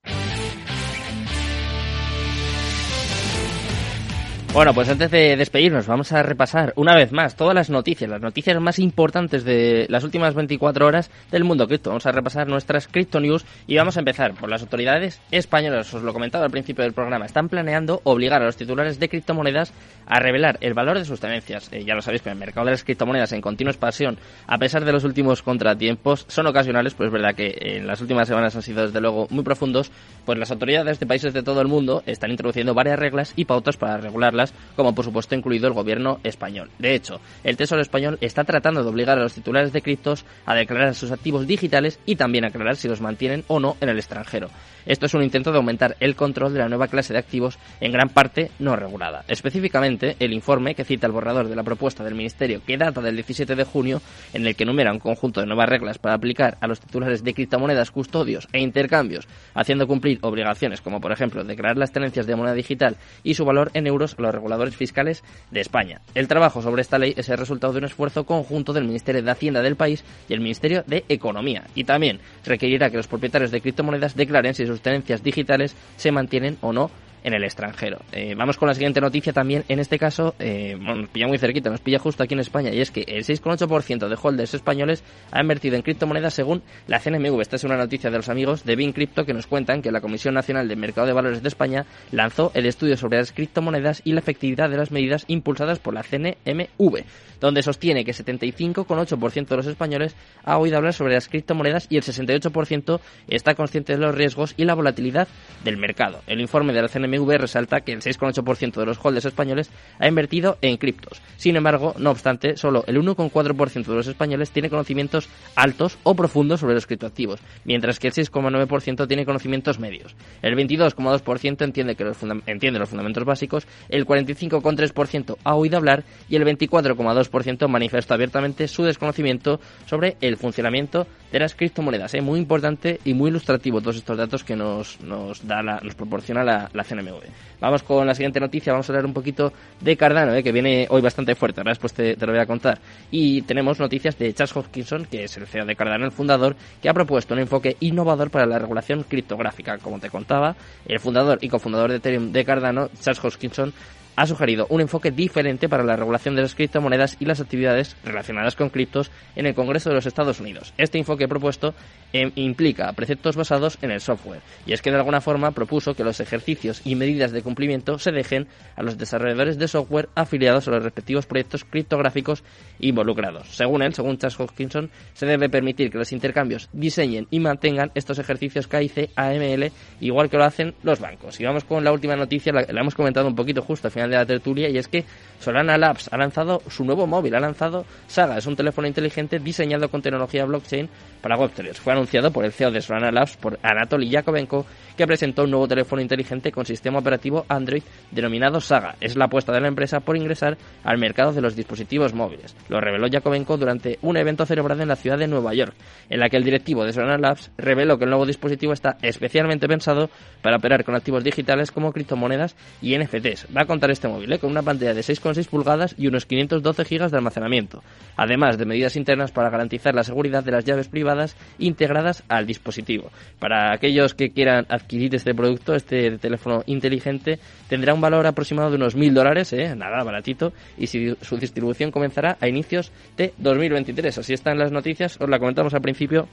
Bueno, pues antes de despedirnos, vamos a repasar una vez más todas las noticias, las noticias más importantes de las últimas 24 horas del mundo cripto. Vamos a repasar nuestras cripto news y vamos a empezar por las autoridades españolas. Os lo comentaba al principio del programa. Están planeando obligar a los titulares de criptomonedas a revelar el valor de sus tenencias. Eh, ya lo sabéis que el mercado de las criptomonedas en continua expansión, a pesar de los últimos contratiempos, son ocasionales, pues es verdad que en las últimas semanas han sido desde luego muy profundos, pues las autoridades de países de todo el mundo están introduciendo varias reglas y pautas para regularlas como por supuesto incluido el gobierno español. De hecho, el Tesoro español está tratando de obligar a los titulares de criptos a declarar sus activos digitales y también aclarar si los mantienen o no en el extranjero. Esto es un intento de aumentar el control de la nueva clase de activos en gran parte no regulada. Específicamente, el informe que cita el borrador de la propuesta del Ministerio que data del 17 de junio, en el que enumera un conjunto de nuevas reglas para aplicar a los titulares de criptomonedas, custodios e intercambios, haciendo cumplir obligaciones como por ejemplo declarar las tenencias de moneda digital y su valor en euros a los reguladores fiscales de España. El trabajo sobre esta ley es el resultado de un esfuerzo conjunto del Ministerio de Hacienda del país y el Ministerio de Economía y también requerirá que los propietarios de criptomonedas declaren si sus digitales se mantienen o no en el extranjero. Eh, vamos con la siguiente noticia también, en este caso, eh, nos pilla muy cerquita, nos pilla justo aquí en España, y es que el 6,8% de holders españoles ha invertido en criptomonedas según la CNMV. Esta es una noticia de los amigos de Bin Crypto que nos cuentan que la Comisión Nacional de Mercado de Valores de España lanzó el estudio sobre las criptomonedas y la efectividad de las medidas impulsadas por la CNMV, donde sostiene que 75,8% de los españoles ha oído hablar sobre las criptomonedas y el 68% está consciente de los riesgos y la volatilidad del mercado. El informe de la CNMV CNMV resalta que el 6,8% de los holders españoles ha invertido en criptos. Sin embargo, no obstante, solo el 1,4% de los españoles tiene conocimientos altos o profundos sobre los criptoactivos, mientras que el 6,9% tiene conocimientos medios. El 22,2% entiende, los entiende los fundamentos básicos, el 45,3% ha oído hablar y el 24,2% manifiesta abiertamente su desconocimiento sobre el funcionamiento de las criptomonedas. ¿eh? muy importante y muy ilustrativo todos estos datos que nos, nos, da nos proporciona la, la, CNMV. Vamos con la siguiente noticia, vamos a hablar un poquito de Cardano, ¿eh? que viene hoy bastante fuerte, ahora después te, lo voy a contar. Y tenemos noticias de Charles Hoskinson, que es el CEO de Cardano, el fundador, que ha propuesto un enfoque innovador para la regulación criptográfica. Como te contaba, el fundador y cofundador de Ethereum de Cardano, Charles Hoskinson, ha sugerido un enfoque diferente para la regulación de las criptomonedas y las actividades relacionadas con criptos en el Congreso de los Estados Unidos. Este enfoque propuesto eh, implica preceptos basados en el software, y es que de alguna forma propuso que los ejercicios y medidas de cumplimiento se dejen a los desarrolladores de software afiliados a los respectivos proyectos criptográficos involucrados. Según él, según Charles Hoskinson, se debe permitir que los intercambios diseñen y mantengan estos ejercicios KIC AML igual que lo hacen los bancos. Y vamos con la última noticia, la hemos comentado un poquito justo al final de la tertulia y es que Solana Labs ha lanzado su nuevo móvil, ha lanzado Saga, es un teléfono inteligente diseñado con tecnología blockchain para Web3. Fue anunciado por el CEO de Solana Labs, por Anatoly Yakovenko, que presentó un nuevo teléfono inteligente con sistema operativo Android denominado Saga. Es la apuesta de la empresa por ingresar al mercado de los dispositivos móviles. Lo reveló Yakovenko durante un evento celebrado en la ciudad de Nueva York, en la que el directivo de Solana Labs reveló que el nuevo dispositivo está especialmente pensado para operar con activos digitales como criptomonedas y NFTs. Va a contar este móvil ¿eh? con una pantalla de 6,6 pulgadas y unos 512 GB de almacenamiento, además de medidas internas para garantizar la seguridad de las llaves privadas integradas al dispositivo. Para aquellos que quieran adquirir este producto, este teléfono inteligente, tendrá un valor aproximado de unos mil dólares, ¿eh? nada baratito, y su distribución comenzará a inicios de 2023. Así están las noticias, os la comentamos al principio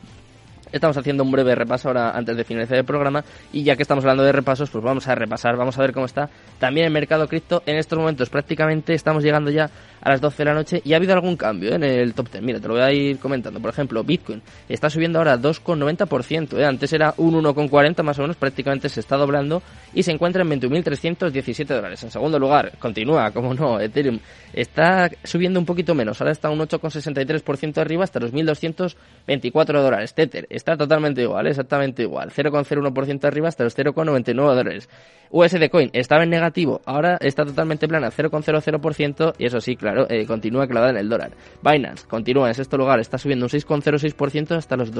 Estamos haciendo un breve repaso ahora antes de finalizar el programa y ya que estamos hablando de repasos, pues vamos a repasar, vamos a ver cómo está también el mercado cripto en estos momentos. Prácticamente estamos llegando ya a las 12 de la noche y ha habido algún cambio en el top 10. Mira, te lo voy a ir comentando. Por ejemplo, Bitcoin está subiendo ahora 2,90%. ¿eh? Antes era un 1,40 más o menos, prácticamente se está doblando y se encuentra en 21.317 dólares. En segundo lugar, continúa, como no, Ethereum está subiendo un poquito menos. Ahora está un 8,63% arriba hasta los 1.224 dólares. Tether está totalmente igual, exactamente igual. 0,01% arriba hasta los 0,99 dólares. USD Coin estaba en negativo, ahora está totalmente plana, 0,00% y eso sí, claro, eh, continúa clavada en el dólar. Binance continúa en sexto lugar, está subiendo un 6,06% hasta los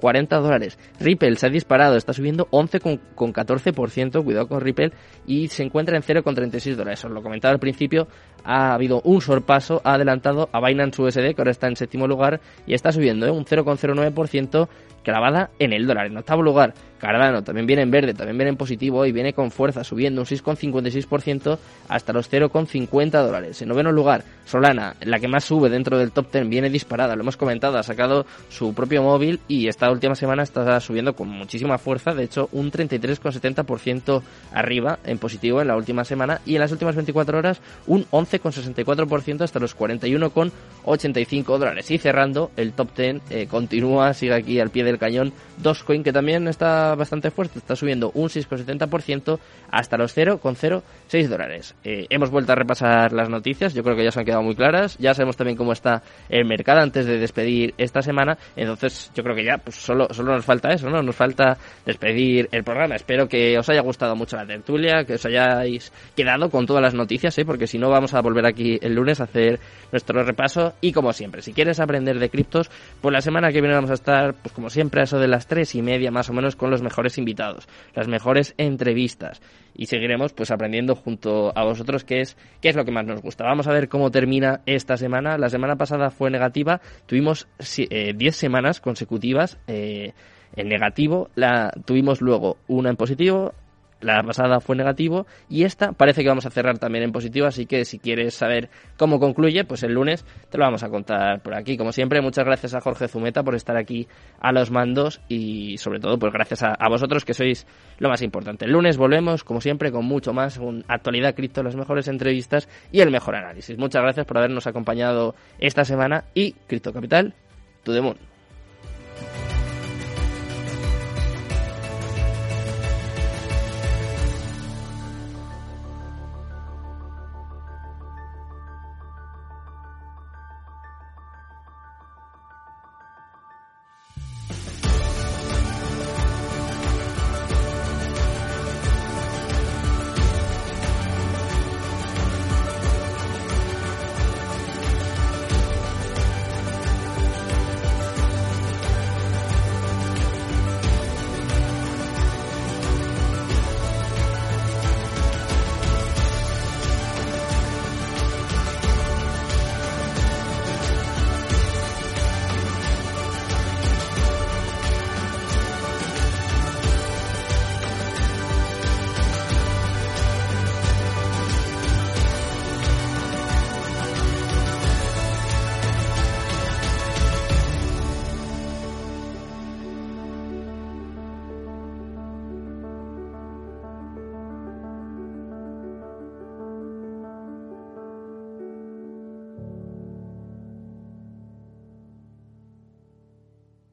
240 dólares. Ripple se ha disparado, está subiendo 11,14%, cuidado con Ripple, y se encuentra en 0,36 dólares. Os lo comentaba al principio, ha habido un sorpaso, ha adelantado a Binance USD, que ahora está en séptimo lugar, y está subiendo ¿eh? un 0,09% clavada en el dólar. En octavo lugar, Cardano también viene en verde, también viene en positivo y viene con fuerza, subiendo un 6,56% hasta los 0,50 dólares. En noveno lugar, Solana, la que más sube dentro del top 10, viene disparada, lo hemos comentado, ha sacado su propio móvil y última semana está subiendo con muchísima fuerza, de hecho un 33,70% arriba en positivo en la última semana y en las últimas 24 horas un 11,64% hasta los 41,85 dólares. Y cerrando, el top 10 eh, continúa, sigue aquí al pie del cañón, Dogecoin que también está bastante fuerte, está subiendo un 6,70% hasta los 0,06 dólares. Eh, hemos vuelto a repasar las noticias, yo creo que ya se han quedado muy claras, ya sabemos también cómo está el mercado antes de despedir esta semana, entonces yo creo que ya pues solo, solo nos falta eso, ¿no? Nos falta despedir el programa. Espero que os haya gustado mucho la tertulia, que os hayáis quedado con todas las noticias, ¿eh? porque si no vamos a volver aquí el lunes a hacer nuestro repaso y como siempre, si quieres aprender de criptos, pues la semana que viene vamos a estar, pues como siempre, a eso de las tres y media más o menos con los mejores invitados, las mejores entrevistas y seguiremos pues aprendiendo junto a vosotros qué es qué es lo que más nos gusta. Vamos a ver cómo termina esta semana. La semana pasada fue negativa, tuvimos 10 eh, semanas consecutivas eh, en negativo, la tuvimos luego una en positivo, la pasada fue negativo y esta parece que vamos a cerrar también en positivo, así que si quieres saber cómo concluye, pues el lunes te lo vamos a contar por aquí. Como siempre, muchas gracias a Jorge Zumeta por estar aquí a los mandos y sobre todo pues gracias a, vosotros que sois lo más importante. El lunes volvemos, como siempre, con mucho más, con actualidad cripto, las mejores entrevistas y el mejor análisis. Muchas gracias por habernos acompañado esta semana y Cripto Capital, the moon.